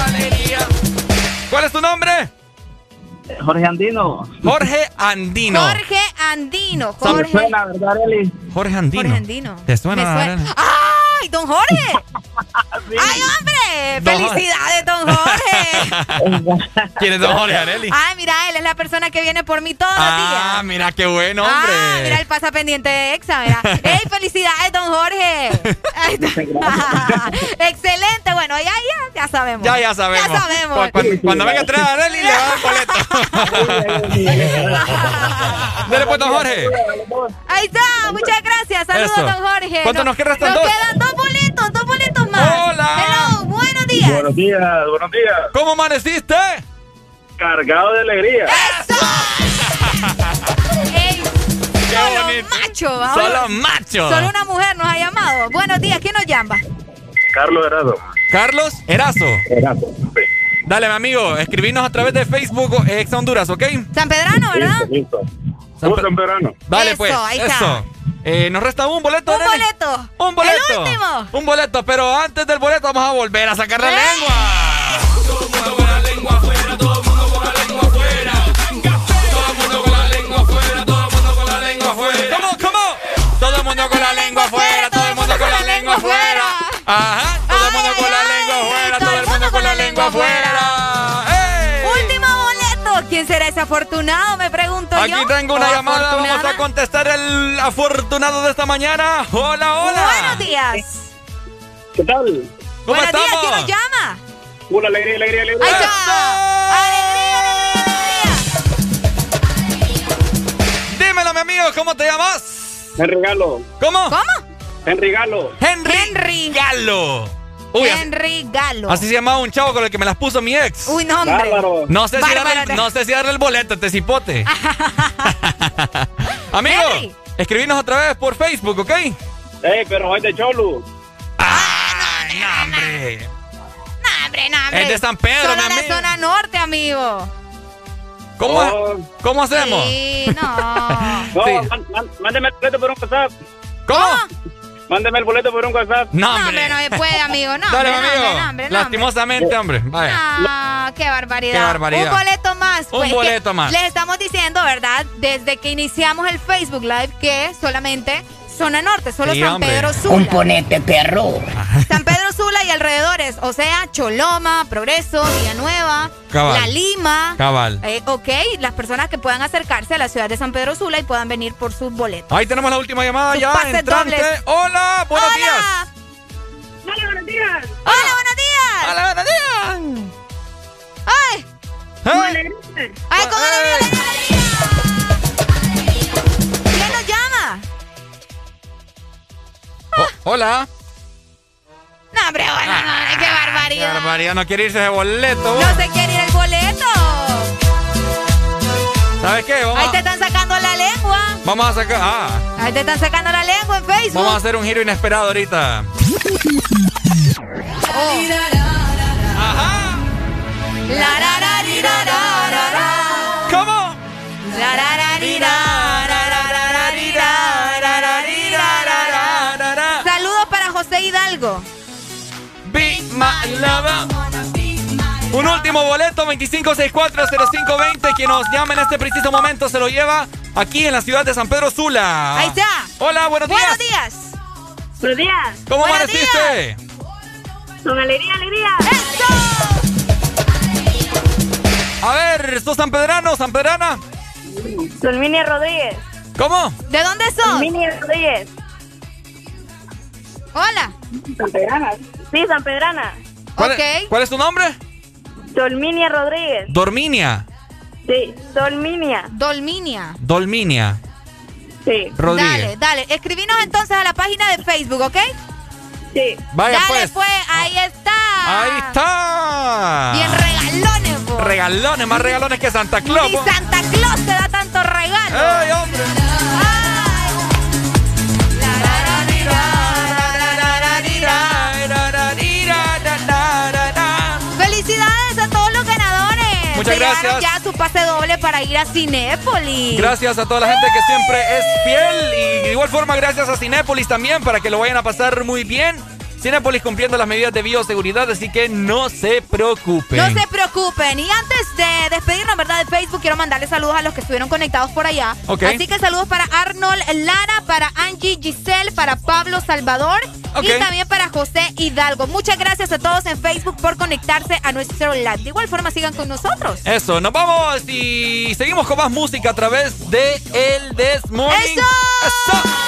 Alegría. ¿Cuál es tu nombre? Jorge Andino. Jorge Andino. Jorge Andino. ¿Me Jorge, suena, verdad, Eli? Jorge Andino. Jorge Andino. ¿Te suena? Me suena. Arely? ¡Ay, don Jorge! ¡Ay, hombre! Don. ¡Felicidades, don Jorge! ¿Quién es don Jorge Areli? Ay, mira, él es la persona que viene por mí todos los Ah, días. mira qué bueno, hombre. Ah, mira, él pasa pendiente de Exa, mira. ¡Ey, felicidades, don Jorge! Excelente, bueno, ya, ya, ya sabemos. Ya, ya sabemos. Ya sabemos. Cu- Cuando, cuando venga a traer a Arely, le va a dar boleto. Dale pues, don Jorge. Ahí está, muchas gracias. Saludos, Eso. don Jorge. ¿Cuánto nos? Nos quedan dos boletos, dos boletos más. Hola. Hello, buenos días. Buenos días, buenos días. ¿Cómo amaneciste? Cargado de alegría. Ey, solo bonito. macho. Solo macho. Solo una mujer nos ha llamado. Buenos días, ¿quién nos llama? Carlos Herado. Carlos Erazo. Herado. Dale, mi amigo, escribinos a través de Facebook Ex Honduras, ¿ok? San Pedrano, ¿verdad? Listo. San Justo en verano. Dale, Eso, pues. ahí está. Eso. Eh, nos resta un boleto, Un boleto. Un boleto. El último. Un boleto, pero antes del boleto vamos a volver a sacar la ¡Eh! lengua. Todo el mundo con la lengua afuera, todo el mundo con la lengua afuera. Todo el mundo con la lengua afuera, todo el mundo con la lengua afuera. ¿Cómo, cómo? Todo el mundo con la lengua afuera, todo el mundo con la lengua afuera. Ajá, todo el mundo con la lengua afuera, todo el mundo con la lengua afuera. ¿Quién será ese afortunado? Me pregunto Aquí yo. tengo una ¿O llamada, vamos a contestar el afortunado de esta mañana. Hola, hola. Buenos días. ¿Qué tal? ¿Cómo Buenos días, estamos? ¿quién nos llama? Una alegría, alegría, Ahí alegría. está. Alegría, alegría, alegría. Dímelo, mi amigo, ¿cómo te llamas? Henry Galo. ¿Cómo? ¿Cómo? Henry Galo. Henry, Henry. Galo. Uy, Henry Galo. así se llamaba un chavo con el que me las puso mi ex. Uy, no, hombre. Bárbaro. No sé, si darle, te- no sé si darle el boleto, este cipote. Amigo, Henry. escribinos otra vez por Facebook, ¿ok? Ey, pero es de Cholu. ¡Ay, no, hombre! No, hombre, no, hombre. Es de San Pedro, Solo mi la zona norte, amigo. ¿Cómo, Oh. ¿cómo hacemos? Sí, no. No, Sí. mándeme el boleto por un WhatsApp. ¿Cómo? Mándeme el boleto por un WhatsApp. No, No, hombre. hombre, no se puede, amigo. No, Dale, hombre, no, amigo. hombre, no, hombre, no, Lastimosamente, hombre. Vaya. Ah, qué barbaridad. Qué barbaridad. Un boleto más. Un pues, boleto más. Les estamos diciendo, ¿verdad? Desde que iniciamos el Facebook Live que solamente zona norte, solo Sí, San hombre. Pedro Sula. Un ponete perro. San Pedro Sula y alrededores, o sea, Choloma, Progreso, Villanueva, Cabal. La Lima. Cabal. Eh, ok, las personas que puedan acercarse a la ciudad de San Pedro Sula y puedan venir por sus boletos. Ahí tenemos la última llamada Sus ya. Entrante. dobles. Hola, buenos días. ¡Hola! Buenos días. ¡Hola, buenos días! Hola, buenos días. ¡Ay! ¿Eh? ¡Ay, cómo le Oh, hola. No, hombre, bueno, no, qué Qué barbaridad. barbaridad, no quiere irse de boleto. vos. No se quiere ir el boleto. ¿Sabes qué? Vamos, Ahí te están sacando la lengua. vamos a sacar. Ah, Ahí te están sacando la lengua en Facebook. vamos a hacer un giro inesperado ahorita. Oh. Ajá. La, ra, ra, ra. ¿Cómo? La, Hidalgo. Be my lover. Un último boleto, 25640520. Quien nos llame en este preciso momento se lo lleva aquí en la ciudad de San Pedro Sula. Ahí está. Hola, buenos días. Buenos días. Buenos días. ¿Cómo Buenos amaneciste? Con alegría, alegría. A ver, ¿sos sanpedrano, sanpedrana? Solminia Rodríguez. ¿Cómo? ¿De dónde sos? Solminia Rodríguez. Hola. San Pedrana. Sí, San Pedrana. ¿Cuál, es, ¿Cuál es tu nombre? Solminia Rodríguez. Dorminia. Sí, Solminia. Dolminia. Dolminia. Sí. Rodríguez. Dale, dale. Escribinos entonces a la página de Facebook, ¿ok? Sí. Vaya Dale, pues. ahí está. Ahí está. Bien regalones. Regalones, más regalones que Santa Claus. Po. Santa Claus te da tanto regalo. ¡Ey, hombre! Muchas gracias. ya su pase doble para ir a Cinépolis. Gracias a toda la gente que siempre es fiel y de igual forma gracias a Cinépolis también para que lo vayan a pasar muy bien. Cinépolis cumpliendo las medidas de bioseguridad, así que no se preocupen. No se preocupen. Y antes de despedirnos, ¿verdad? De Facebook, quiero mandarle saludos a los que estuvieron conectados por allá. Ok. Así que saludos para Arnold Lara, para Angie Giselle, para Pablo Salvador Ok. y también para José Hidalgo. Muchas gracias a todos en Facebook por conectarse a nuestro live. De igual forma, sigan con nosotros. Eso, nos vamos y seguimos con más música a través de El This Morning. ¡Eso!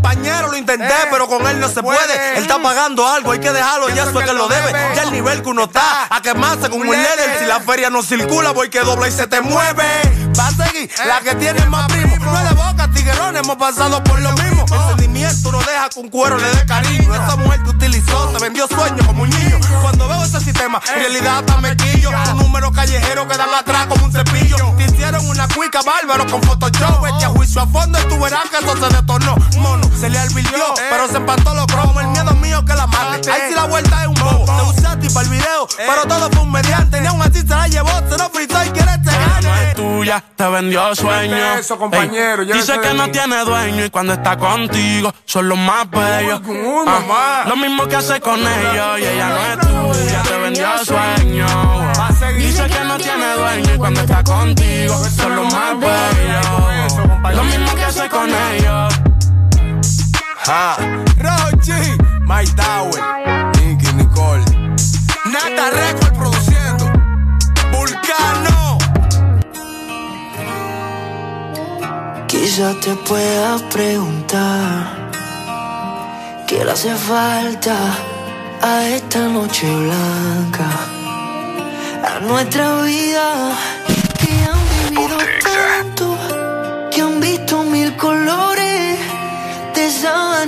Compañero, lo intenté, pero con él no se puede. Él está pagando algo, hay que dejarlo, ya eso es que lo debe. Ya el nivel que uno está, a quemarse como un líder. Si la feria no circula, voy que dobla y se te mueve. Va a seguir la que tiene más primo. No es de boca, tiguerón, hemos pasado por lo mismo. El sentimiento no deja que un cuero le dé cariño. Esa mujer te utilizó, te vendió sueños como un niño. Cuando veo ese sistema, en realidad hasta me quillo. Un número callejero que dan atrás como un cepillo. Te hicieron una cuica bárbaro con Photoshop. Vete a juicio a fondo y tú verás que eso se detornó. Mono, se le advirtió, pero se empató los cromos. El miedo mío que la mate. Ahí sí la vuelta es un bobo. Te usé a ti para el video, pero todo fue un mediante. Ni aún así se la llevó, se lo fritó y quiere este Ella no gane. es tuya, te vendió sueño. Eso, compañero, Ey, dice que no tiene dueño y cuando está contigo son los más bellos. uy, Ah, lo mismo que hace con ellos y ella no es tuya, te vendió sueño. Dice que no tiene dueño y cuando está contigo son los más bellos. Lo mismo que hace con ellos. Ja. Rochi, My Tower, Nicky Nicole. Nata Record produciendo. Vulcano. Quizá te pueda preguntar qué le hace falta a esta noche blanca, a nuestra vida que han vivido tanto, que han visto mil colores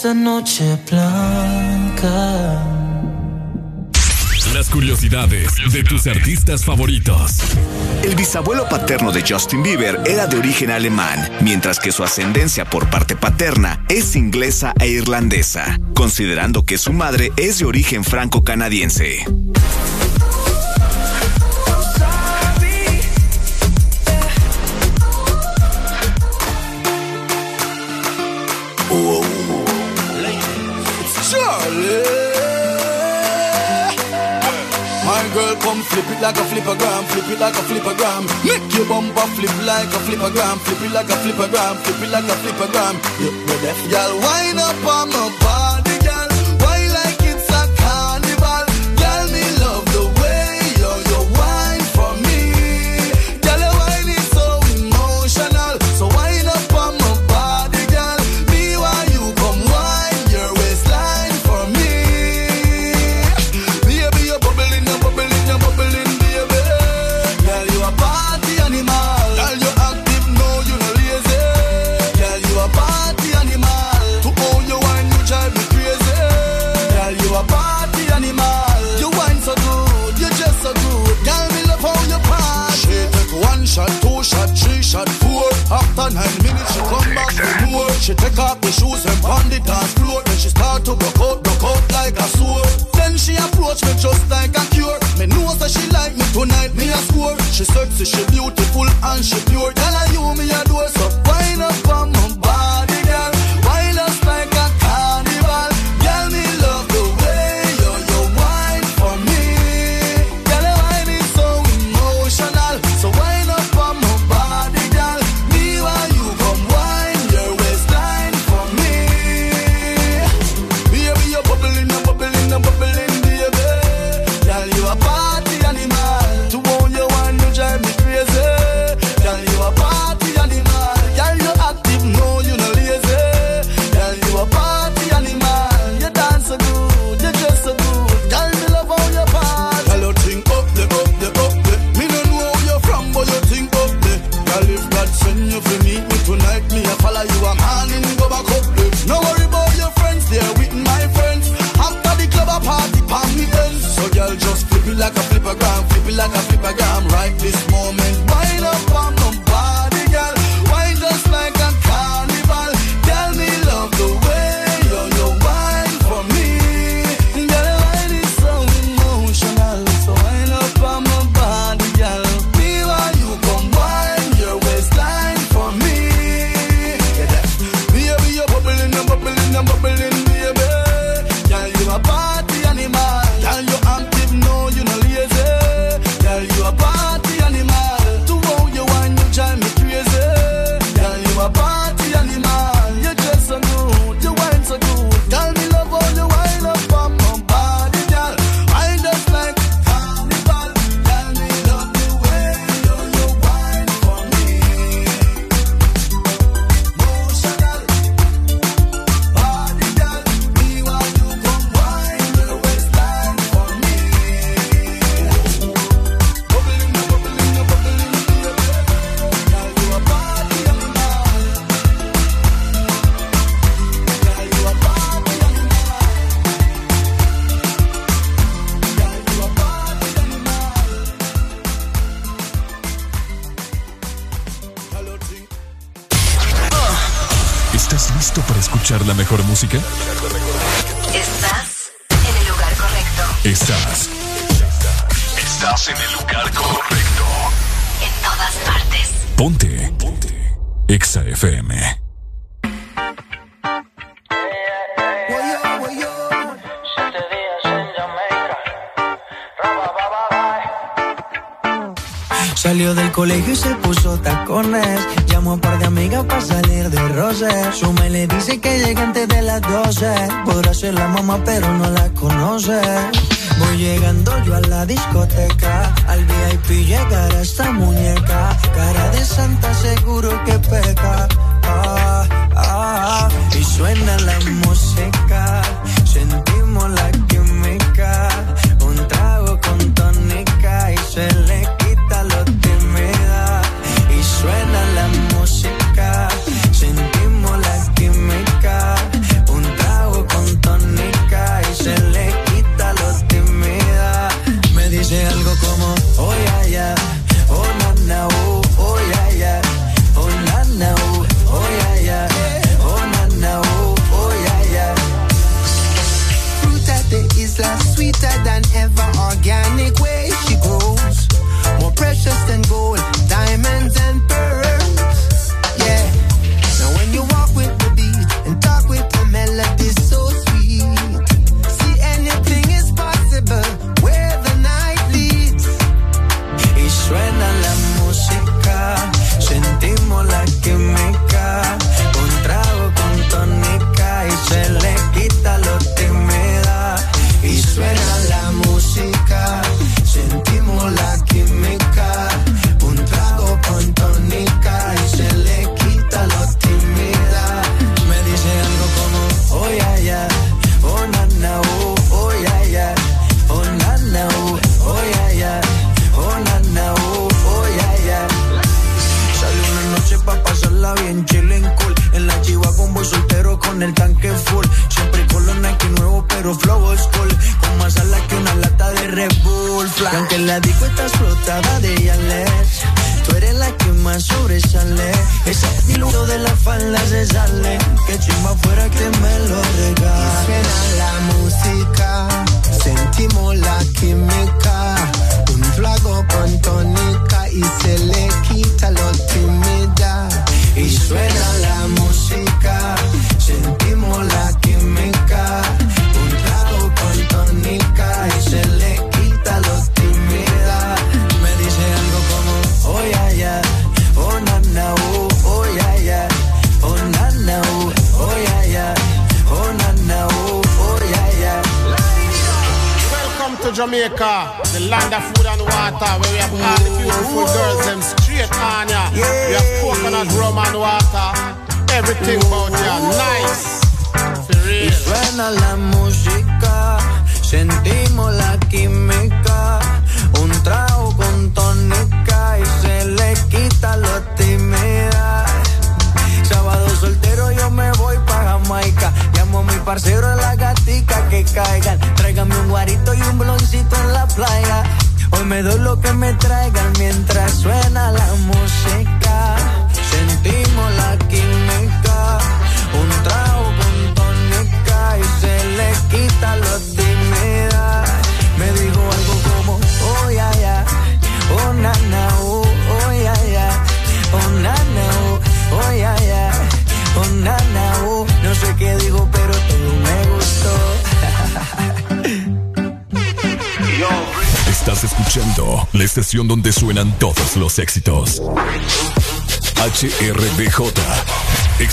Esta noche blanca. Las curiosidades de tus artistas favoritos. El bisabuelo paterno de Justin Bieber era de origen alemán, mientras que su ascendencia por parte paterna es inglesa e irlandesa, considerando que su madre es de origen franco-canadiense. Flip it like a flippergram, flip it like a flippergram. Make your bumper flip like a flippergram, flip it like a flippergram, flip it like a flippergram. You ready? Girl, wind up on my body, She take off the shoes and pound the dance floor. Then she start to broke out, broke out like a sword. Then she approach me just like a cure. Me know that she like me tonight, me a score. She sexy, she beautiful and she pure. Tell her you me adore, so wind up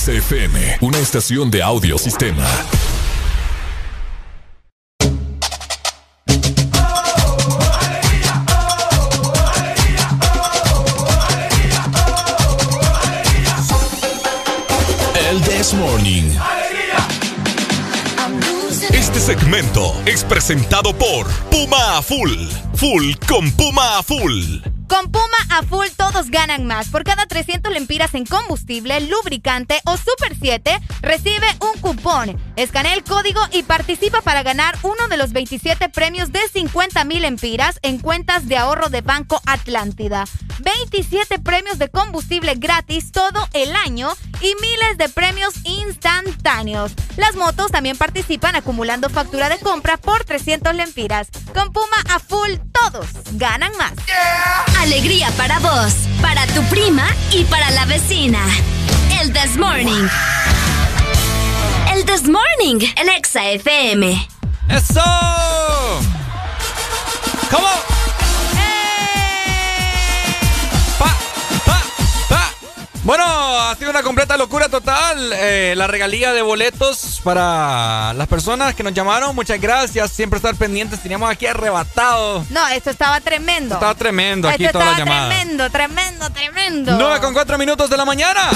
XFM, una estación de audio sistema. El This Morning. Este segmento es presentado por Puma a Full. Full con Puma a Full. Con Puma a full ganan más. Por cada 300 lempiras en combustible, lubricante o Super 7, recibe un cupón. Escanea el código y participa para ganar uno de los 27 premios de 50 mil lempiras en cuentas de ahorro de Banco Atlántida. 27 premios de combustible gratis todo el año y miles de premios instantáneos. Las motos también participan acumulando factura de compra por 300 lempiras. Con Puma a full ganan más. Alegría para vos, para tu prima y para la vecina. El This Morning. El This Morning, el Exa FM. ¡Eso! ¿Cómo? Bueno, ha sido una completa locura total. Eh, la regalía de boletos para las personas que nos llamaron. Muchas gracias. Siempre estar pendientes. Teníamos aquí arrebatado. No, esto estaba tremendo. Estaba tremendo aquí Esto todas las estaba tremendo, tremendo, tremendo. 9 con 4 minutos de la mañana.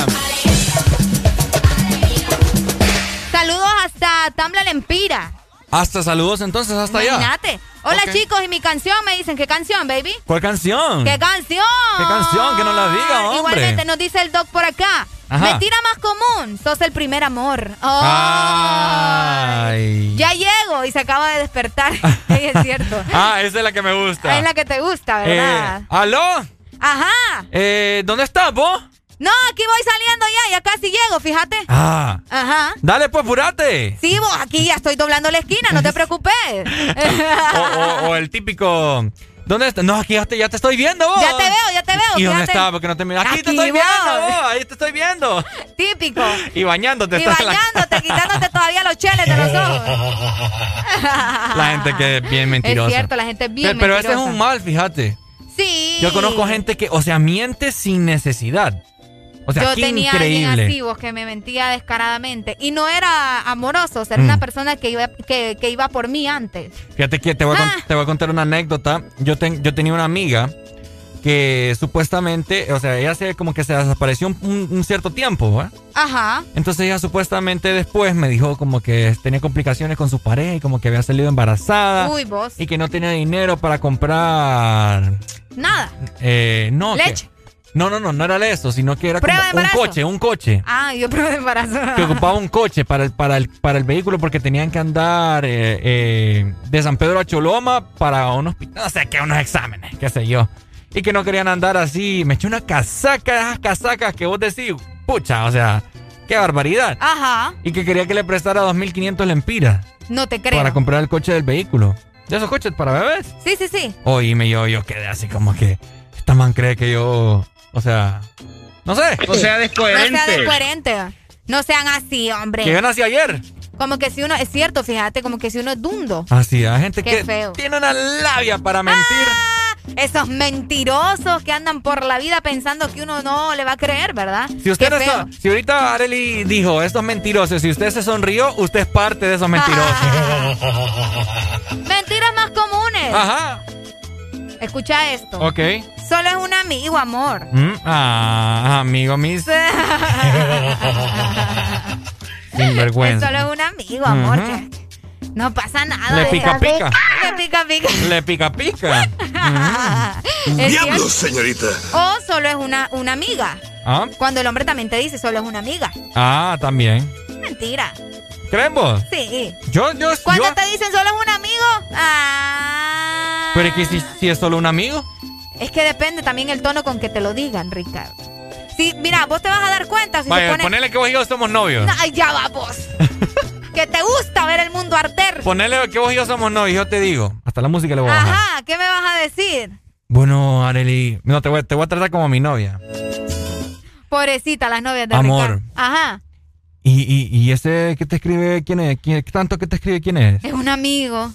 Saludos hasta Tambla Lempira. Hasta saludos entonces, hasta allá. Imagínate. Hola Ok. chicos, y mi canción me dicen, ¿qué canción, baby? ¿Cuál canción? ¿Qué canción? ¿Qué canción? Que no la diga, hombre. Igualmente nos dice el doc por acá. Ajá. Mentira más común, sos el primer amor. Oh. Ay. Ya llego y se acaba de despertar. Es cierto. Ah, esa es la que me gusta. Es la que te gusta, ¿verdad? Eh, ¿Aló? Ajá. Eh, ¿Dónde estás, vos? No, aquí voy saliendo ya, ya casi llego, fíjate. Ah. Ajá. Dale, pues, apurate. Sí, vos, aquí ya estoy doblando la esquina, no te preocupes. O, o- o el típico. ¿Dónde estás? No, aquí ya te, ya te estoy viendo, vos. Ya te veo, ya te veo. ¿Y dónde fíjate. estás? Porque no te miras. Aquí, te estoy viendo, vos. Ahí te estoy viendo. Típico. Y bañándote. Y la- bañándote, quitándote todavía los cheles de los ojos. La gente que es bien mentirosa. Es cierto, la gente es bien Pero, pero ese es mentirosa. un mal, fíjate. Sí. Yo conozco gente que, o sea, miente sin necesidad. O sea, Yo qué tenía increíble. alguien así, vos, que me mentía descaradamente. Y no era amoroso, o sea, era Mm. una persona que iba, que, que iba por mí antes. Fíjate que te voy, a Ah. te voy a contar una anécdota. Yo, ten- yo tenía una amiga que supuestamente, o sea, ella se como que se desapareció un, cierto tiempo, ¿va? Ajá. Entonces ella supuestamente después me dijo como que tenía complicaciones con su pareja y como que había salido embarazada. Uy, vos. Y que no tenía dinero para comprar... Nada. eh, no, Leche. No, no, no, no era eso, sino que era como un coche, un coche. Ah, yo prueba de embarazo. Que ocupaba un coche para el, para el, para el vehículo porque tenían que andar eh, eh, de San Pedro a Choloma para unos, no sé qué, unos exámenes, qué sé yo. Y que no querían andar así. Me eché una casaca, esas casacas que vos decís, pucha, o sea, qué barbaridad. Ajá. Y que quería que le prestara 2.500 lempiras No te creo. para comprar el coche del vehículo. De esos coches para bebés. Sí, sí, sí. Oíme, yo, yo quedé así como que, esta man cree que yo, o sea, no sé. No sea descoherente. No sean así, hombre. Que yo nací ayer. Como que si uno, es cierto, fíjate, como que si uno es dundo. Así, hay gente Qué que feo. tiene una labia para mentir. Ah, esos mentirosos que andan por la vida pensando que uno no le va a creer, ¿verdad? Si usted Qué no está- si ahorita Areli dijo estos mentirosos, si usted se sonrió, usted es parte de esos mentirosos. Mentiras más comunes. Ajá. Escucha esto. Ok. Solo es un amigo, amor. Mm, ah, amigo, mis sinvergüenza. Solo es un amigo, amor. No pasa nada. Le pica, pica. Le pica pica. Le pica pica. Es cierto. señorita. O solo es una, una amiga. ¿Ah? Cuando el hombre también te dice solo es una amiga. ah, también. Mentira. ¿Creen vos? Sí. Yo, yo, Cuando yo- te dicen solo es un amigo. Ah. Pero es que si, si es solo un amigo. Es que depende también el tono con que te lo digan, Ricardo. Sí, mira, vos te vas a dar cuenta si Vaya, se pone... ponele que vos y yo somos novios. Ay, ya va vos. que te gusta ver el mundo arder. Ponele que vos y yo somos novios, yo te digo. Hasta la música le voy a bajar. Ajá, ¿qué me vas a decir? Bueno, Areli, no, te voy, te voy a tratar como mi novia. Pobrecita, las novias de Amor. Ricardo. Ajá, ¿Y, y, y ese que te escribe, quién es? ¿Quién, ¿Tanto que te escribe, quién es? es un amigo.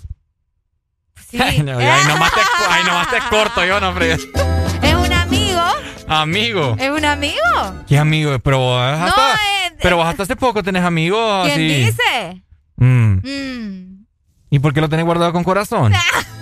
Sí. No, ahí, nomás te, ahí nomás te corto yo, no, hombre. Es un amigo. Amigo. Es un amigo. ¿Qué amigo? Pero vos hasta, No, eh, pero vos hasta hace poco tenés amigos ¿Quién así. dice? Mm. Mm. ¿Y por qué lo tenés guardado con corazón?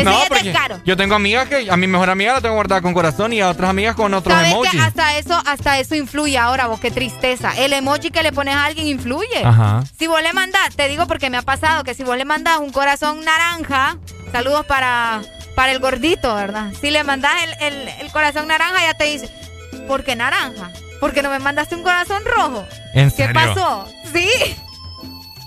Ese no, ya es porque descaro. yo tengo amigas que a mi mejor amiga la tengo guardada con corazón y a otras amigas con otros ¿Sabes emojis. que hasta eso, hasta eso influye ahora, vos? Qué tristeza. El emoji que le pones a alguien influye. Ajá. Si vos le mandás, te digo porque me ha pasado que si vos le mandás un corazón naranja, saludos para, para el gordito, ¿verdad? Si le mandás el, el- el corazón naranja, ya te dice, ¿por qué naranja? ¿Por qué no me mandaste un corazón rojo? ¿En ¿Qué serio? pasó? Sí,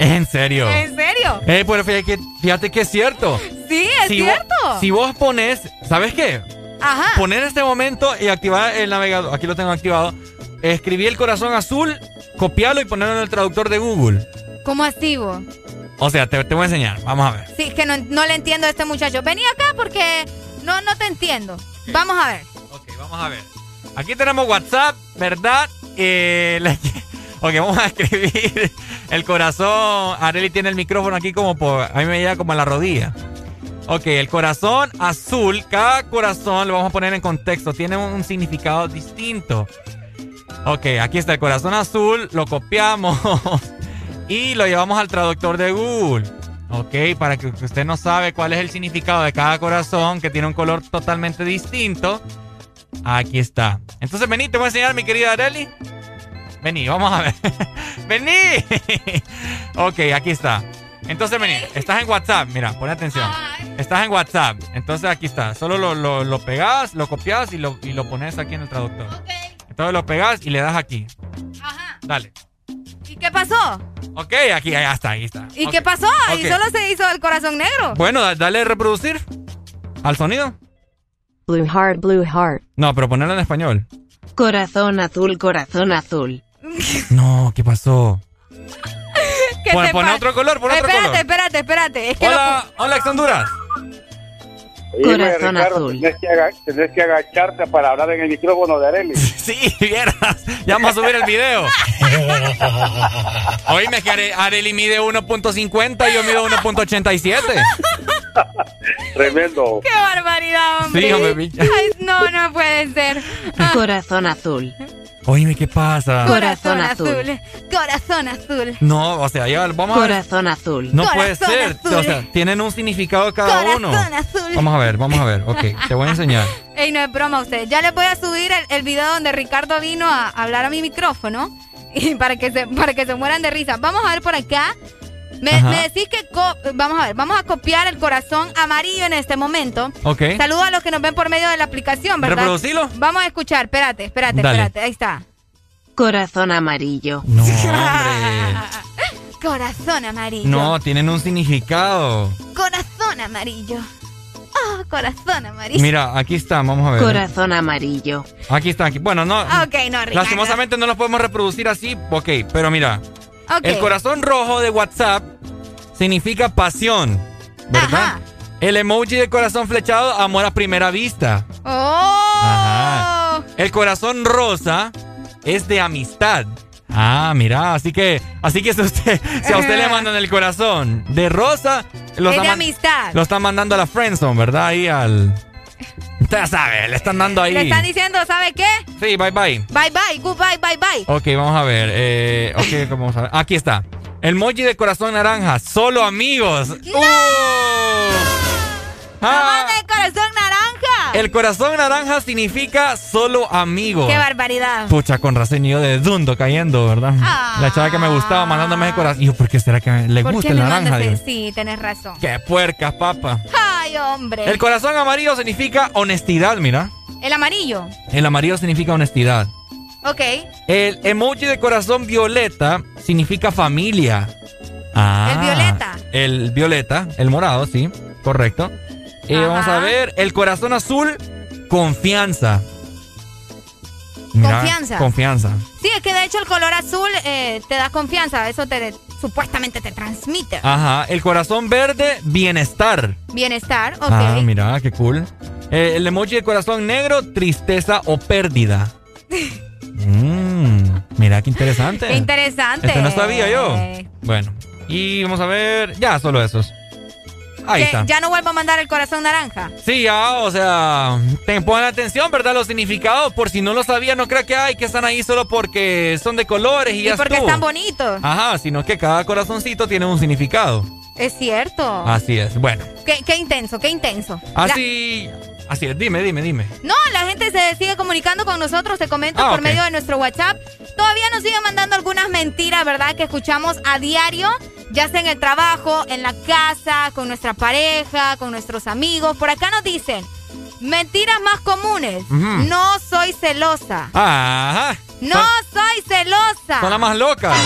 ¿En serio? ¿en serio? Eh, pero fíjate que, fíjate que es cierto. Sí, es si cierto. si vos pones, ¿sabes qué? Ajá. Poner este momento y activar el navegador, aquí lo tengo activado, escribí el corazón azul, copiarlo y ponerlo en el traductor de Google. ¿Cómo así vos? O sea, te, te voy a enseñar, vamos a ver. Sí, que no, no le entiendo a este muchacho. Vení acá porque no, no te entiendo. Vamos a ver. Ok, vamos a ver. Aquí tenemos WhatsApp, ¿verdad? Eh, la- ok, vamos a escribir el corazón. Areli tiene el micrófono aquí como por... A mí me llega como a la rodilla. Ok, el corazón azul, cada corazón lo vamos a poner en contexto, tiene un, significado distinto. Ok, aquí está el corazón azul, lo copiamos y lo llevamos al traductor de Google. Ok, para que usted no sabe cuál es el significado de cada corazón, que tiene un color totalmente distinto. Aquí está. Entonces vení, te voy a enseñar, mi querida Areli. Vení, vamos a ver. vení. ok, aquí está. Entonces vení, estás en WhatsApp, mira, pon atención. Estás en WhatsApp, entonces aquí está. Solo lo, lo, lo pegas, lo copias y lo, y lo pones aquí en el traductor. Entonces lo pegas y le das aquí. Dale. ¿Y qué pasó? Ok, aquí, ya está, ahí está. ¿Y qué pasó? Ahí solo se hizo el corazón negro. Bueno, da- dale reproducir al sonido. Blue heart, blue heart. No, pero ponerlo en español. Corazón azul, corazón azul. No, ¿qué pasó? ¿Qué Pon, te pon pa- otro color, pon otro espérate, color. espérate, espérate. Es que Hola, hola, ex Honduras. Corazón Ricardo, azul. Tenés que, aga- tenés que agacharte para hablar en el micrófono de Areli. Sí, vieras. Ya vamos a subir el video. Oíme que Are- Areli mide 1.50 y yo mido 1.87. Tremendo. ¡Qué barbaridad, hombre! Sí, hombre. Ay, no, no puede ser. Corazón azul. Oíme, ¿qué pasa? Corazón azul. Corazón azul. No, o sea, ya vamos a ver. Corazón azul. No puede Corazón ser. azul. O sea, tienen un significado cada Corazón uno. azul. Vamos a ver, vamos a ver. Ok, te voy a enseñar. Ey, no es broma usted. Ya les voy a subir el, el video donde Ricardo vino a hablar a mi micrófono. Y para que se, para que se mueran de risa. Vamos a ver por acá. Me, decís que vamos a ver, vamos a copiar el corazón amarillo en este momento. Ok. Saludos a los que nos ven por medio de la aplicación, ¿verdad? Reproducilo. Vamos a escuchar, espérate, espérate, Dale. espérate. Ahí está. Corazón amarillo. No, hombre. Corazón amarillo. No, tienen un significado. Corazón amarillo. Ah, corazón amarillo. Mira, aquí está, vamos a ver. Corazón amarillo. Aquí está, aquí. Bueno, no. Ok, no, Ricardo. Lastimosamente no lo podemos reproducir así. Ok, pero mira. El corazón rojo de WhatsApp significa pasión, ¿verdad? El emoji de corazón flechado, amor a primera vista. ¡Oh! Ajá. El corazón rosa es de amistad. Ah, mira, así que, así que si, usted, si a usted le mandan el corazón de rosa, lo Es están de man- amistad. Lo están mandando a la friendzone, ¿verdad? Ahí al... Usted ya sabe, le están dando ahí. Le están diciendo, ¿sabe qué? Sí, bye bye. Bye bye, goodbye, bye bye. Ok, vamos a ver. Eh, ok, vamos a ver. Aquí está. El emoji de corazón naranja. Solo amigos. ¡Uh! Ah, ¡Manda el corazón naranja! El corazón naranja significa solo amigos. ¡Qué barbaridad! Pucha, con razón yo de dundo cayendo, ¿verdad? Ah. La chava que me gustaba mandándome ese corazón. Y yo, ¿por qué será que le ¿Por gusta el naranja? Sí, tenés razón. Qué puercas, papa. ¡Ay, hombre! El corazón amarillo significa honestidad, mira. El amarillo. El amarillo significa honestidad. Ok. El emoji de corazón violeta significa familia. Ah. El violeta. el violeta, el morado, sí, correcto. Y vamos a ver, el corazón azul, confianza. Confianza. Confianza. Sí, es que de hecho el color azul eh, te da confianza, eso te supuestamente te transmite. Ajá, el corazón verde, bienestar. Bienestar, ok. Ah, mira, qué cool. Eh, el emoji de corazón negro, tristeza o pérdida. Mmm, mira, qué interesante. Qué interesante. Este no sabía yo. Bueno, y vamos a ver, ya, solo esos. Ahí Que está. Ya no vuelvo a mandar el corazón naranja. Sí, ya, o sea, te ponen atención, ¿verdad? Los significados, por si no lo sabía, no creo que hay que están ahí solo porque son de colores y, Y ya porque estuvo. están bonitos. Ajá, sino que cada corazoncito tiene un significado. Es cierto. Así es, bueno. Qué, qué intenso, qué intenso. Así, así es, dime, dime, dime. No, la gente se sigue comunicando con nosotros, te comento Ah, por medio de nuestro WhatsApp. Todavía nos siguen mandando algunas mentiras, ¿verdad? Que escuchamos a diario, ya sea en el trabajo, en la casa, con nuestra pareja, con nuestros amigos. Por acá nos dicen, mentiras más comunes. No soy celosa. Ajá. No Son, soy celosa. son las más locas.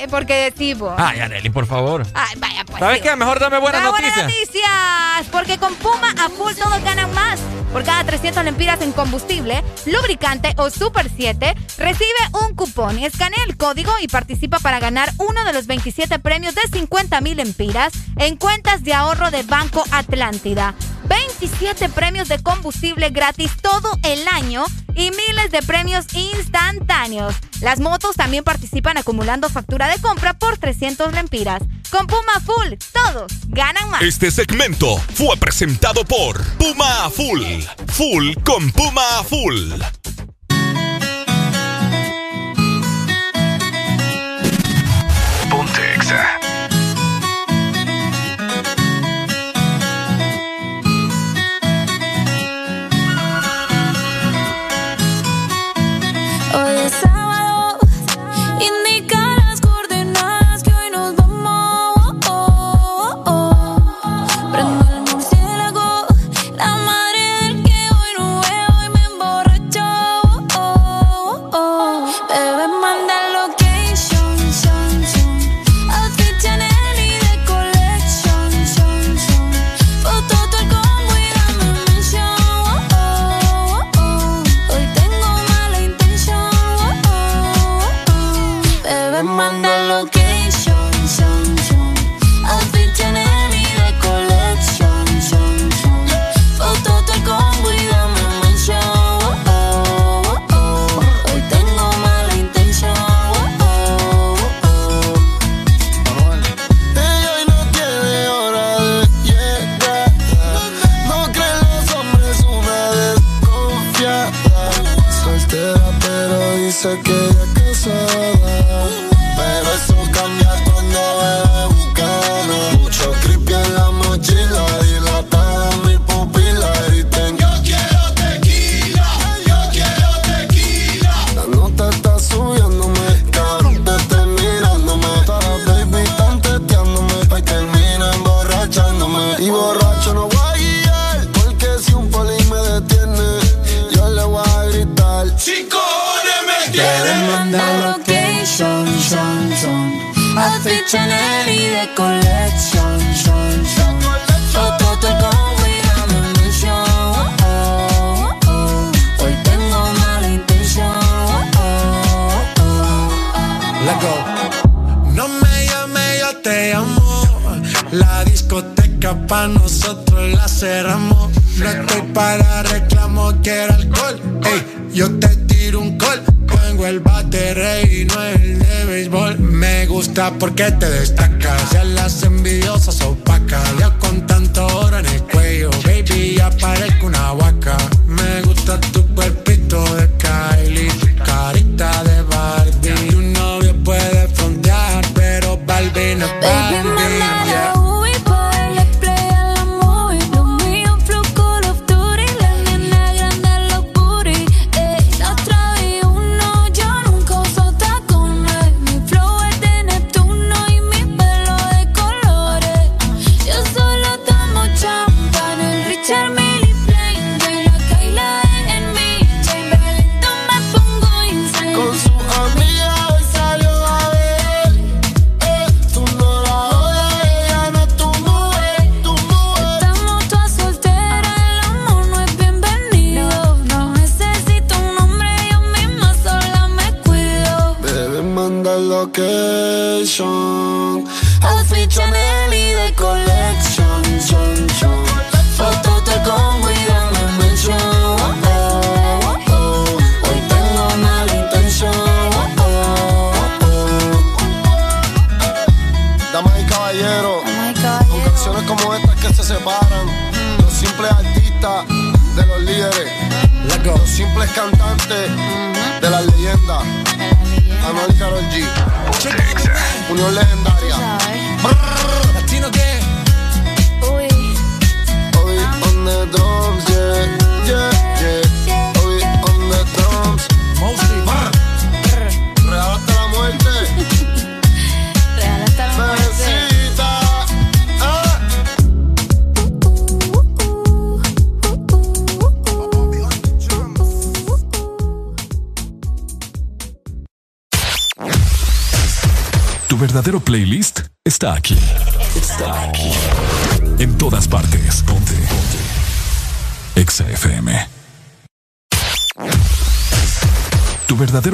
Eh, porque decimos. Ay, Arely, por favor. Ay, vaya pues. ¿Sabes digo. qué? Mejor dame buenas Ah, buenas noticias. noticias, porque con Puma a full todos ganan más. Por cada 300 lempiras en combustible, lubricante o Super 7, recibe un cupón escanea el código y participa para ganar uno de los 27 premios de 50 mil lempiras en cuentas de ahorro de Banco Atlántida. 27 premios de combustible gratis todo el año y miles de premios instantáneos. Las motos también participan acumulando factura de compra por 300 lempiras. Con Puma Full, todos ganan más. Este segmento fue presentado por Puma Full. Full con Puma Full. Chanel y de collection, son, son. Foto todo el combo y dame mention. Hoy tengo mala intención. Let go. No me llame, yo te amo. La discoteca pa' nosotros la cerramos. No estoy para reclamo, quiero alcohol. Ey, yo te tiro un call. Tengo el bate y no el de béisbol. Me gusta porque te destacas. Ya las envidiosas opacas. Ya con tanto oro en el cuello, baby, ya parezco una vaca.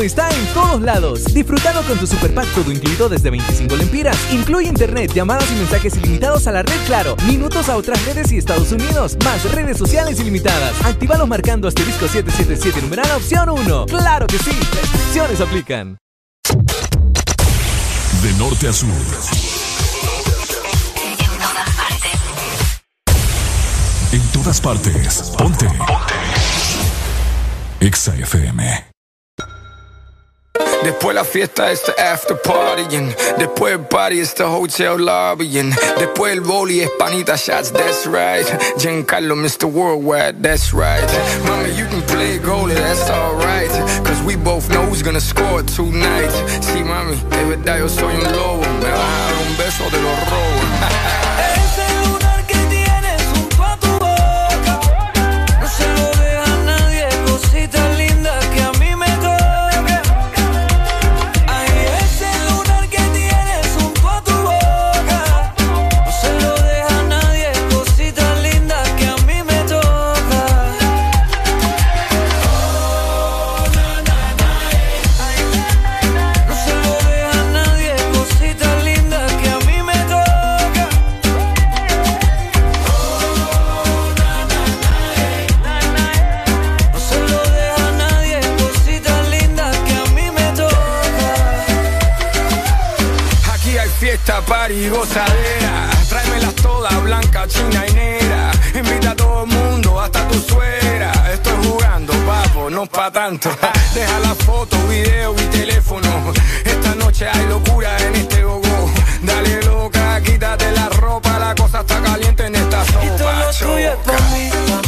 Está en todos lados. Disfrutando con tu super pack todo incluido desde 25 lempiras. Incluye internet, llamadas y mensajes ilimitados a la red Claro, minutos a otras redes y Estados Unidos, más redes sociales ilimitadas. Actívalos marcando asterisco 777 numeral opción 1. ¡Claro que sí! Restricciones aplican. De norte a sur. En todas partes. Ponte. Ponte. Exa FM. Después la fiesta es the after party and después el party es the hotel lobby and después el boli es panita shots, that's right. Giancarlo, Mr. Worldwide, that's right. Mami, you can play goalie, that's alright. Cause we both know who's gonna score tonight. Sí, mami, de verdad yo soy un lobo. Me dar un beso de los robos. party gozadera. Tráemelas todas, blanca, china y negra. Invita a todo el mundo, hasta tu suegra. Estoy jugando, papo, no pa' tanto. Deja la foto, video y teléfono. Esta noche hay locura en este gogo. Dale loca, quítate la ropa. La cosa está caliente en esta sopa. Y todo lo tuyo es mí, pa' mí, pa'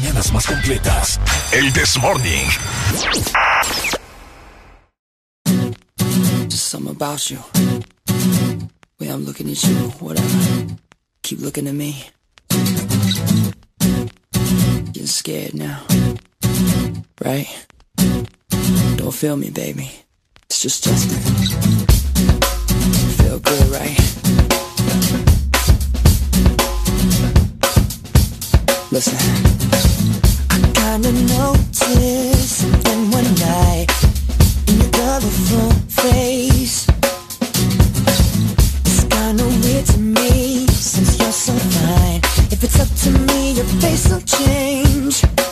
mañanas más completas. El This Morning. Just something about you. Way I'm looking at you, whatever. Keep looking at me. Getting scared now. Right? Don't feel me, baby. It's just Justin. Feel good, right? Listen kind of noticed something one night in your colorful face. It's kind of weird to me since you're so fine. If it's up to me, your face will change.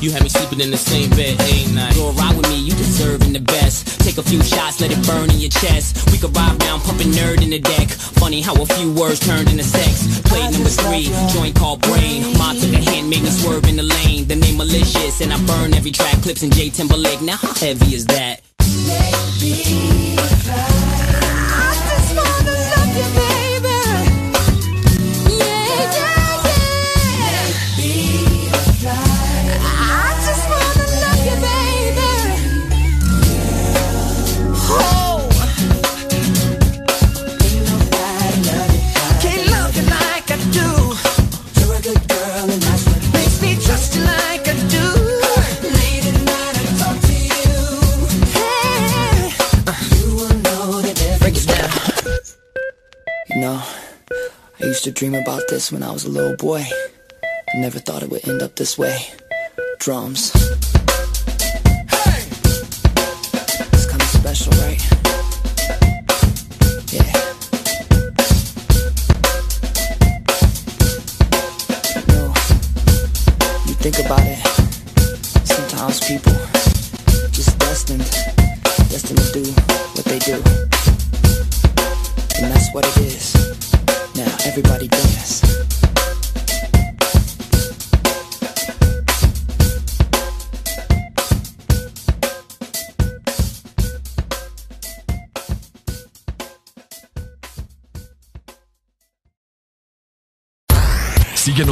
You had me sleeping in the same bed, ain't night. Go ride with me, you deserving the best. Take a few shots, let it burn in your chest. We could ride round, pumping nerd in the deck. Funny how a few words turned into sex. Play number three, joint called brain. Mom took a hand, made me swerve in the lane. The name malicious, and I burn every track. Clips and J Timberlake. Now how heavy is that? Can't dream about this when I was a little boy. I never thought it would end up this way. Drums.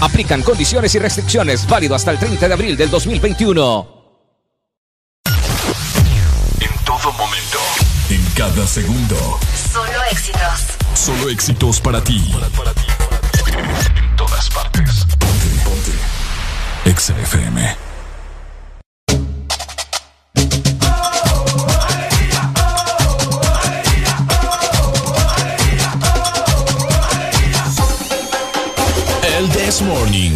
Aplican condiciones y restricciones válido hasta el 30 de abril del 2021. En todo momento. En cada segundo. Solo éxitos. Solo éxitos para ti. En todas partes. Ponte, ponte. Exa This Morning.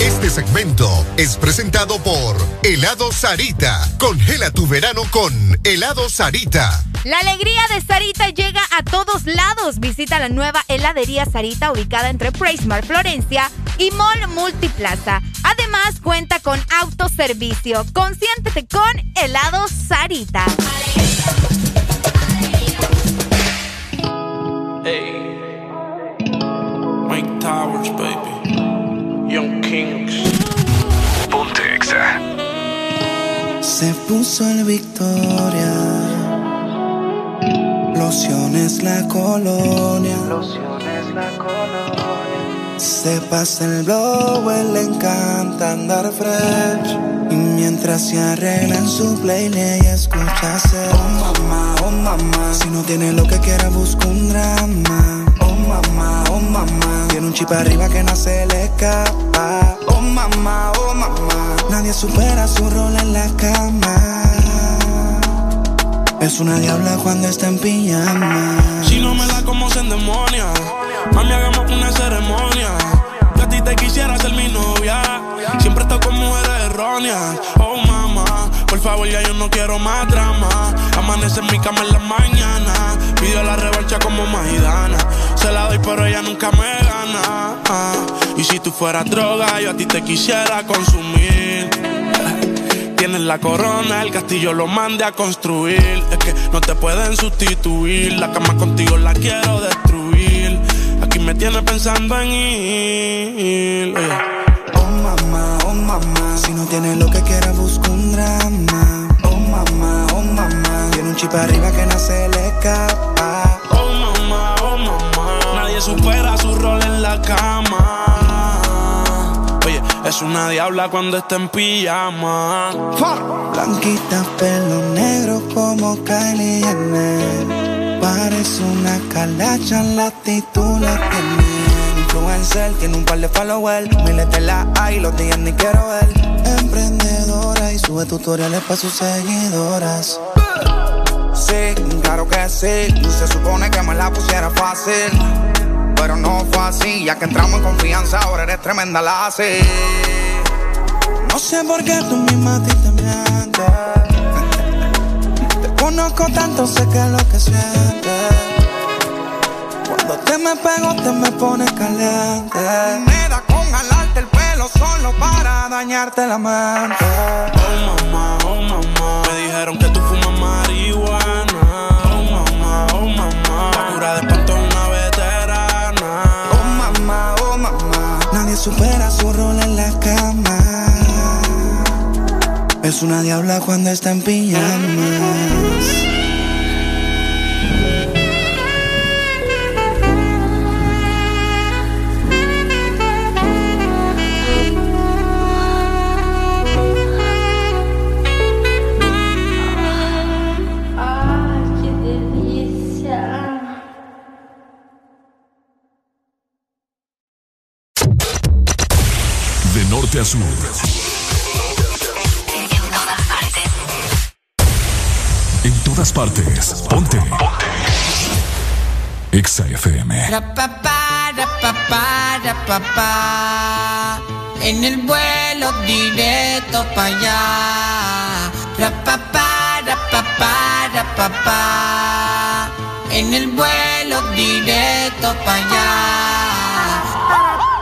Este segmento es presentado por Helado Sarita. Congela tu verano con Helado Sarita. La alegría de Sarita llega a todos lados. Visita la nueva heladería Sarita ubicada entre Praismar, Florencia y Mall Multiplaza. Además cuenta con autoservicio. Consiéntete con helado Sarita. Hey. Mike Towers, baby. Young Kings. Ponte Exa. Se puso el Victoria. Lociones la colonia. La colonia. Se pasa el blower, le encanta andar fresh. Y mientras se arreglan su playlist, escucha ser. Oh mamá, oh mamá. Si no tiene lo que quiera, busca un drama. Oh mamá, oh mamá. Tiene un chip arriba que no se le escapa. Oh mamá, oh mamá. Nadie supera su rol en la cama. Es una diabla cuando está en pijama. Si no me da como se endemonia, mami, hagamos una ceremonia. Que a ti te quisiera ser mi novia. Siempre estoy con mujeres erróneas. Oh, mamá, por favor, ya yo no quiero más drama. Amanece en mi cama en la mañana. Pido la revancha como Maidana. Se la doy, pero ella nunca me gana. Y si tú fueras droga, yo a ti te quisiera consumir. Tienes la corona, el castillo lo mande a construir. Es que no te pueden sustituir. La cama contigo la quiero destruir. Aquí me tienes pensando en ir. Oh mamá, oh mamá. Si no tiene lo que quiera, busca un drama. Oh mamá, oh mamá. Tiene un chip arriba que no se le escapa. Nadie supera su rol en la cama. Oye, es una diabla cuando está en pijama. Blanquita, pelo negro como Kylie Jenner. Parece una calacha, la actitud la tiene. Influencer, tiene un par de followers. Miles de la hay, los días ni quiero ver. Emprendedora y sube tutoriales para sus seguidoras. Sí, claro que sí. Se supone que me la pusiera fácil. Pero no fue así, ya que entramos en confianza, ahora eres tremenda la así. No sé por qué tú misma a ti te mientes. Te conozco tanto, sé que es lo que sientes. Cuando te me pego, te me pones caliente. Me da con jalarte el pelo solo para dañarte la mente. Oh Es una diabla cuando está en pijamas. Partes. Ponte. Ponte. Exa FM. En el vuelo directo para allá. En el vuelo directo para allá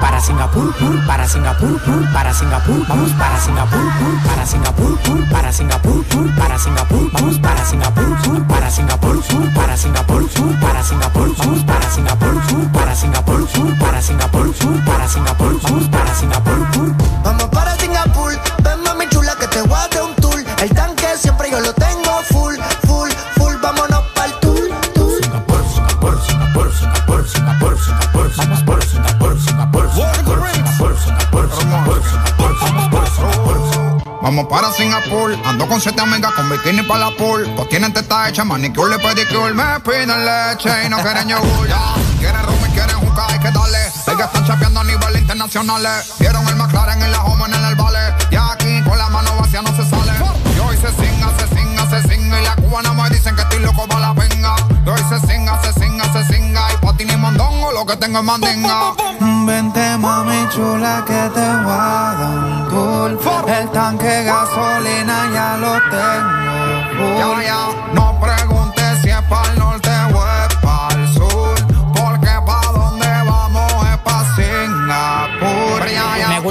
para Singapur, para Singapur, para Singapur, vamos para Singapur, para Singapur, para Singapur, para Singapur, vamos para Singapur, para Singapur, para Singapur, para Singapur, vamos para Singapur, para Singapur, para Singapur, para Singapur, vamos para Singapur. Vamos para Singapur, ven mami chula que te voy un tour. El tanque siempre yo lo tengo full, full, full, vámonos para el tour. Singapur, Singapur, Singapur, Singapur. Vamos para Singapur, ando con siete amigas con bikini para la pool. Pues tienen teta hecha, manicure pedicure. Me piden leche y no quieren yogur. Ya, quieren rum y quieren jugar, hay que darle. Ellas están chapeando a nivel internacional. Vieron el McLaren en la home en el vale. Y aquí con la mano vacía no se sale. Y hoy se singa, se singa, se singa. Y la cubana me dicen que estoy loco para la venga. Y hoy se singa, se singa, se singa. Y pa' ti ni mondongo, lo que tengo es mandinga. Vente mami chula que te voy a dar un tour. El tanque de gasolina ya lo tengo. Ya, ya, no preguntes si es para el norte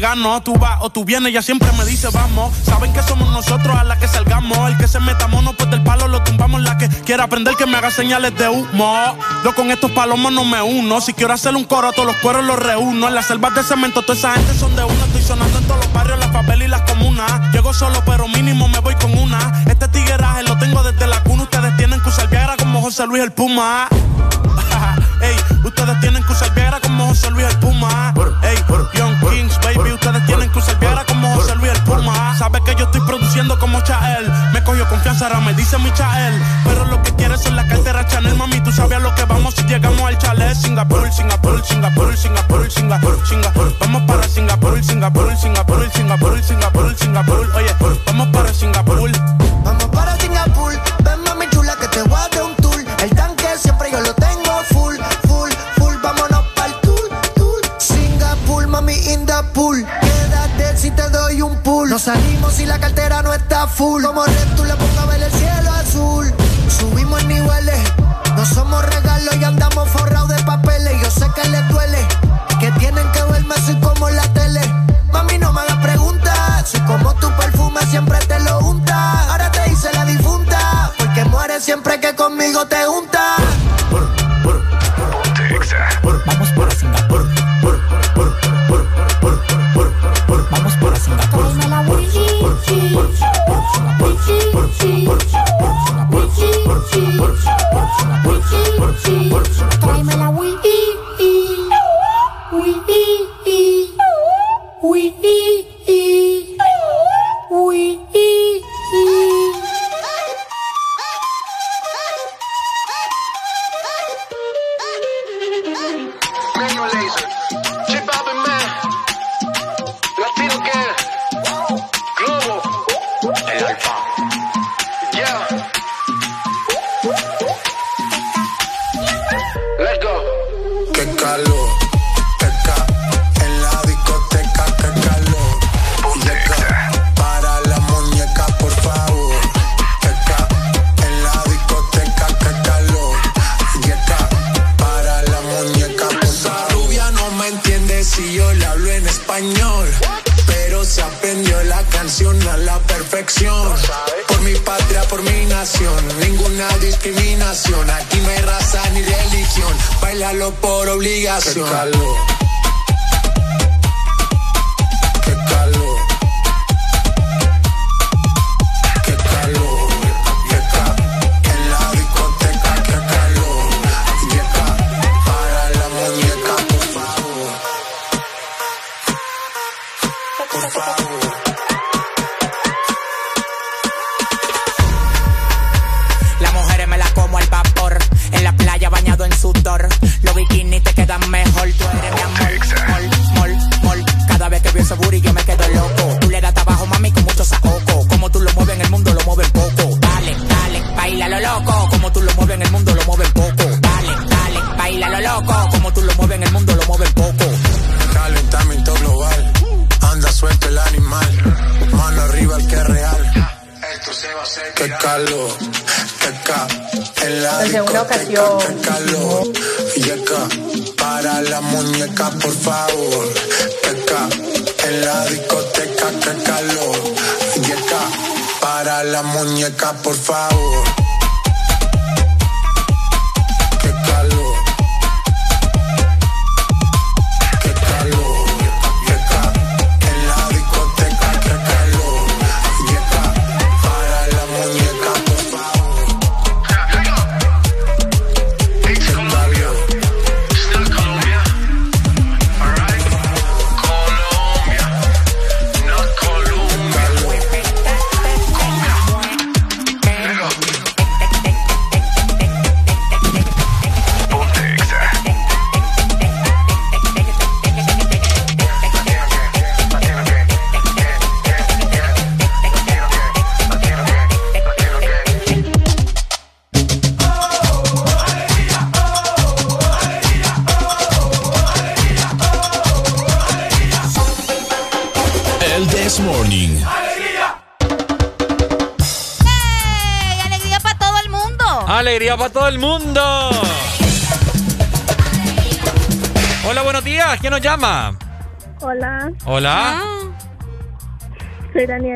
Gano. Tú vas o tú vienes, ella siempre me dice vamos. Saben que somos nosotros a la que salgamos. El que se meta mono, pues del palo lo tumbamos. La que quiera aprender que me haga señales de humo. Yo con estos palomos no me uno. Si quiero hacer un coro, todos los cueros los reúno. En las selvas de cemento, toda esa gente son de uno. Estoy sonando en todos los barrios, las favelas y las comunas. Llego solo, pero mínimo me voy con una. Este tigueraje lo tengo desde la cuna. Ustedes tienen que usar Viagra José Luis el Puma. Ey, ustedes tienen que usar Viagra como José Luis el Puma. Ey, Young Kings, baby, ustedes tienen que usar Viagra como José Luis el Puma. Sabes que yo estoy produciendo como Chael. Me cogió confianza, ahora me dice mi Chael. Pero lo que quieres son la cartera Chanel, mami. Tú sabes a lo que vamos si llegamos al chalet. Singapur, Singapur, Singapur, Singapur, Singapur, Singapur. Vamos para Singapur, Singapur, Singapur, Singapur, Singapur, Singapur. Oye, vamos para Singapur. Vamos para Singapur, ven salimos si la cartera no está full. Como red tú le pongo a ver el cielo azul. Subimos niveles, no somos regalos y andamos forrados de papeles. Yo sé que les duele, que tienen que verme así como en la tele. Mami, no me hagas preguntas. Soy como tu perfume, siempre te lo unta. Ahora te hice la difunta, porque mueres siempre que conmigo te unta.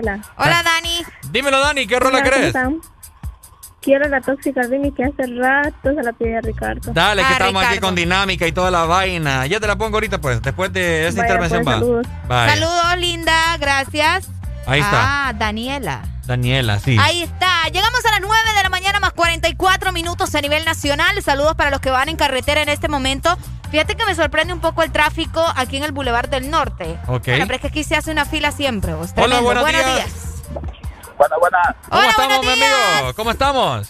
Daniela. Hola, Dani. Dímelo, Dani, ¿qué rola están? Quiero la tóxica Dimi que hace rato se la pide a Ricardo. Dale, que Ah, estamos aquí con dinámica y toda la vaina. Ya te la pongo ahorita, pues, después de Vaya, intervención pues, va. saludos. Saludos, linda. Gracias. Ahí está. Ah, Daniela. Daniela, sí. Ahí está. Llegamos a las 9 de la mañana más 44 minutos a nivel nacional. Saludos para los que van en carretera en este momento. Me sorprende un poco el tráfico aquí en el Boulevard del Norte. Ok. Bueno, pero es que aquí se hace una fila siempre. vos. Hola, Tremendo. buenos días. días. Buenas, buenas. ¿Cómo Hola, estamos, mi buenos días. amigo? ¿Cómo estamos?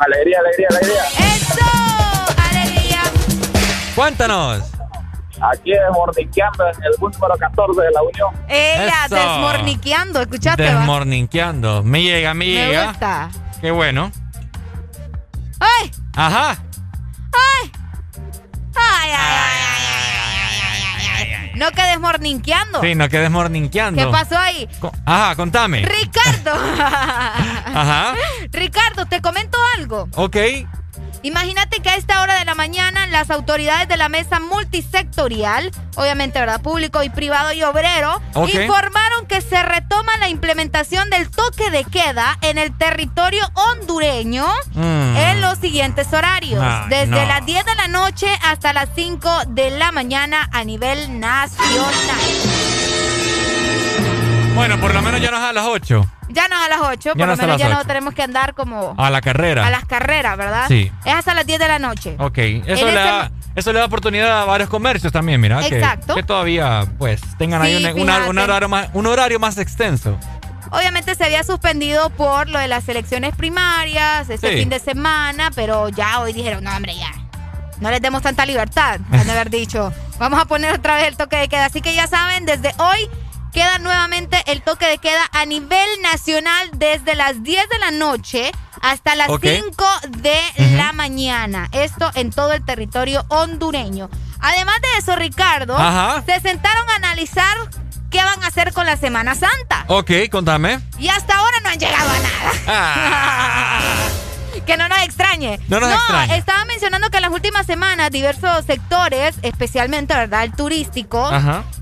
Alegría, alegría, alegría. ¡Eso! ¡Alegría! Cuéntanos. Aquí desmorniqueando en el bus número 14 de la Unión. Ella Eso. desmorniqueando. Escuchaste, va? Desmorninqueando. Me llega, me Me llega. gusta. Qué bueno. ¡Ay! Ajá. Sí, no quedes morninqueando. ¿Qué pasó ahí? Co- Ajá, contame. Ricardo. Ajá. Ricardo, te comento algo. Ok. Imagínate que a esta hora de la mañana las autoridades de la mesa multisectorial, obviamente, ¿verdad? Público y privado y obrero, informaron que se retoma la implementación del toque de queda en el territorio hondureño Mm. en los siguientes horarios. Desde no. las 10 de la noche hasta las 5 de la mañana a nivel nacional. Bueno, por lo menos ya no es a las 8. Ya no es a las 8, Ya por lo menos ya no tenemos que andar como A la carrera. a las carreras, ¿verdad? Sí. Es hasta las 10 de la noche. Ok, eso le, da, eso le da oportunidad a varios comercios también, mira. Exacto. Que, todavía, pues, tengan ahí Sí, un- fíjate. un horario más, un horario más extenso. Obviamente se había suspendido por lo de las elecciones primarias ese Sí. fin de semana, pero ya hoy dijeron, no, hombre, ya. No les demos tanta libertad, han de haber dicho. Vamos a poner otra vez el toque de queda. Así que ya saben, desde hoy queda nuevamente el toque de queda a nivel nacional desde las 10 de la noche hasta las Ok. 5 de la mañana. Esto en todo el territorio hondureño. Además de eso, Ricardo, Ajá. se sentaron a analizar qué van a hacer con la Semana Santa. Ok, contame. Y hasta ahora no han llegado a nada. Ah. Que no nos extrañe. No nos extrañe. estaba mencionando que en las últimas semanas diversos sectores, especialmente, ¿verdad? El turístico,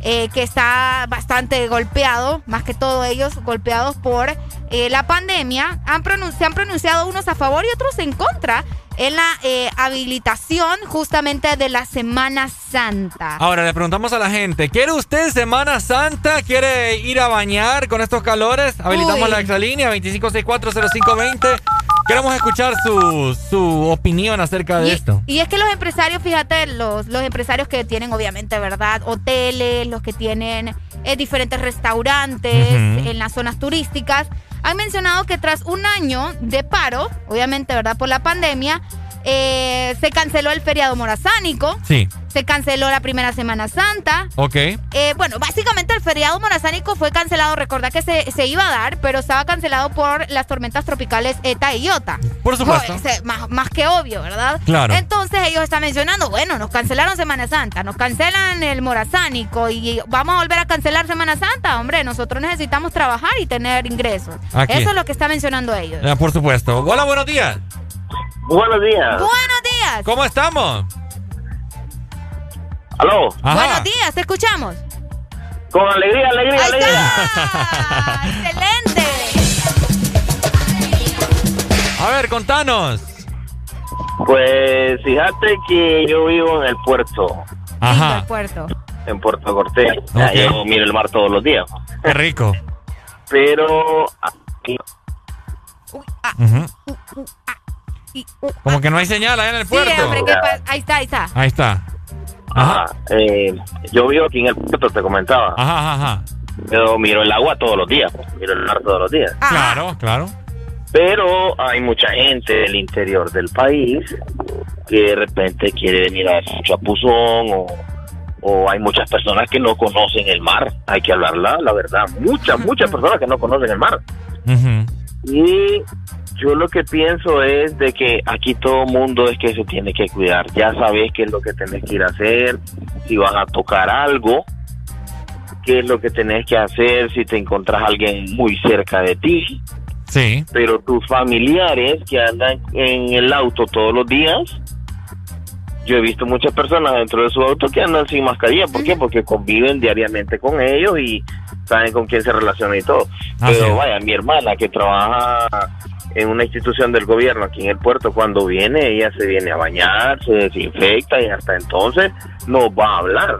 eh, que está bastante golpeado, más que todo ellos golpeados por eh, la pandemia, han se han pronunciado unos a favor y otros en contra en la eh, habilitación justamente de la Semana Santa. Ahora le preguntamos a la gente, ¿quiere usted Semana Santa? ¿Quiere ir a bañar con estos calores? Habilitamos Uy. la exalínea 25640520. Queremos escuchar su, su opinión acerca de Y, esto. y es que los empresarios, fíjate, los, los empresarios que tienen obviamente, ¿verdad? Hoteles, los que tienen eh, diferentes restaurantes en las zonas turísticas, han mencionado que tras un año de paro, obviamente, ¿verdad? Por la pandemia, eh, se canceló el feriado morazánico, Sí, se canceló la primera Semana Santa. ok. Eh, bueno, básicamente el feriado morazánico fue cancelado, recordá que se, se iba a dar, pero estaba cancelado por las tormentas tropicales ETA y IOTA. Por supuesto. Joder, se- más, más que obvio, ¿verdad? Claro. Entonces ellos están mencionando, bueno, nos cancelaron Semana Santa, nos cancelan el morazánico y vamos a volver a cancelar Semana Santa. Hombre, nosotros necesitamos trabajar y tener ingresos. Aquí. Eso es lo que está mencionando ellos. Ya, por supuesto. Hola, buenos días. Buenos días. Buenos días. ¿Cómo estamos? Aló. Buenos días, te escuchamos. Con alegría, alegría, Ahí alegría. ¡Excelente! A ver, contanos. Pues fíjate que yo vivo en el puerto, Ajá. El puerto. en Puerto Cortés. Ya Ok. Yo miro el mar todos los días. Qué rico. Pero Como que no hay señal allá en el Sí, puerto. hombre, ¿qué pa- ahí está, ahí está. Ahí está. Ajá. Eh, yo vivo aquí en el puerto, te comentaba. Ajá, ajá, ajá. Yo miro el agua todos los días, pues, miro el mar todos los días. Claro, claro. Pero hay mucha gente del interior del país que de repente quiere venir a su chapuzón o, o hay muchas personas que no conocen el mar. Hay que hablarla, la verdad. Muchas, muchas personas que no conocen el mar. Y yo lo que pienso es de que aquí todo mundo es que se tiene que cuidar. Ya sabes qué es lo que tenés que ir a hacer. Si vas a tocar algo, qué es lo que tenés que hacer si te encontrás a alguien muy cerca de ti. Sí. Pero tus familiares que andan en el auto todos los días, yo he visto muchas personas dentro de su auto que andan sin mascarilla. ¿Por qué? Porque conviven diariamente con ellos y saben con quién se relaciona y todo. Así Pero vaya, mi hermana que trabaja en una institución del gobierno aquí en el puerto, cuando viene, ella se viene a bañar, se desinfecta y hasta entonces nos va a hablar.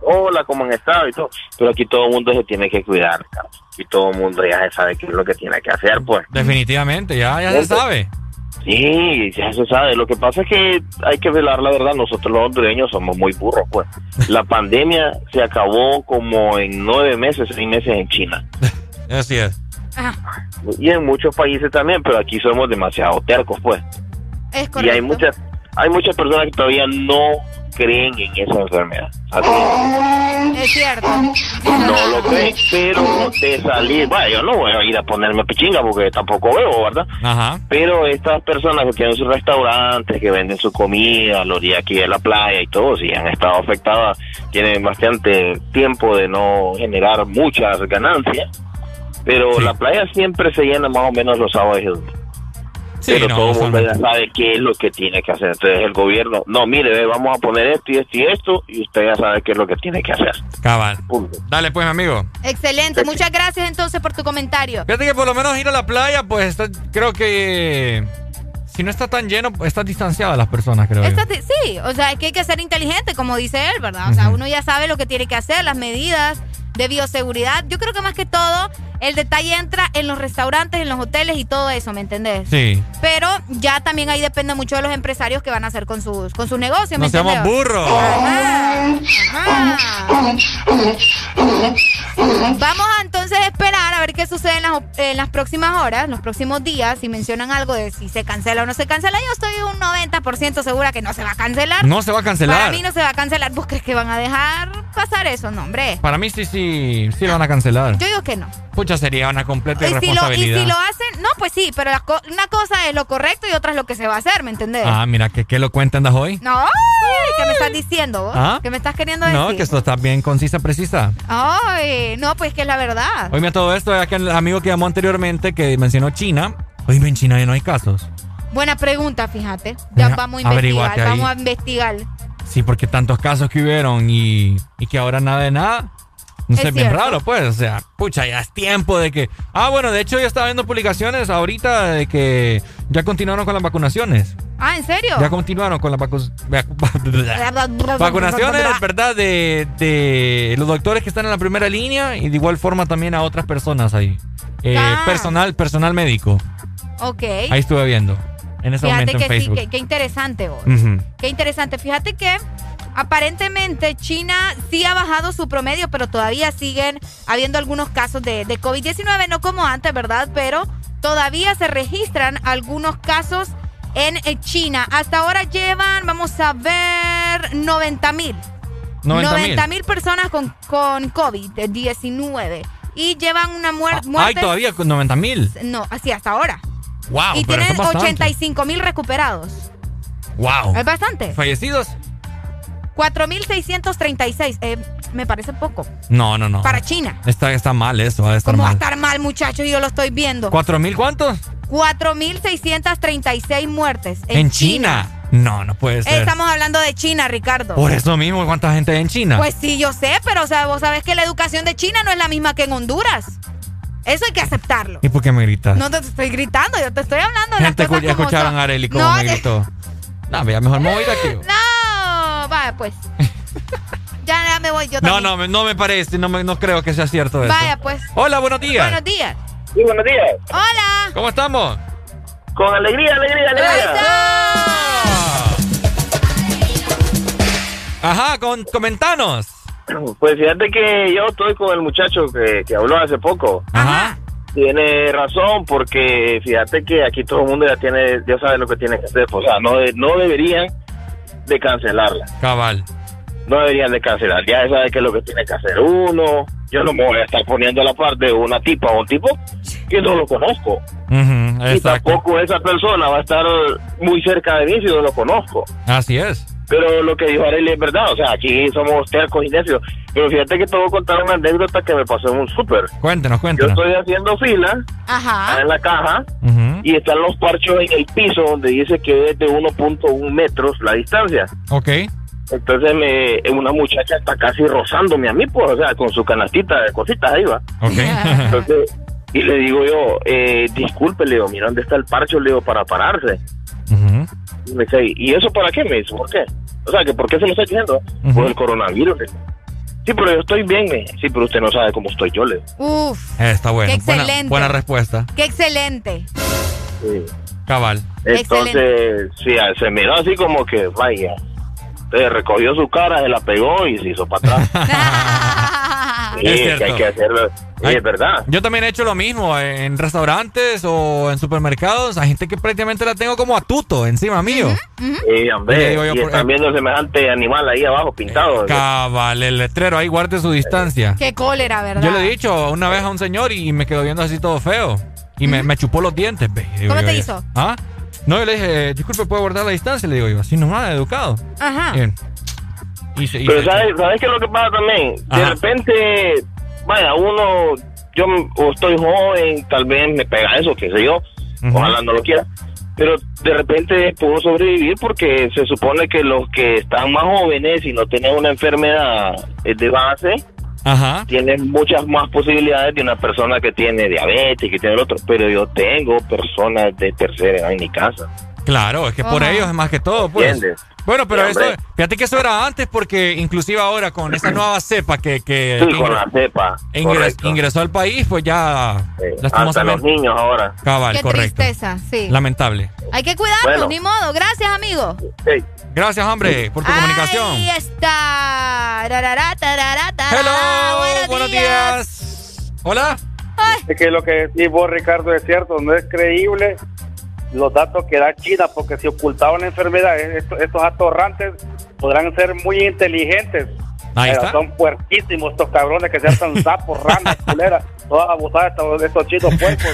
Hola, ¿cómo han estado? Y todo. Pero aquí todo el mundo se tiene que cuidar, Carlos. Y todo el mundo ya sabe qué es lo que tiene que hacer, pues. Definitivamente, ya, ya se sabe. Sí, ya se sabe. Lo que pasa es que hay que velar la verdad. Nosotros los hondureños somos muy burros, pues. La pandemia se acabó como en nueve meses, seis meses en China. Así es. Y en muchos países también, pero aquí somos demasiado tercos, pues. Es Y hay muchas, hay muchas personas que todavía no creen en esa enfermedad. Así Es cierto. no lo creen, pero de salir, vaya, yo no voy a ir a ponerme pichinga porque tampoco veo, ¿verdad? Ajá. Pero estas personas que tienen sus restaurantes, que venden su comida la orilla aquí de la playa y todo, si han estado afectadas, tienen bastante tiempo de no generar muchas ganancias. Pero la playa siempre se llena más o menos los sábados y pero no, todo el mundo ya sabe qué es lo que tiene que hacer. Entonces el gobierno, no, mire, ve, vamos a poner esto y esto y esto, y usted ya sabe qué es lo que tiene que hacer. Cabal. Dale pues, mi amigo. Excelente. Muchas gracias entonces por tu comentario. Fíjate que por lo menos ir a la playa, pues está- creo que si no está tan lleno, pues, están distanciadas las personas, creo. Esta sí, o sea, es que hay que ser inteligente, como dice él, ¿verdad? O sea, uno ya sabe lo que tiene que hacer, las medidas de bioseguridad. Yo creo que más que todo, el detalle entra en los restaurantes, en los hoteles y todo eso, ¿me entendés? Sí. Pero ya también ahí depende mucho de los empresarios que van a hacer con sus, con sus negocios, ¿me No seamos burros. Ajá, ajá. Vamos a entonces esperar a ver qué sucede en las, en las próximas horas, en los próximos días, si mencionan algo de si se cancela o no se cancela. Yo estoy un 90% segura que no se va a cancelar. No se va a cancelar. Para mí no se va a cancelar. ¿Vos crees que van a dejar pasar eso? No, hombre. Para mí sí, sí, sí lo van a cancelar. Yo digo que no. Pucha, sería una completa Y si, lo, y irresponsabilidad. si lo hacen, no, pues sí, pero la co- una cosa es lo correcto y otra es lo que se va a hacer, ¿me entendés? Ah, mira, ¿qué, qué lo cuentas hoy? No, ay, ¿qué me estás diciendo vos? ¿Ah? ¿Qué me estás queriendo decir? No, que esto está bien concisa, precisa. Ay, no, pues que es la verdad. Oíme todo esto, el amigo que llamó anteriormente, que mencionó China. Oíme, en China ya no hay casos. Buena pregunta, fíjate. Ya Mira, vamos a investigar, ahí. vamos a investigar. Sí, porque tantos casos que hubieron y, y que ahora nada de nada. No Es sé, bien raro, pues. O sea, pucha, ya es tiempo de que. Ah, bueno, de hecho, yo estaba viendo publicaciones ahorita de que ya continuaron con las vacunaciones. Ah, ¿en serio? Ya continuaron con las vacu- vacu- vacunaciones, ¿verdad? De, de los doctores que están en la primera línea y de igual forma también a otras personas ahí. Eh, Ah. Personal, personal médico. Ok. Ahí estuve viendo. En ese Fíjate momento en que sí, Facebook. que- qué interesante vos. Qué interesante. Fíjate que aparentemente China sí ha bajado su promedio, pero todavía siguen habiendo algunos casos de, de COVID-19, no como antes, ¿verdad? Pero todavía se registran algunos casos en eh, China. Hasta ahora llevan, vamos a ver, 90 mil. 90 mil personas con, con COVID-19. Y llevan una muer- muerte. Ay, todavía con 90 mil. No, así hasta ahora. Wow, y pero tienen es bastante. 85 mil recuperados. Wow. Es bastante. ¿Fallecidos? 4.636. Eh, me parece poco. No, no, no. Para China. Está, está mal eso, va a estar ¿Cómo va a mal. estar mal, muchachos? Yo lo estoy viendo. ¿Cuatro mil cuántos? 4.636 muertes. En, En China. No, no puede ser. Estamos hablando de China, Ricardo. Por eso mismo, ¿cuánta gente hay en China? Pues sí, yo sé, pero o sea, vos sabés que la educación de China no es la misma que en Honduras. Eso hay que aceptarlo. ¿Y por qué me gritas? No te estoy gritando, yo te estoy hablando de las gente cosas ya como escucharon son. a Areli cómo No, me de- gritó. No, vea, mejor me voy ir aquí. No, vaya pues. ya, ya me voy yo No, también. no, me- no me parece, no, me- no creo que sea cierto eso. Vaya pues. Hola, buenos días. Buenos días. Sí, buenos días. Hola. ¿Cómo estamos? Con alegría, alegría, alegría. Ajá, con, comentanos. Pues fíjate que yo estoy con el muchacho que, que habló hace poco. Ajá. Tiene razón porque fíjate que aquí todo el mundo ya tiene, ya sabe lo que tiene que hacer. pues, O sea, no, no deberían de cancelarla. Cabal. No deberían de cancelar. Ya sabe qué es lo que tiene que hacer uno. Yo no me voy a estar poniendo a la parte de una tipa o un tipo que no lo conozco. Y tampoco esa persona va a estar muy cerca de mí si no lo conozco. Así es. Pero lo que dijo Arely es verdad, o sea, aquí somos tercos y necios. Pero fíjate que te voy a contar una anécdota que me pasó en un súper. Cuéntenos, Yo cuéntenos. estoy haciendo fila Ajá. en la caja Ujú. Y están los parchos en el piso donde dice que es de 1.1 metros la distancia. Ok. Entonces me, una muchacha está casi rozándome a mí, pues, o sea, con su canastita de cositas ahí va. Ok. Entonces, y le digo yo, eh, disculpe, le digo, mira dónde está el parcho, le digo, para pararse. Ujú. Y me dice, ¿y eso para qué? Me dice, ¿por qué? O sea, que ¿por qué se me está diciendo? Por el coronavirus. Sí, pero yo estoy bien, me. Sí, pero usted no sabe cómo estoy yo, le. Uf, Eh, está bueno. Qué Buena, excelente. buena respuesta. qué excelente. Sí. Cabal. Entonces, sí, se miró así como que, vaya. Entonces recogió su cara, se la pegó y se hizo para atrás. Sí, Es que cierto. hay que hacerlo. Sí, es verdad. Yo también he hecho lo mismo en restaurantes o en supermercados. Hay gente que prácticamente la tengo como a tuto encima mío. Sí, Y hombre. digo yo y por- están viendo semejante animal ahí abajo pintado. Cabal, el letrero ahí guarde su distancia. Qué cólera, ¿verdad? Yo le he dicho una vez a un señor y me quedó viendo así todo feo. Y me, me chupó los dientes. ve. ¿Cómo yo, te eh, hizo? ¿Ah? No, yo le dije, eh, disculpe, ¿puedo guardar la distancia? Le digo yo, así nomás, educado. Ajá. Bien. Y se- y Pero se- ¿sabes, ¿sabes qué es lo que pasa también? De repente, vaya, uno, yo o estoy joven, tal vez me pega eso, qué sé yo, ojalá no lo quiera. Pero de repente puedo sobrevivir porque se supone que los que están más jóvenes y no tienen una enfermedad eh, de base, Ajá. tienen muchas más posibilidades de una persona que tiene diabetes, que tiene el otro. Pero yo tengo personas de tercera edad en mi casa. Claro, es que por ellos es más que todo, pues. ¿Entiendes? Bueno, pero Sí, eso, hombre. fíjate que eso era antes porque inclusive ahora con esa nueva cepa que, que, Sí, con la cepa. ingres- ingresó al país, pues ya Hasta los niños ahora. Cabal, Qué correcto. tristeza, sí. Lamentable. Hay que cuidarnos, Bueno. ni modo. Gracias, amigo. Gracias, hombre, por tu comunicación. Ahí está. Rarara, tarara, tarara. Hello, buenos, buenos días. Hola. Es que lo que decís vos, Ricardo, es cierto, no es creíble los datos que da China, porque si ocultaban la enfermedad, estos, estos atorrantes podrán ser muy inteligentes. Ahí pero está. son puerquísimos estos cabrones que se hacen sapos, ranas, culeras, todas abusadas estos, estos chinos puercos.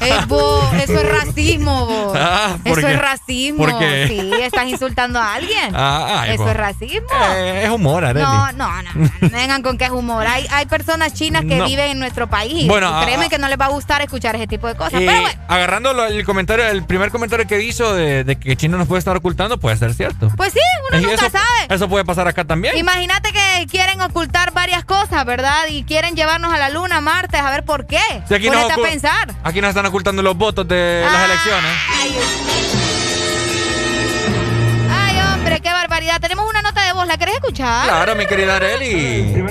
Ey, vos, eso es racismo, vos. Ah, ¿por eso qué? es racismo. ¿Por qué? Sí, estás insultando a alguien. Ah, ay, eso es racismo. Eh, es humor, Arely. No, no, no, no, no vengan con que es humor. Hay, hay personas chinas que No. viven en nuestro país. Bueno, y créeme ah, que no les va a gustar escuchar ese tipo de cosas. Eh, Pero bueno, agarrando lo- el comentario, el primer comentario que hizo de, de que China nos puede estar ocultando, puede ser cierto. pues sí, uno Y nunca eso, sabe. Eso puede pasar acá también. Imagínate que quieren ocultar varias cosas, ¿verdad? Y quieren llevarnos a la luna, Marte, a ver por qué. Si aquí, Ponete nos a pensar. aquí nos están ocultando los votos de las Ah. elecciones. Ay, hombre, qué barbaridad. Tenemos una nota de voz, ¿la querés escuchar? Claro, mi querida Arely.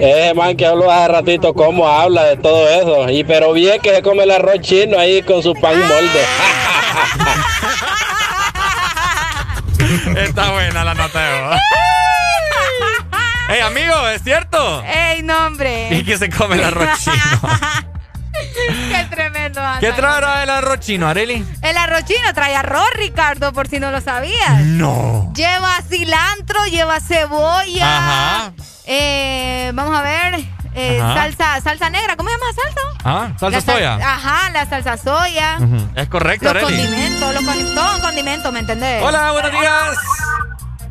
Eh, man, que habló hace ratito cómo habla de todo eso. Y pero bien que se come el arroz chino ahí con su pan molde. Está buena la nota de voz. Ey, amigo, ¿es cierto? Ey, no, hombre. Y que se come el arroz chino. Qué tremendo. anda. ¿Qué traerá el arroz chino, Areli? El arroz chino trae arroz, Ricardo, por si no lo sabías. No. Lleva cilantro, lleva cebolla. Ajá. Eh, vamos a ver. eh, salsa, salsa negra, ¿cómo se llama salsa? Ah, salsa sal- soya. Ajá, la salsa soya. Es correcto, Los Areli. condimentos, los condi- todo un condimento, ¿me entendés? Hola, buenos días.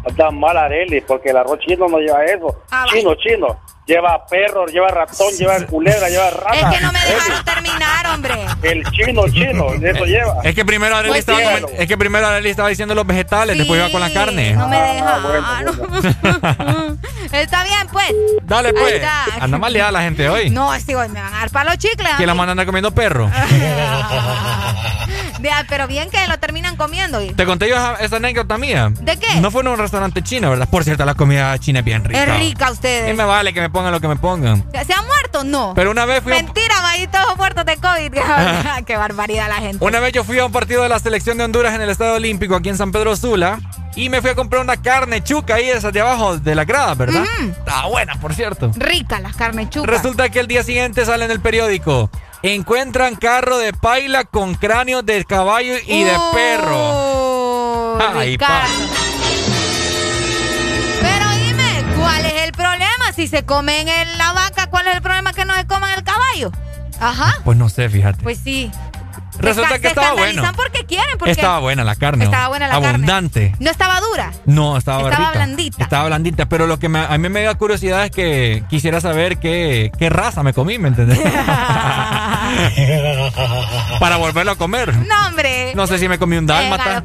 Está mal Areli, porque el arroz chino no lleva eso. Ah, chino, chino. Lleva perro, lleva ratón, lleva culebra, lleva rata. Es que no me dejaron terminar, hombre. El chino, chino, eso lleva. Es que primero Areli Pues estaba es que primero Areli estaba diciendo los vegetales, después iba con la carne. No me Ah, dejaron. está bien, pues. Dale Ahí pues. está. Anda mal liada la gente hoy. No, sí, hoy me van a dar para los chicles. a Que la mandan a andar comiendo perro. Vea, pero bien que lo terminan comiendo. Te conté yo esa, esa anécdota mía. ¿De qué? No fue en un restaurante chino, ¿verdad? Por cierto, la comida china es bien rica. Es rica ustedes. Y me vale que me pongan lo que me pongan. ¿Se han muerto? No. Pero una vez fui a un- Mentira, va ahí todos muertos de COVID. Qué barbaridad la gente. Una vez yo fui a un partido de la selección de Honduras en el Estadio Olímpico aquí en San Pedro Sula y me fui a comprar una carne chuca ahí esas de abajo de la grada, ¿verdad? Está buena, por cierto. Rica las carnes chucas. Resulta que el día siguiente sale en el periódico. Encuentran carro de paila con cráneos de caballo y de perro. Ay, pa. Si se comen el- la vaca, ¿cuál es el problema que no se coman el caballo? Ajá. Pues no sé, fíjate. Pues sí. Resulta Se que estaba bueno. porque quieren, porque Estaba buena la carne. Estaba buena la carne. Abundante. no estaba dura. No, estaba, Estaba rica. blandita. Estaba blandita, pero lo que me- a mí me da curiosidad es que quisiera saber qué, qué raza me comí, ¿me entendés? Para volverlo a comer. No, hombre. No sé si me comí un dálmata,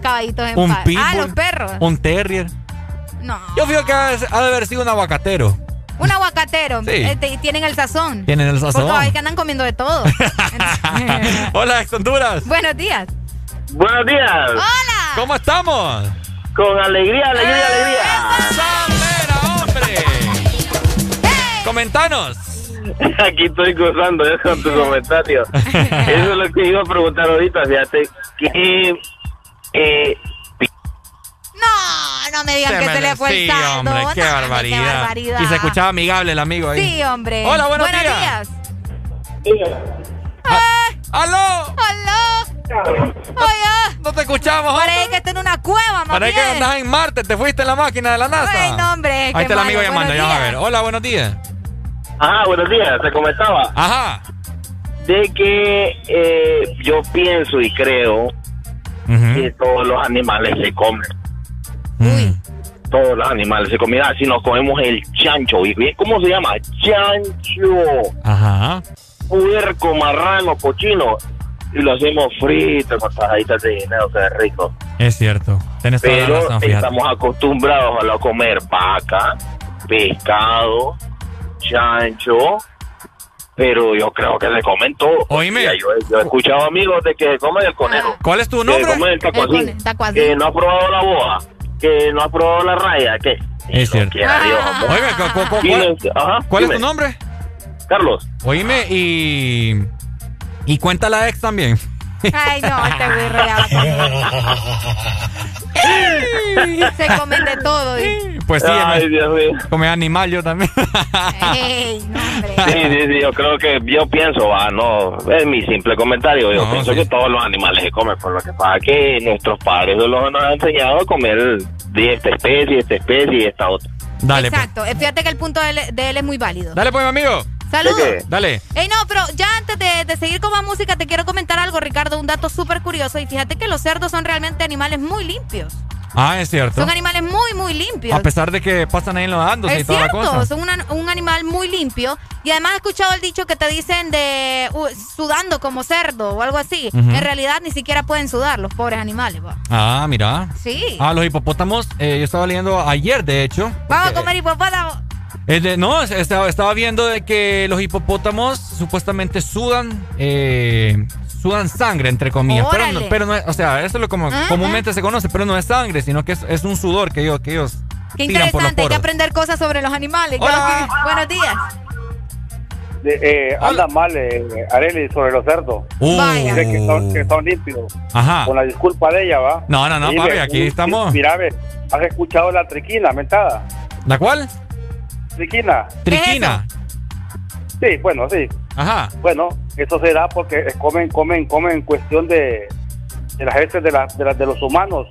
en un pitbull, Ah, los perros. un terrier. No. Yo fío que ha de ha de haber sido un aguacatero. Un aguacatero. Sí. Este, y tienen el sazón. Tienen el sazón. Porque hay que andan comiendo de todo. Hola, ex Honduras. Buenos días. Buenos días. Hola. ¿Cómo estamos? Con alegría, alegría, alegría. hombre! Comentanos. Aquí estoy gozando eh, con tu comentario. Eso es lo que iba a preguntar ahorita, fíjate. Que, eh, No, no me digan que me- se le fue sí, el saldo. hombre, qué No, barbaridad. qué barbaridad. Y se escuchaba amigable el amigo ahí. Sí, hombre. Hola, buenos, días. ¡Aló! ¡Aló! Oye. No te escuchamos, Parece que está en una cueva, más Parece que andas en Marte, te fuiste en la máquina de la NASA. Ay, no, hombre. Ahí qué está el amigo llamando, Buenos ya vas a días. ver. Hola, buenos días. Ajá, buenos días, te comentaba. Ajá. De que eh, yo pienso y creo que todos los animales se comen. Todos los animales se comen. Mira, si nos comemos el chancho, ¿y bien cómo se llama? Chancho. Ajá. Puerco, marrano, cochino. Y lo hacemos frito con tajaditas de dinero, que es rico. Es cierto. Toda la razón, estamos acostumbrados a lo comer vaca, pescado, chancho, pero yo creo que se comen todo. Oíme. Yo, yo he escuchado amigos de que se comen el conejo. ¿Cuál es tu Que nombre? comen el tacuacín. El tacuacín. Que no ha probado la boa. Que no ha probado la raya. Que Es cierto. quiera Dios, cu- cu- cu- Dime, ¿cuál, ajá, cuál es tu nombre? Carlos. Oíme, y. Y cuenta la ex también. Ay, no, este güey real. Se comen de todo. y- Pues sí, Ay, Dios mío. come animal yo también. Ey, no, hombre. Sí, sí, sí, yo creo que yo pienso, va, no, es mi simple comentario, yo pienso que todos los animales se comen, por lo que pasa que nuestros padres los nos han enseñado a comer de esta especie, esta especie y esta otra. Dale, pues. Exacto. Eh, Fíjate que el punto de él, de él es muy válido. Dale, pues, mi amigo. Saludos. Dale. Ey, no, pero ya antes de, de seguir con más música, te quiero comentar algo, Ricardo, un dato súper curioso. Y fíjate que los cerdos son realmente animales muy limpios. Ah, es cierto. Son animales muy, muy limpios. A pesar de que pasan ahí en los andos y Es toda la cierto, cosa. son una- un animal muy limpio. Y además he escuchado el dicho que te dicen de uh, sudando como cerdo o algo así. Ujú. En realidad ni siquiera pueden sudar los pobres animales. va. Ah, mira. Sí. Ah, los hipopótamos, eh, yo estaba leyendo ayer, de hecho. Vamos a comer hipopótamo. Es de- no, es- estaba, estaba viendo de que los hipopótamos supuestamente sudan, eh, sudan sangre, entre comillas. Pero no, pero no es- o sea, eso es lo como Ajá. comúnmente se conoce, pero no es sangre, sino que es, es un sudor que ellos, que ellos Qué tiran por los interesante, hay que aprender cosas sobre los animales. Hola. Buenos días. De- eh, anda mal, eh, Areli, sobre los cerdos. Uh. Vaya. Dice que son, que son limpios. Ajá. Con la disculpa de ella, ¿va? No, no, no, papi, aquí estamos. Mira, ¿has escuchado la triquina, mentada? ¿La cual? Triquina. Triquina. Sí, bueno, sí. Ajá. Bueno, eso se da porque comen, comen, comen en cuestión de, de las heces de, la- de, las- de los humanos.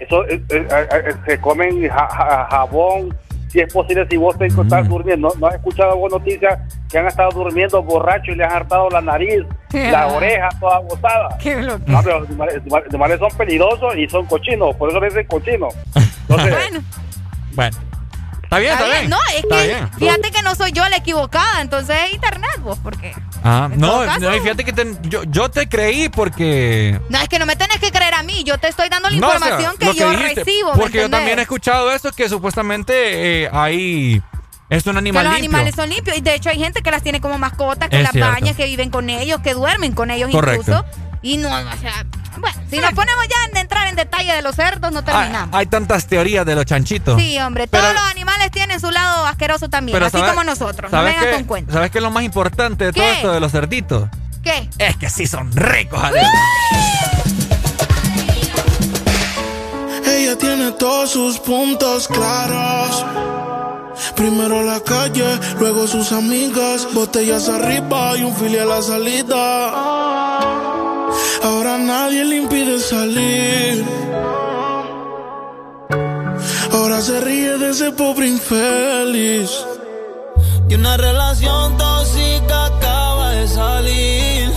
Eso eh, eh, eh, se comen ja- ja- jabón. Si es posible, si vos te Mm. estás durmiendo, ¿no, no has escuchado vos noticias que han estado durmiendo borrachos y le han hartado la nariz, la oreja toda botada? Qué. No, pero los animales, los animales son peligrosos y son cochinos, por eso le dicen cochinos. Entonces, Bueno, Bueno. Está bien, está, bien. No, es Está que bien. fíjate que no soy yo la equivocada, entonces es internet, vos, porque. Ah, no, caso- no, y fíjate que te- yo, yo te creí porque... No, es que no me tenés que creer a mí, yo te estoy dando la No, o sea, información que yo dijiste, recibo. ¿me Porque yo también he escuchado eso, que supuestamente eh, hay... Es un Que animal los limpio. animales son limpios y de hecho hay gente que las tiene como mascotas, que Es las cierto. baña, que viven con ellos, que duermen con ellos Correcto. incluso. Y no, o sea, bueno, si nos ponemos ya en entrar en detalle de los cerdos, no hay, terminamos. hay tantas teorías de los chanchitos. Sí, hombre, Pero- todos los animales tienen su lado asqueroso también, Pero así ¿sabes- como nosotros. No ¿sabes vengan qué- con cuentos. ¿Sabes qué es lo más importante de todo esto de los cerditos? ¿Qué? Es que sí son ricos, Adel. Ella tiene todos sus puntos claros. Primero la calle, luego sus amigas, botellas arriba y un fili a la salida nadie le impide salir. Ahora se ríe de ese pobre infeliz. Y una relación tóxica acaba de salir.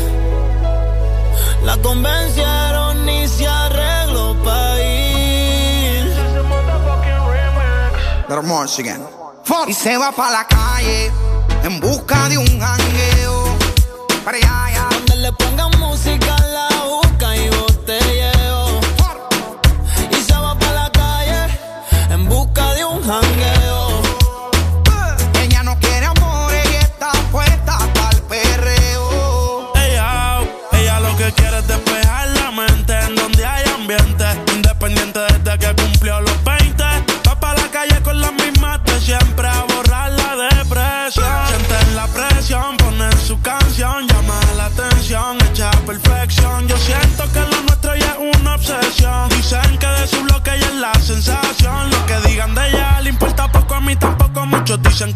La convencieron y se arregló para ir. Y se va para la calle en busca de un jangueo. Para allá, allá. Donde le pongan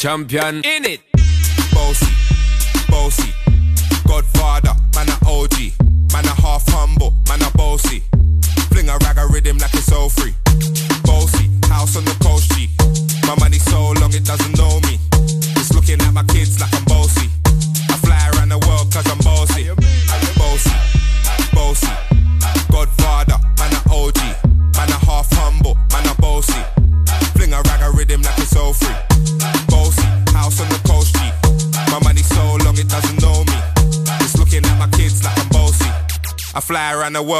champion. In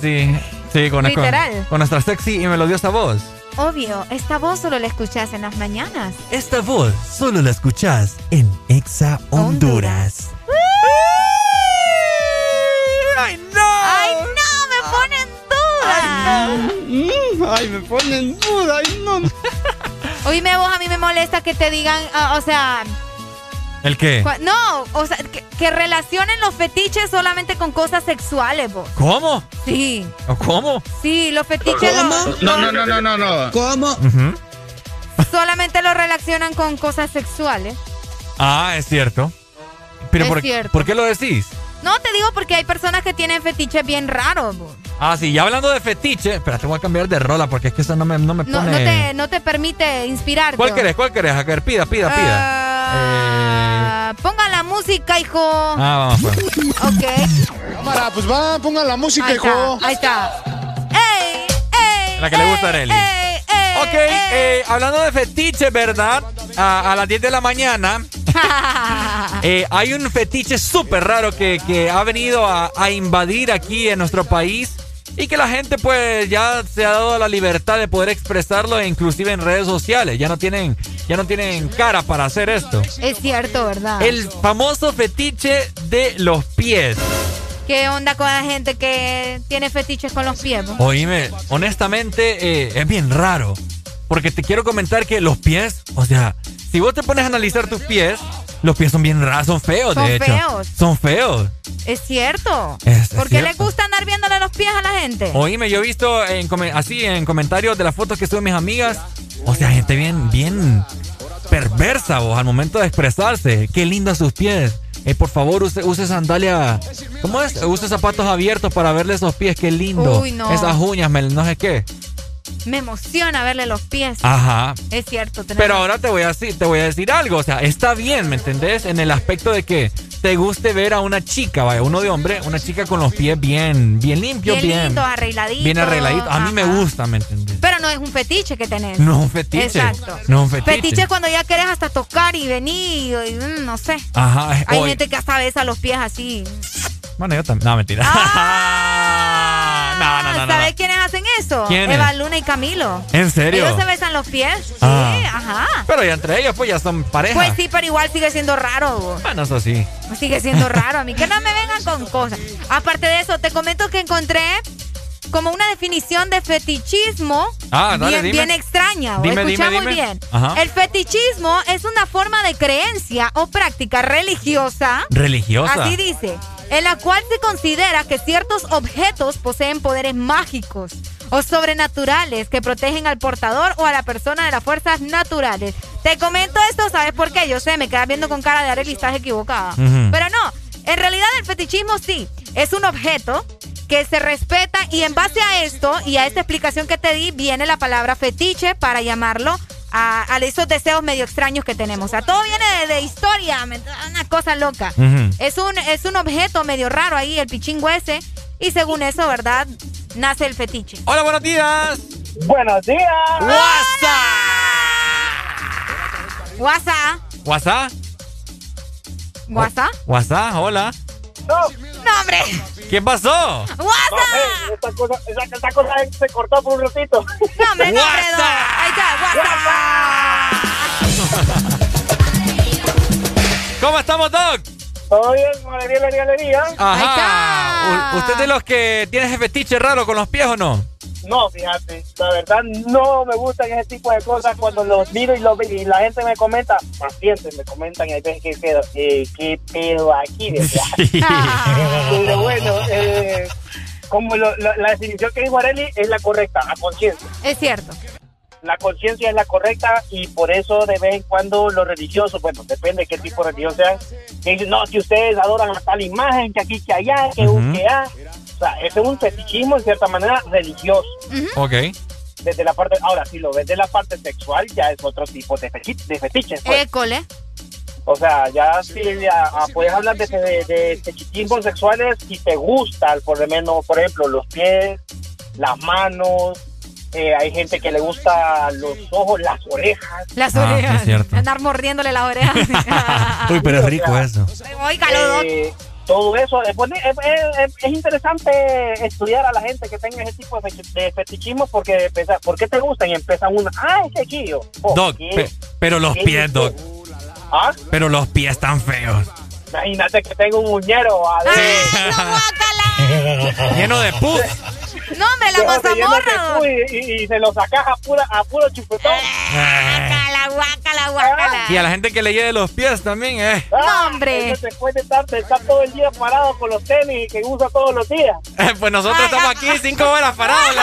Ah, sí. Sí, con, con, Literal. con nuestra sexy y melodiosa voz. Obvio, esta voz solo la escuchas en las mañanas. Esta voz solo la escuchas en Exa Honduras. ¡Ay, no! ¡Ay, no! ¡Me ponen duda! Ay, me ponen duda. Ay, no. Oíme vos, a mí me molesta que te digan, ah, o sea... ¿El qué? No, o sea, que, relacionen los fetiches solamente con cosas sexuales, vos. ¿Cómo? Sí, ¿O ¿Cómo? sí, los fetiches los- No, no, no, no, no, no. ¿Cómo? Solamente lo relacionan con cosas sexuales. Ah, es cierto. Pero Es por, cierto. ¿por qué lo decís? No, te digo porque hay personas que tienen fetiches bien raros, vos. Ah, sí, ya hablando de fetiche. Espera, te voy a cambiar de rola porque es que eso no me, no me No, pone. no, te, no te permite inspirarte. ¿Cuál querés? ¿Cuál querés? A ver, pida, pida, pida. Ah, Ponga la música, hijo. Ah, vamos, pues. Ok. Cámara, pues va, pongan la música, Ahí hijo. está, ahí está. ¡Ey! ¡Ey! La que le gusta a Arely. ¡Ey! ¡Ey! Ok, eh, hablando de fetiche, ¿verdad? A, a las 10 de la mañana eh, hay un fetiche súper raro que, que ha venido a, a invadir aquí en nuestro país y que la gente pues ya se ha dado la libertad de poder expresarlo inclusive en redes sociales. Ya no tienen, ya no tienen cara para hacer esto. Es cierto, ¿verdad? El famoso fetiche de los pies. ¿Qué onda con la gente que tiene fetiches con los pies? vos? Oíme, honestamente eh, es bien raro. Porque te quiero comentar que los pies, o sea, si vos te pones a analizar tus pies, los pies son bien raros, son feos, Son de hecho. feos. Son feos. Es cierto. Es- es ¿Por qué les gusta andar viéndole los pies a la gente? Oíme, yo he visto en así en comentarios de las fotos que suben mis amigas, o sea, gente bien, bien perversa vos al momento de expresarse. Qué lindos sus pies. Eh, por favor, use, use sandalia. ¿Cómo es? Use zapatos abiertos para verle esos pies. Qué lindo. Uy, no. Esas uñas, me- no sé qué. Me emociona verle los pies. Ajá. Es cierto. Pero ahora te voy a decir, te voy a decir algo, o sea, está bien, ¿me entendés? En el aspecto de que te guste ver a una chica, vaya, uno de hombre, una chica con los pies bien, bien limpios, bien bien, lindos, arregladitos. bien arregladitos. A mí me gusta, ¿me entendés? Pero no es un fetiche que tenés. No es un fetiche. Exacto. No es un fetiche. Fetiche es cuando ya querés hasta tocar y venir, y, mm, no sé. Ajá. Hay gente que hasta besa los pies así. Bueno, yo también. No, mentira. no, no, no, no, ¿Sabes quiénes hacen eso? ¿Quiénes? Eva Luna y Camilo. ¿En serio? Ellos se besan los pies. Sí, Ah. ajá. Pero ya entre ellos, pues ya son pareja. Pues sí, pero igual sigue siendo raro. Bueno, eso sí. Sigue siendo raro. A mí que no me vengan con cosas. Aparte de eso, te comento que encontré como una definición de fetichismo Ah, dale, bien, dime. bien extraña. Dime, Escucha dime, muy bien. Ajá. El fetichismo es una forma de creencia o práctica religiosa. Religiosa. Así dice. En la cual se considera que ciertos objetos poseen poderes mágicos o sobrenaturales que protegen al portador o a la persona de las fuerzas naturales. Te comento esto, ¿sabes por qué? Yo sé, me quedas viendo con cara de Arely, estás equivocada. Pero no, en realidad el fetichismo sí, es un objeto que se respeta y en base a esto y a esta explicación que te di viene la palabra fetiche para llamarlo a, a esos deseos medio extraños que tenemos. O sea, todo viene de, de historia, una cosa loca. Es un, es un objeto medio raro ahí, el pichingüe ese, y según eso, ¿verdad? Nace el fetiche. Hola, buenos días. Buenos días. WhatsApp. ¿WhatsApp? WhatsApp. ¿WhatsApp? Hola. No. No, hombre. ¿Qué pasó? WhatsApp. esta, cosa, esa, esta cosa se cortó por un ratito. No, hombre, no, hombre, no. Ahí está, WhatsApp. ¿Cómo estamos, Doc? Todo bien, alegría, alegría, alegría. Ajá. U- ¿Usted de los que tiene ese fetiche raro con los pies o no? No, fíjate, la verdad no me gustan ese tipo de cosas cuando los miro y, los, y la gente me comenta, pacientes me comentan y hay veces que quedo, eh, ¿qué pedo aquí? Pero bueno, eh, como lo- lo- la definición que dijo Areli es la correcta, a conciencia. Es cierto. La conciencia es la correcta y por eso de vez en cuando los religiosos, bueno, depende de qué tipo de religión sean, que dicen, no, que ustedes adoran a tal imagen, que aquí, que allá, que un, que allá. O sea, ese es un fetichismo en cierta manera religioso. Ok. Desde la parte, ahora, si lo ves de la parte sexual, ya es otro tipo de, fetiche, de fetiches. pues. École. O sea, ya si ya, ah, puedes hablar de, de, de fetichismos sexuales si te gusta, por lo menos, por ejemplo, los pies, las manos. eh, hay gente que le gusta los ojos, las orejas. Las Ah, orejas. es cierto. Andar mordiéndole las orejas. Uy, pero es rico eso. Doc. Eh, todo eso es, es, es- es interesante estudiar a la gente que tenga ese tipo de, feti- de fetichismo porque empieza, ¿por qué te gustan? Y empiezan una, ah, es que yo. Oh, Doc, ¿qué? pe- pero los ¿Qué pies, Doc. ¿Ah? Pero los pies están feos. Imagínate que tengo un muñero. Lleno de pus. No, hombre, la mazamorra. Y, y- y se lo sacas a, pura, a puro chupetón. La guácala, guácala. Y a la gente que le lleve los pies también, eh. Ah, hombre. eso Después de estar, de estar todo el día parado con los tenis que usa todos los días. Pues nosotros estamos aquí cinco horas parados.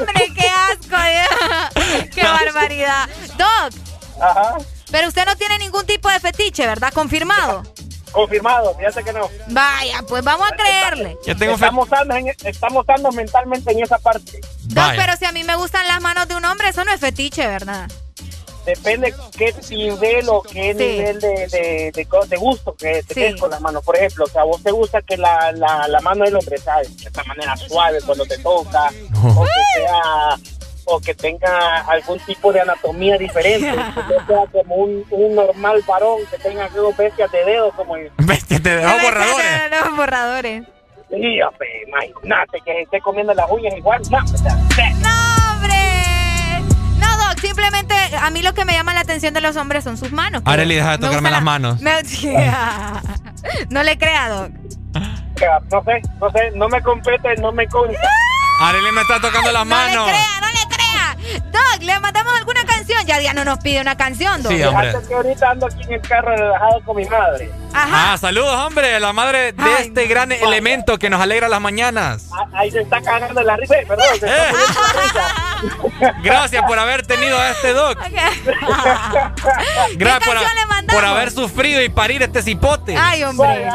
Hombre, qué asco. qué barbaridad. Doc. Ajá. Pero usted no tiene ningún tipo de fetiche, ¿verdad? Confirmado. Confirmado, fíjate que no. Vaya, pues vamos a creerle. estamos, dando en- estamos dando mentalmente en esa parte. Doc, pero si a mí me gustan las manos de un hombre, eso no es fetiche, ¿verdad? Depende qué nivel o qué Sí. nivel de, de, de gusto que te des con las manos. Por ejemplo, o sea, a vos te gusta que la, la, la mano del hombre sea de cierta manera suave cuando te toca, o que sea o que tenga algún tipo de anatomía diferente, que no sea como un, un normal varón que tenga dos bestias de dedos como el... Bestia, te dejó borradores. Los borradores. Sí, hombre, imagínate que se esté comiendo las uñas igual. No, o sea, ¡No, hombre! No, Doc, simplemente a mí lo que me llama la atención de los hombres son sus manos. Arely, deja de me tocarme las manos. Me- no le crea, Doc. no sé, no sé, no me compete, no me consta. Arely me está tocando las manos. No le crea, no le crea. Doc, ¿le mandamos alguna canción? Ya Diana nos pide una canción, Doc. Sí, hombre. Fíjate que ahorita ando aquí en el carro relajado con mi madre. Ah, saludos, hombre, la madre de este gran elemento que nos alegra las mañanas. Ah, Ahí se está cagando la risa, eh, perdón, se está risa. Gracias por haber tenido a este doc. Gracias por haber sufrido y parir este cipote. Ay, hombre.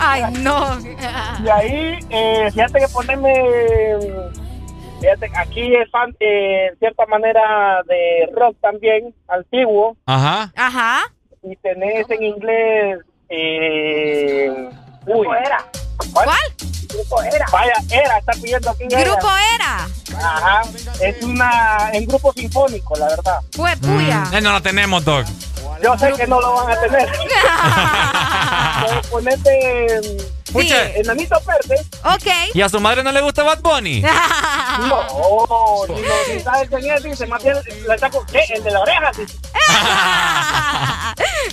Ay, no. Y ahí, eh, fíjate que ponerme. Fíjate, aquí es fan, eh, en cierta manera de rock también, antiguo. Ajá. Ajá. Y tenés en inglés. Eh, uy. era? ¿Cuál? Grupo Era. Vaya, Era, está pidiendo aquí. Grupo Era. Ajá. Es una. En grupo sinfónico, la verdad. Fue puya. Mm, eh, no lo tenemos, doc. Yo sé que no lo van a tener. Pero ponete. Pucha. Sí, enanito verde. Ok. ¿Y a su madre no le gusta Bad Bunny? No, ni, lo, ni sabe quién es, dice, más bien le saco, ¿qué? El de la oreja, dice.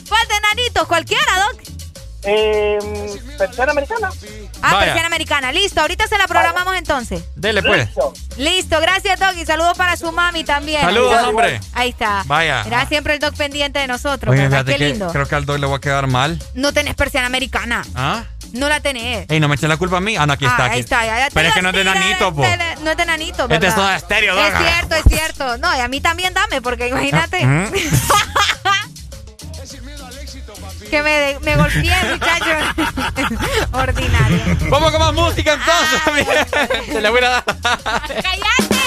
¿Cuál de nanitos? ¿Cualquiera, Doc? Eh, persiana americana. Ah, persiana americana. Listo, ahorita se la programamos entonces. Dele, pues. Listo, gracias, Doc. Y saludos para su mami también. Saludos, está. hombre. Ahí está. Vaya. Era siempre el Doc pendiente de nosotros, Oye, Qué que lindo. creo que al doc le voy a quedar mal. No tenés persiana americana. ¿Ah? No la tenés. Ey, no me echen la culpa a mí. Ah, no, aquí está. Ah, Aquí. ahí está. ya- ya te Pero es que no es de nanito, po. No es de nanito, Este es ¿verdad? Stereo, Es Doc. cierto, es cierto. No, y a mí también dame, porque imagínate Mm. que me, me golpeé, muchacho. Ordinario. Vamos con más música entonces. Se le voy a dar. ¡Cállate!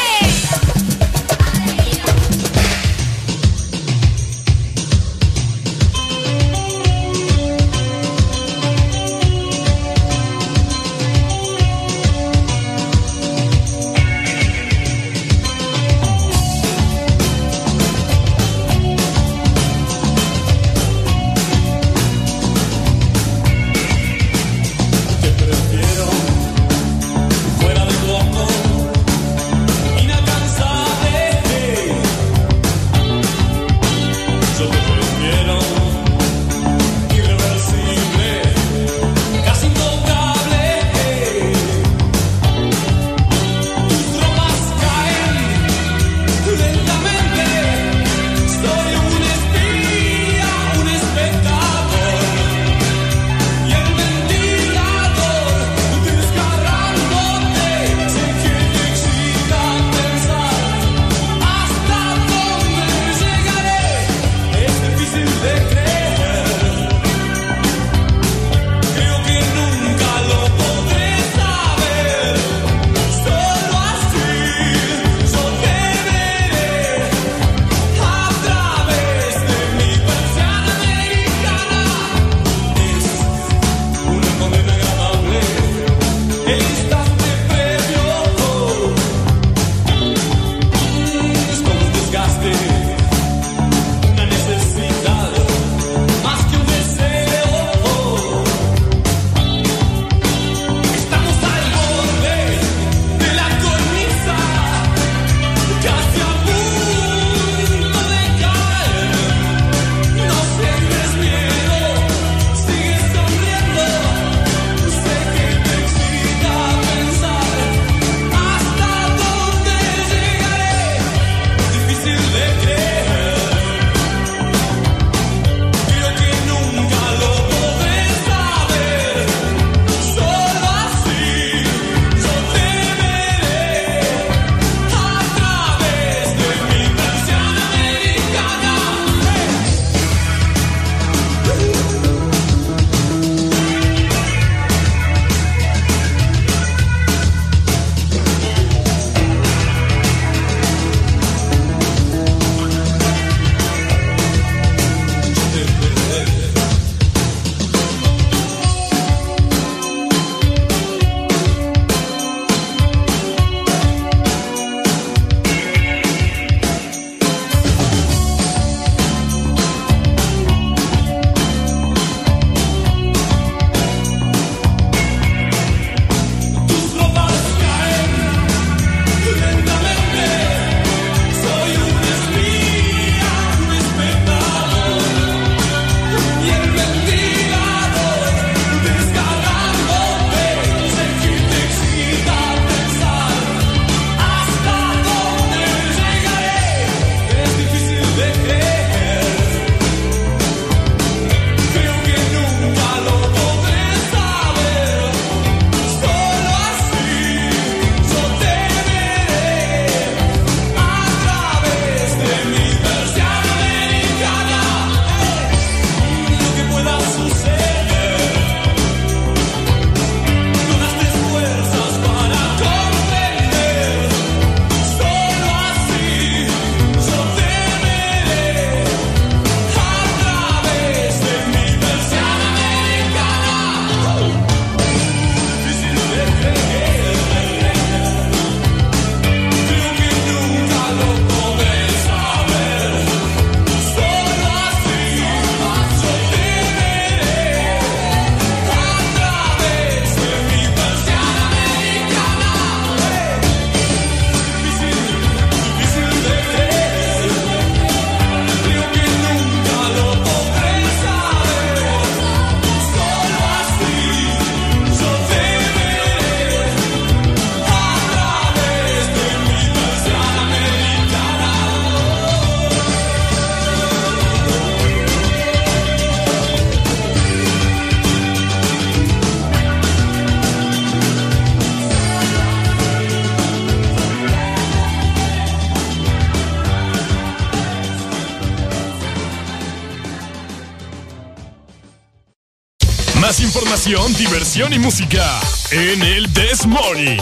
diversión y música en el This Morning.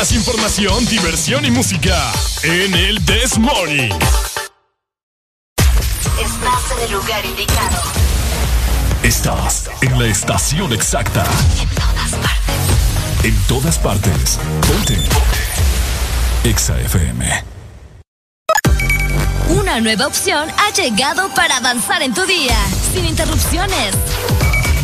Información, diversión y música en el This Morning. Estás en el lugar indicado. Estás en la estación exacta. En todas partes. En todas partes. Ponte. Ponte. Exa FM. Una nueva opción ha llegado para avanzar en tu día, sin interrupciones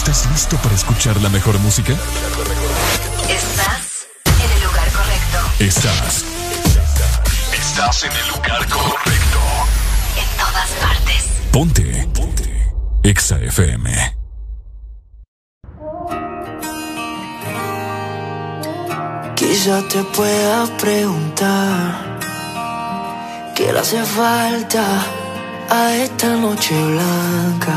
¿Estás listo para escuchar la mejor música? Estás en el lugar correcto. Estás. Estás en el lugar correcto. En todas partes. Ponte. Ponte. Exa FM. Quizá te pueda preguntar qué le hace falta a esta noche blanca,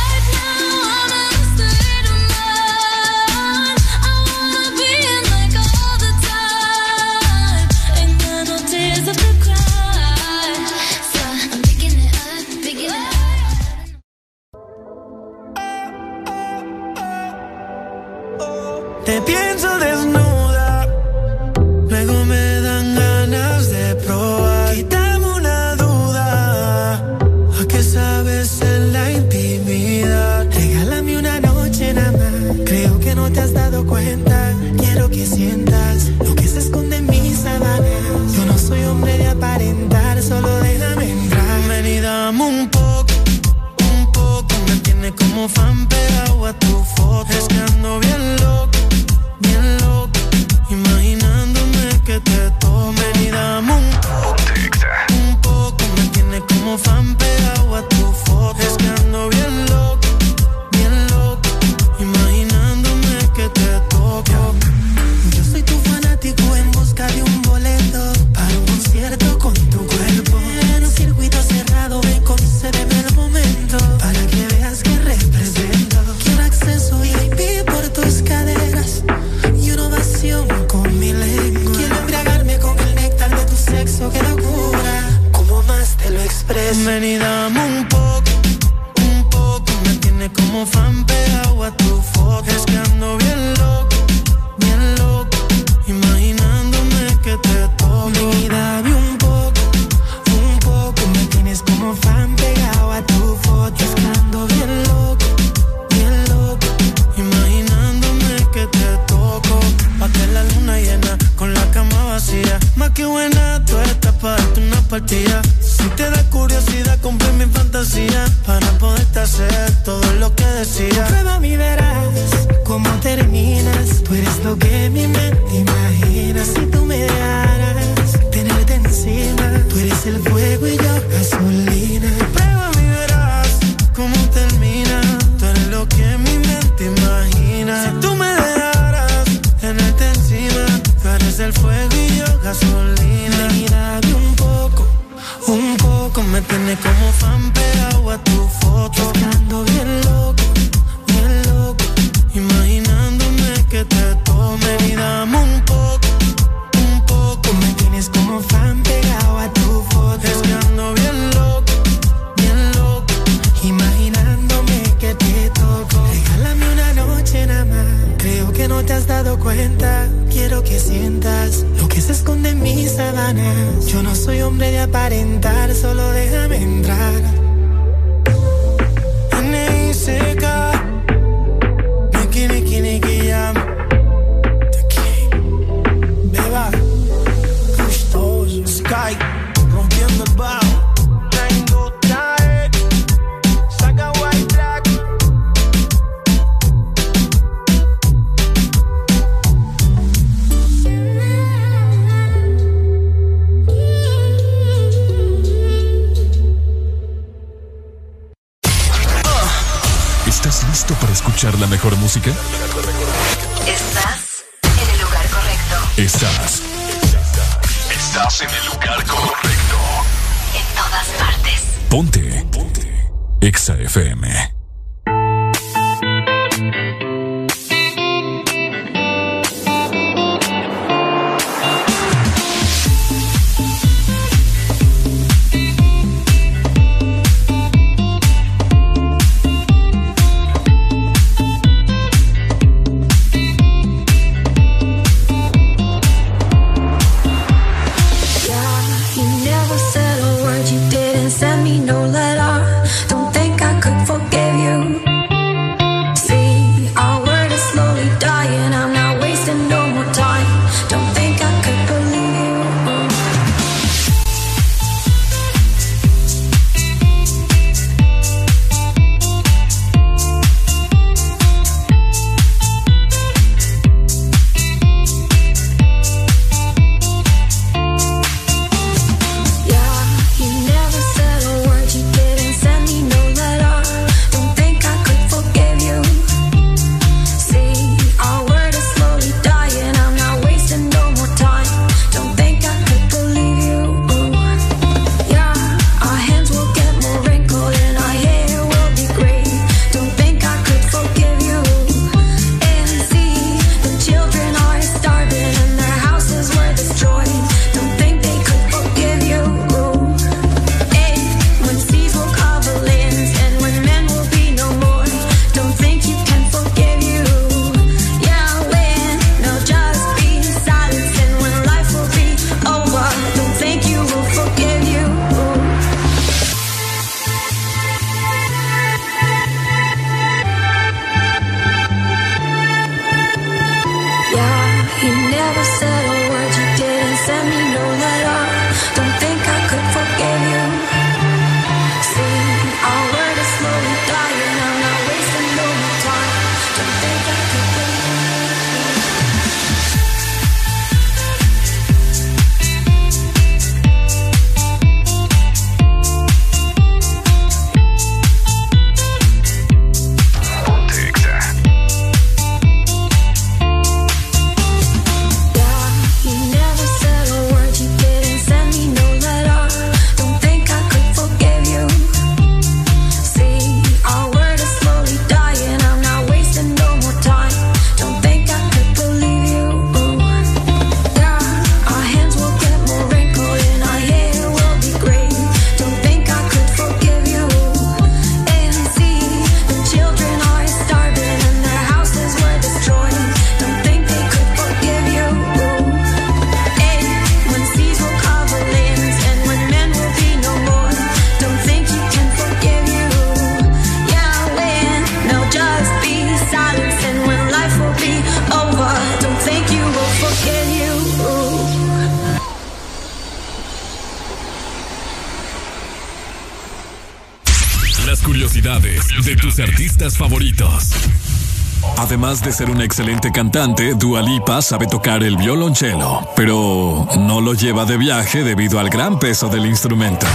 ser una excelente cantante, Dualipa sabe tocar el violonchelo, pero no lo lleva de viaje debido al gran peso del instrumento.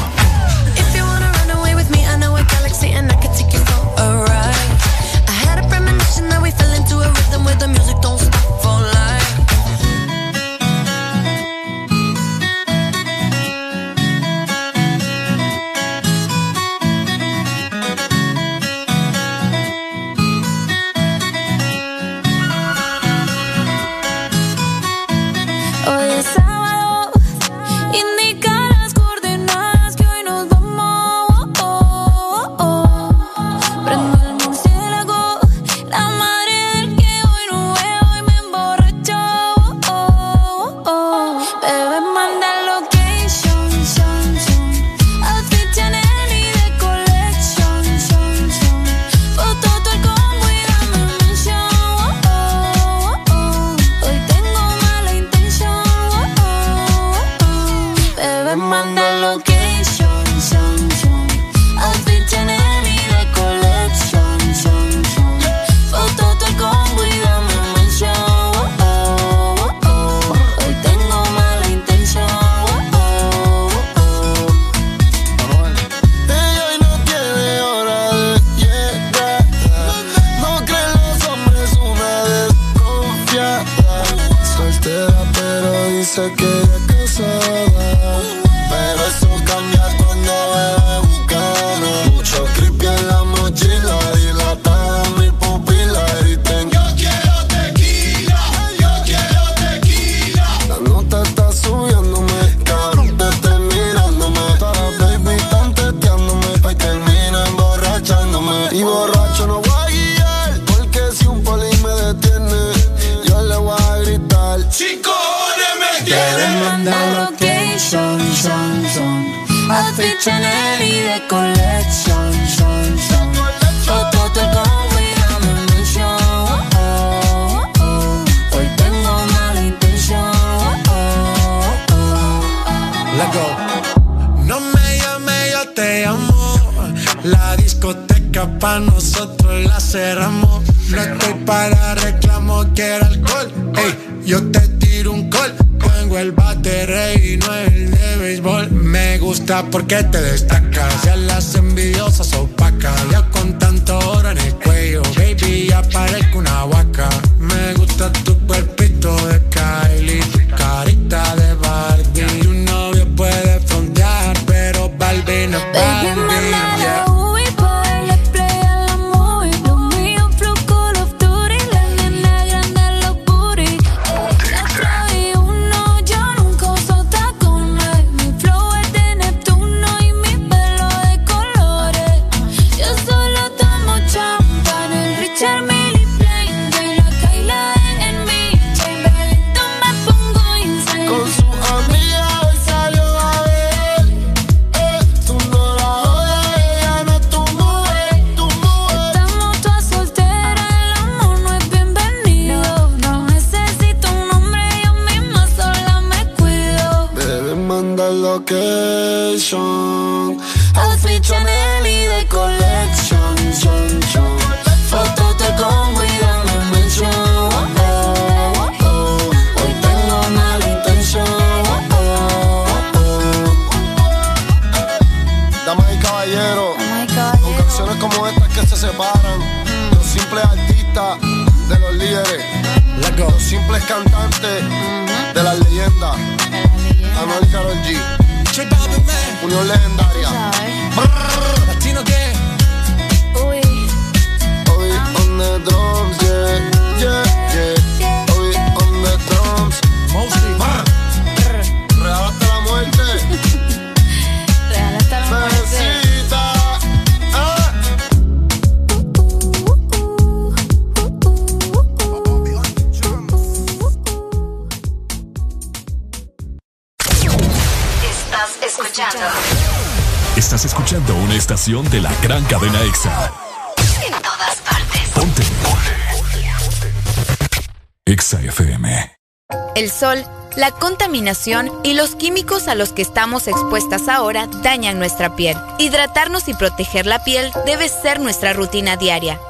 Y los químicos a los que estamos expuestas ahora dañan nuestra piel. Hidratarnos y proteger la piel debe ser nuestra rutina diaria.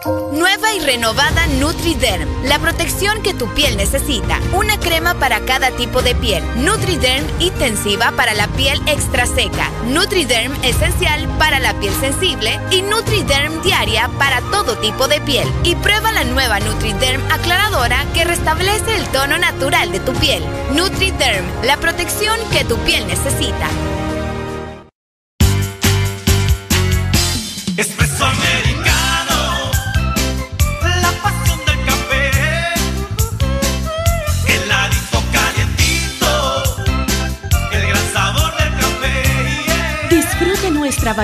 Renovada NutriDerm, la protección que tu piel necesita. Una crema para cada tipo de piel. NutriDerm intensiva para la piel extra seca. NutriDerm esencial para la piel sensible y NutriDerm diaria para todo tipo de piel. Y prueba la nueva NutriDerm aclaradora que restablece el tono natural de tu piel. NutriDerm, la protección que tu piel necesita.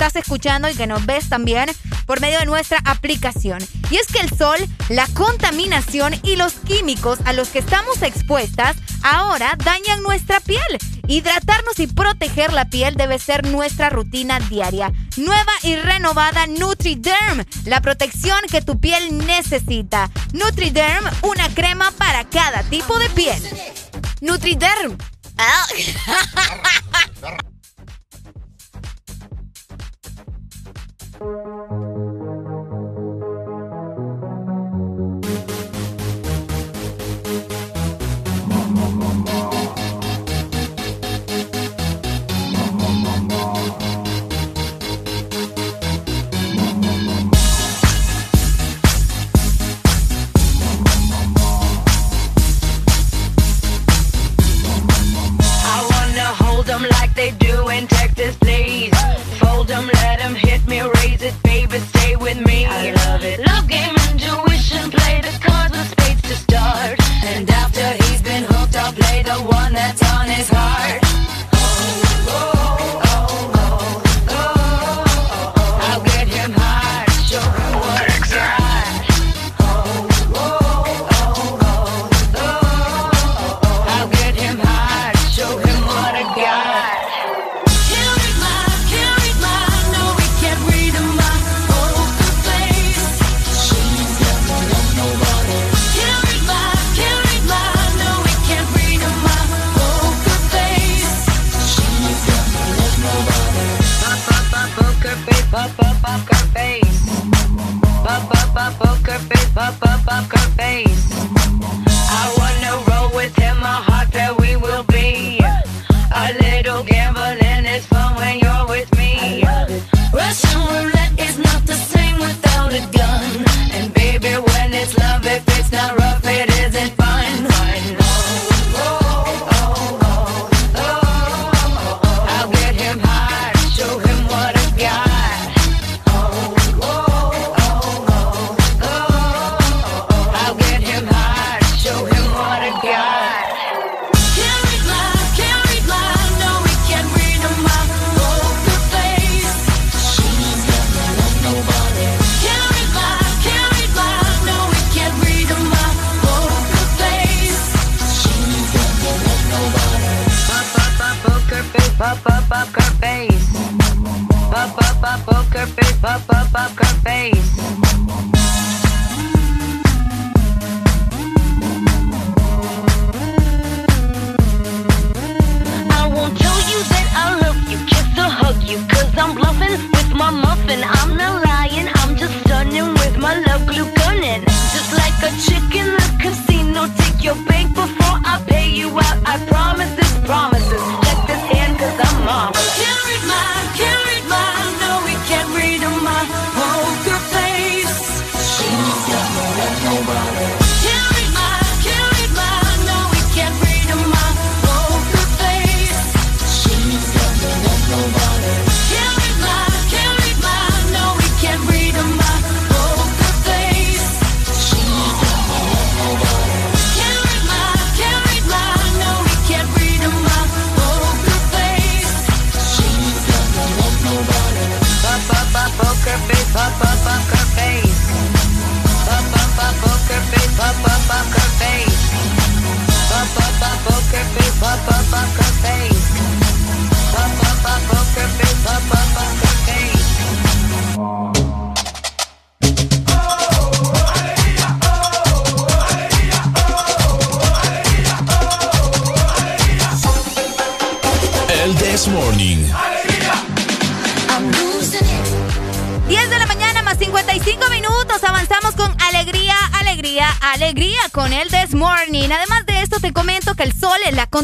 Estás escuchando y que nos ves también por medio de nuestra aplicación. Y es que el sol, la contaminación y los químicos a los que estamos expuestas ahora dañan nuestra piel. Hidratarnos y proteger la piel debe ser nuestra rutina diaria. Nueva y renovada NutriDerm, la protección que tu piel necesita. NutriDerm, una crema para cada tipo de piel. NutriDerm.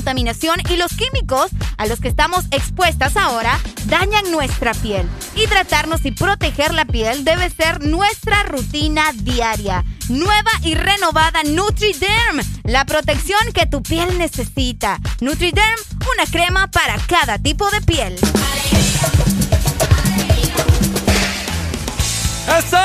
contaminación y los químicos a los que estamos expuestas ahora dañan nuestra piel. Y tratarnos y proteger la piel debe ser nuestra rutina diaria. Nueva y renovada NutriDerm, la protección que tu piel necesita. NutriDerm, una crema para cada tipo de piel. ¡Eso!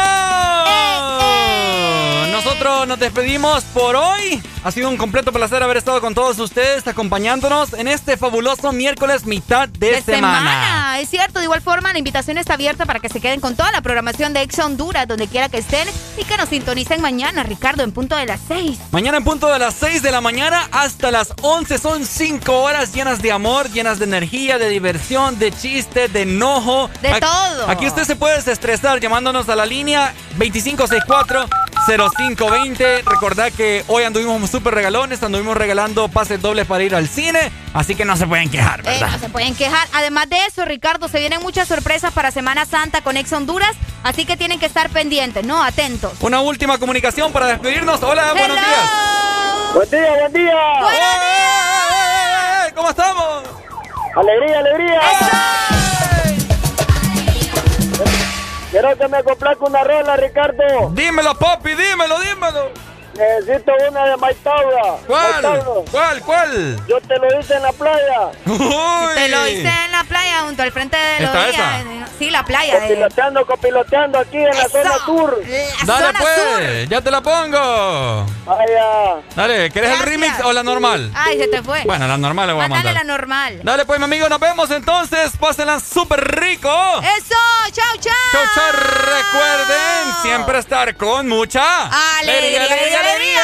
Nosotros nos despedimos por hoy. Ha sido un completo placer haber estado con todos ustedes, acompañándonos en este fabuloso miércoles mitad de, de semana. Es cierto, de igual forma, la invitación está abierta para que se queden con toda la programación de Ex Honduras, donde quiera que estén, y que nos sintonicen mañana, Ricardo, en punto de las 6. Mañana en punto de las 6 de la mañana hasta las 11 son 5 horas llenas de amor, llenas de energía, de diversión, de chiste, de enojo. De Aquí- todo. Aquí usted se puede desestresar llamándonos a la línea 2564-0520. Recordad que hoy anduvimos súper regalones, anduvimos regalando pases dobles para ir al cine, así que no se pueden quejar, Eh, ¿verdad? no se pueden quejar. Además de eso, Ricardo, se vienen muchas sorpresas para Semana Santa con Ex Honduras, así que tienen que estar pendientes, ¿no? Atentos. Una última comunicación para despedirnos. Hola, buenos días. Buen día, buen día. ¡Buenos días! ¿Cómo estamos? Alegría, alegría. Quiero que me complazca una rola, Ricardo. Dímelo, papi, dímelo, dímelo. Necesito una de Maitaura. ¿Cuál? Maitauro. ¿Cuál? ¿Cuál? Yo te lo hice en la playa. Te lo hice en la playa, junto al frente de la ¿Está esa? Sí, la playa. de- Copiloteando, copiloteando aquí en la zona sur. Dale zona pues, ya te la pongo. Vaya. Dale, ¿quieres el remix o la normal? Ay, se te fue. Bueno, la normal le voy a mandar. la normal. Dale pues, mi amigo, nos vemos entonces. Pásenla súper rico. ¡Eso! ¡Chao, chao! Chau, chau. Recuerden siempre estar con mucha ¡Alegría, alegría, alegría!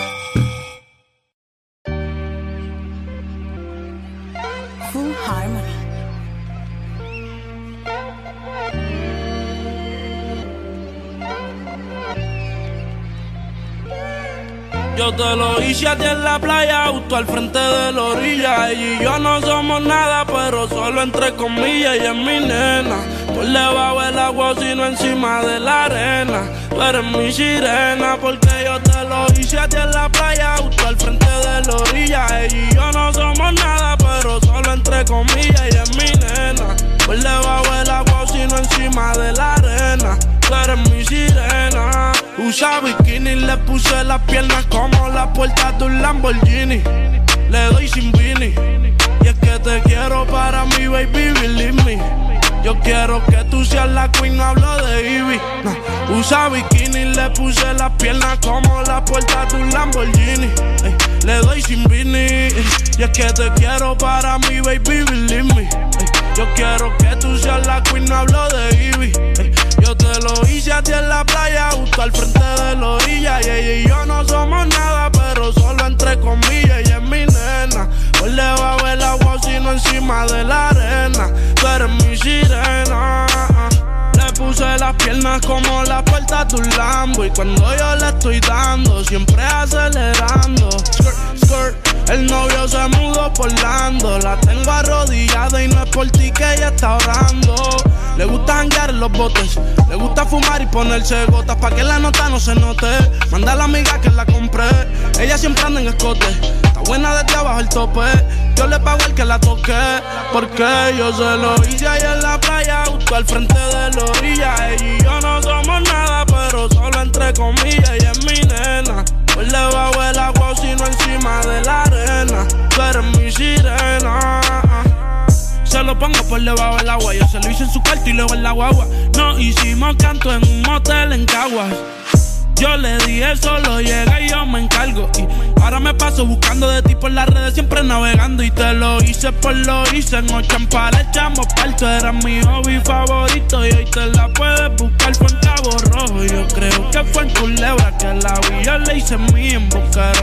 Yo te lo hice a ti en la playa, justo al frente de la orilla. Ella y yo no somos nada, pero solo entre comillas. Ella es mi nena. Por debajo del agua, sino encima de la arena. Tú eres mi sirena, porque yo te lo hice a ti en la playa, justo al frente de la orilla. Ella y yo no somos nada, pero solo entre comillas. Ella es mi nena. Por debajo del agua, sino encima de la arena. Tú eres mi sirena. Usa bikini, le puse las piernas como la puerta de un Lamborghini. Le doy sin vini. Y es que te quiero para mi baby, believe me. Yo quiero que tú seas la queen, no hablo de Ivy. No. Usa bikini, le puse las piernas como la puerta de un Lamborghini. Ey, le doy sin vini. Y es que te quiero para mi baby, believe me. Ey, yo quiero que tú seas la queen, no hablo de Ivy. Lo hice a ti en la playa, justo al frente de la orilla. Y ella y yo no somos nada, pero solo entre comillas. Ella es mi nena. Por debajo del agua, sino encima de la arena. Tú eres mi sirena. Le puse las piernas como la puerta de un Lambo. Y cuando yo le estoy dando, siempre acelerando. Skirt, skirt. El novio se mudó por Lando. La tengo arrodillada y no es por ti que ella está orando. Le gusta janguear en los botes. Le gusta fumar y ponerse gotas pa' que la nota no se note. Manda a la amiga que la compré. Ella siempre anda en escote. Está buena desde abajo el tope. Yo le pago el que la toque. Porque yo se lo hice ahí en la playa, justo al frente de la orilla. Ella y yo no somos nada, pero solo entre comillas. Ella es mi nena. Por debajo del agua, sino encima de uh, tú mi sirena. Se lo pongo por debajo del agua. Yo se lo hice en su cuarto y luego en la guagua. No hicimos canto en un motel en Caguas. Yo le dije solo llega y yo me encargo. Y ahora me paso buscando de ti por las redes, siempre navegando. Y te lo hice por lo hice. En Ochampal echamos parto, era mi hobby favorito. Y hoy te la puedes buscar, fue en Cabo Rojo. Yo creo que fue en Culebra que la vi. Yo le hice mí en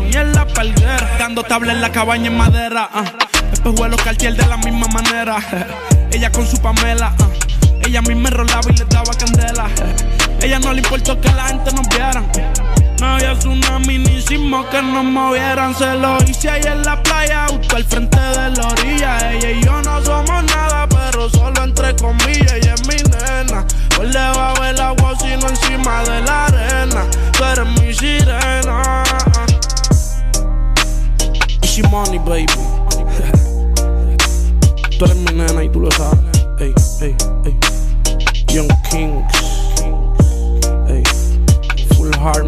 y en la palguera. Dando tabla en la cabaña en madera. ah. Espejuelos Cartier de la misma manera. Ella con su Pamela. ah. Ella a mí me rolaba y le daba candela. Ella no le importó que la gente nos viera. No había tsunami ni sismo que nos movieran. Se lo hice ahí en la playa, justo al frente de la orilla. Ella y yo no somos nada, pero solo entre comillas. Ella es mi nena. Por debajo del agua, sino encima de la arena. Tú eres mi sirena. Easy money, baby. Tú eres mi nena y tú lo sabes. Ey, ey, ey. Young Kings.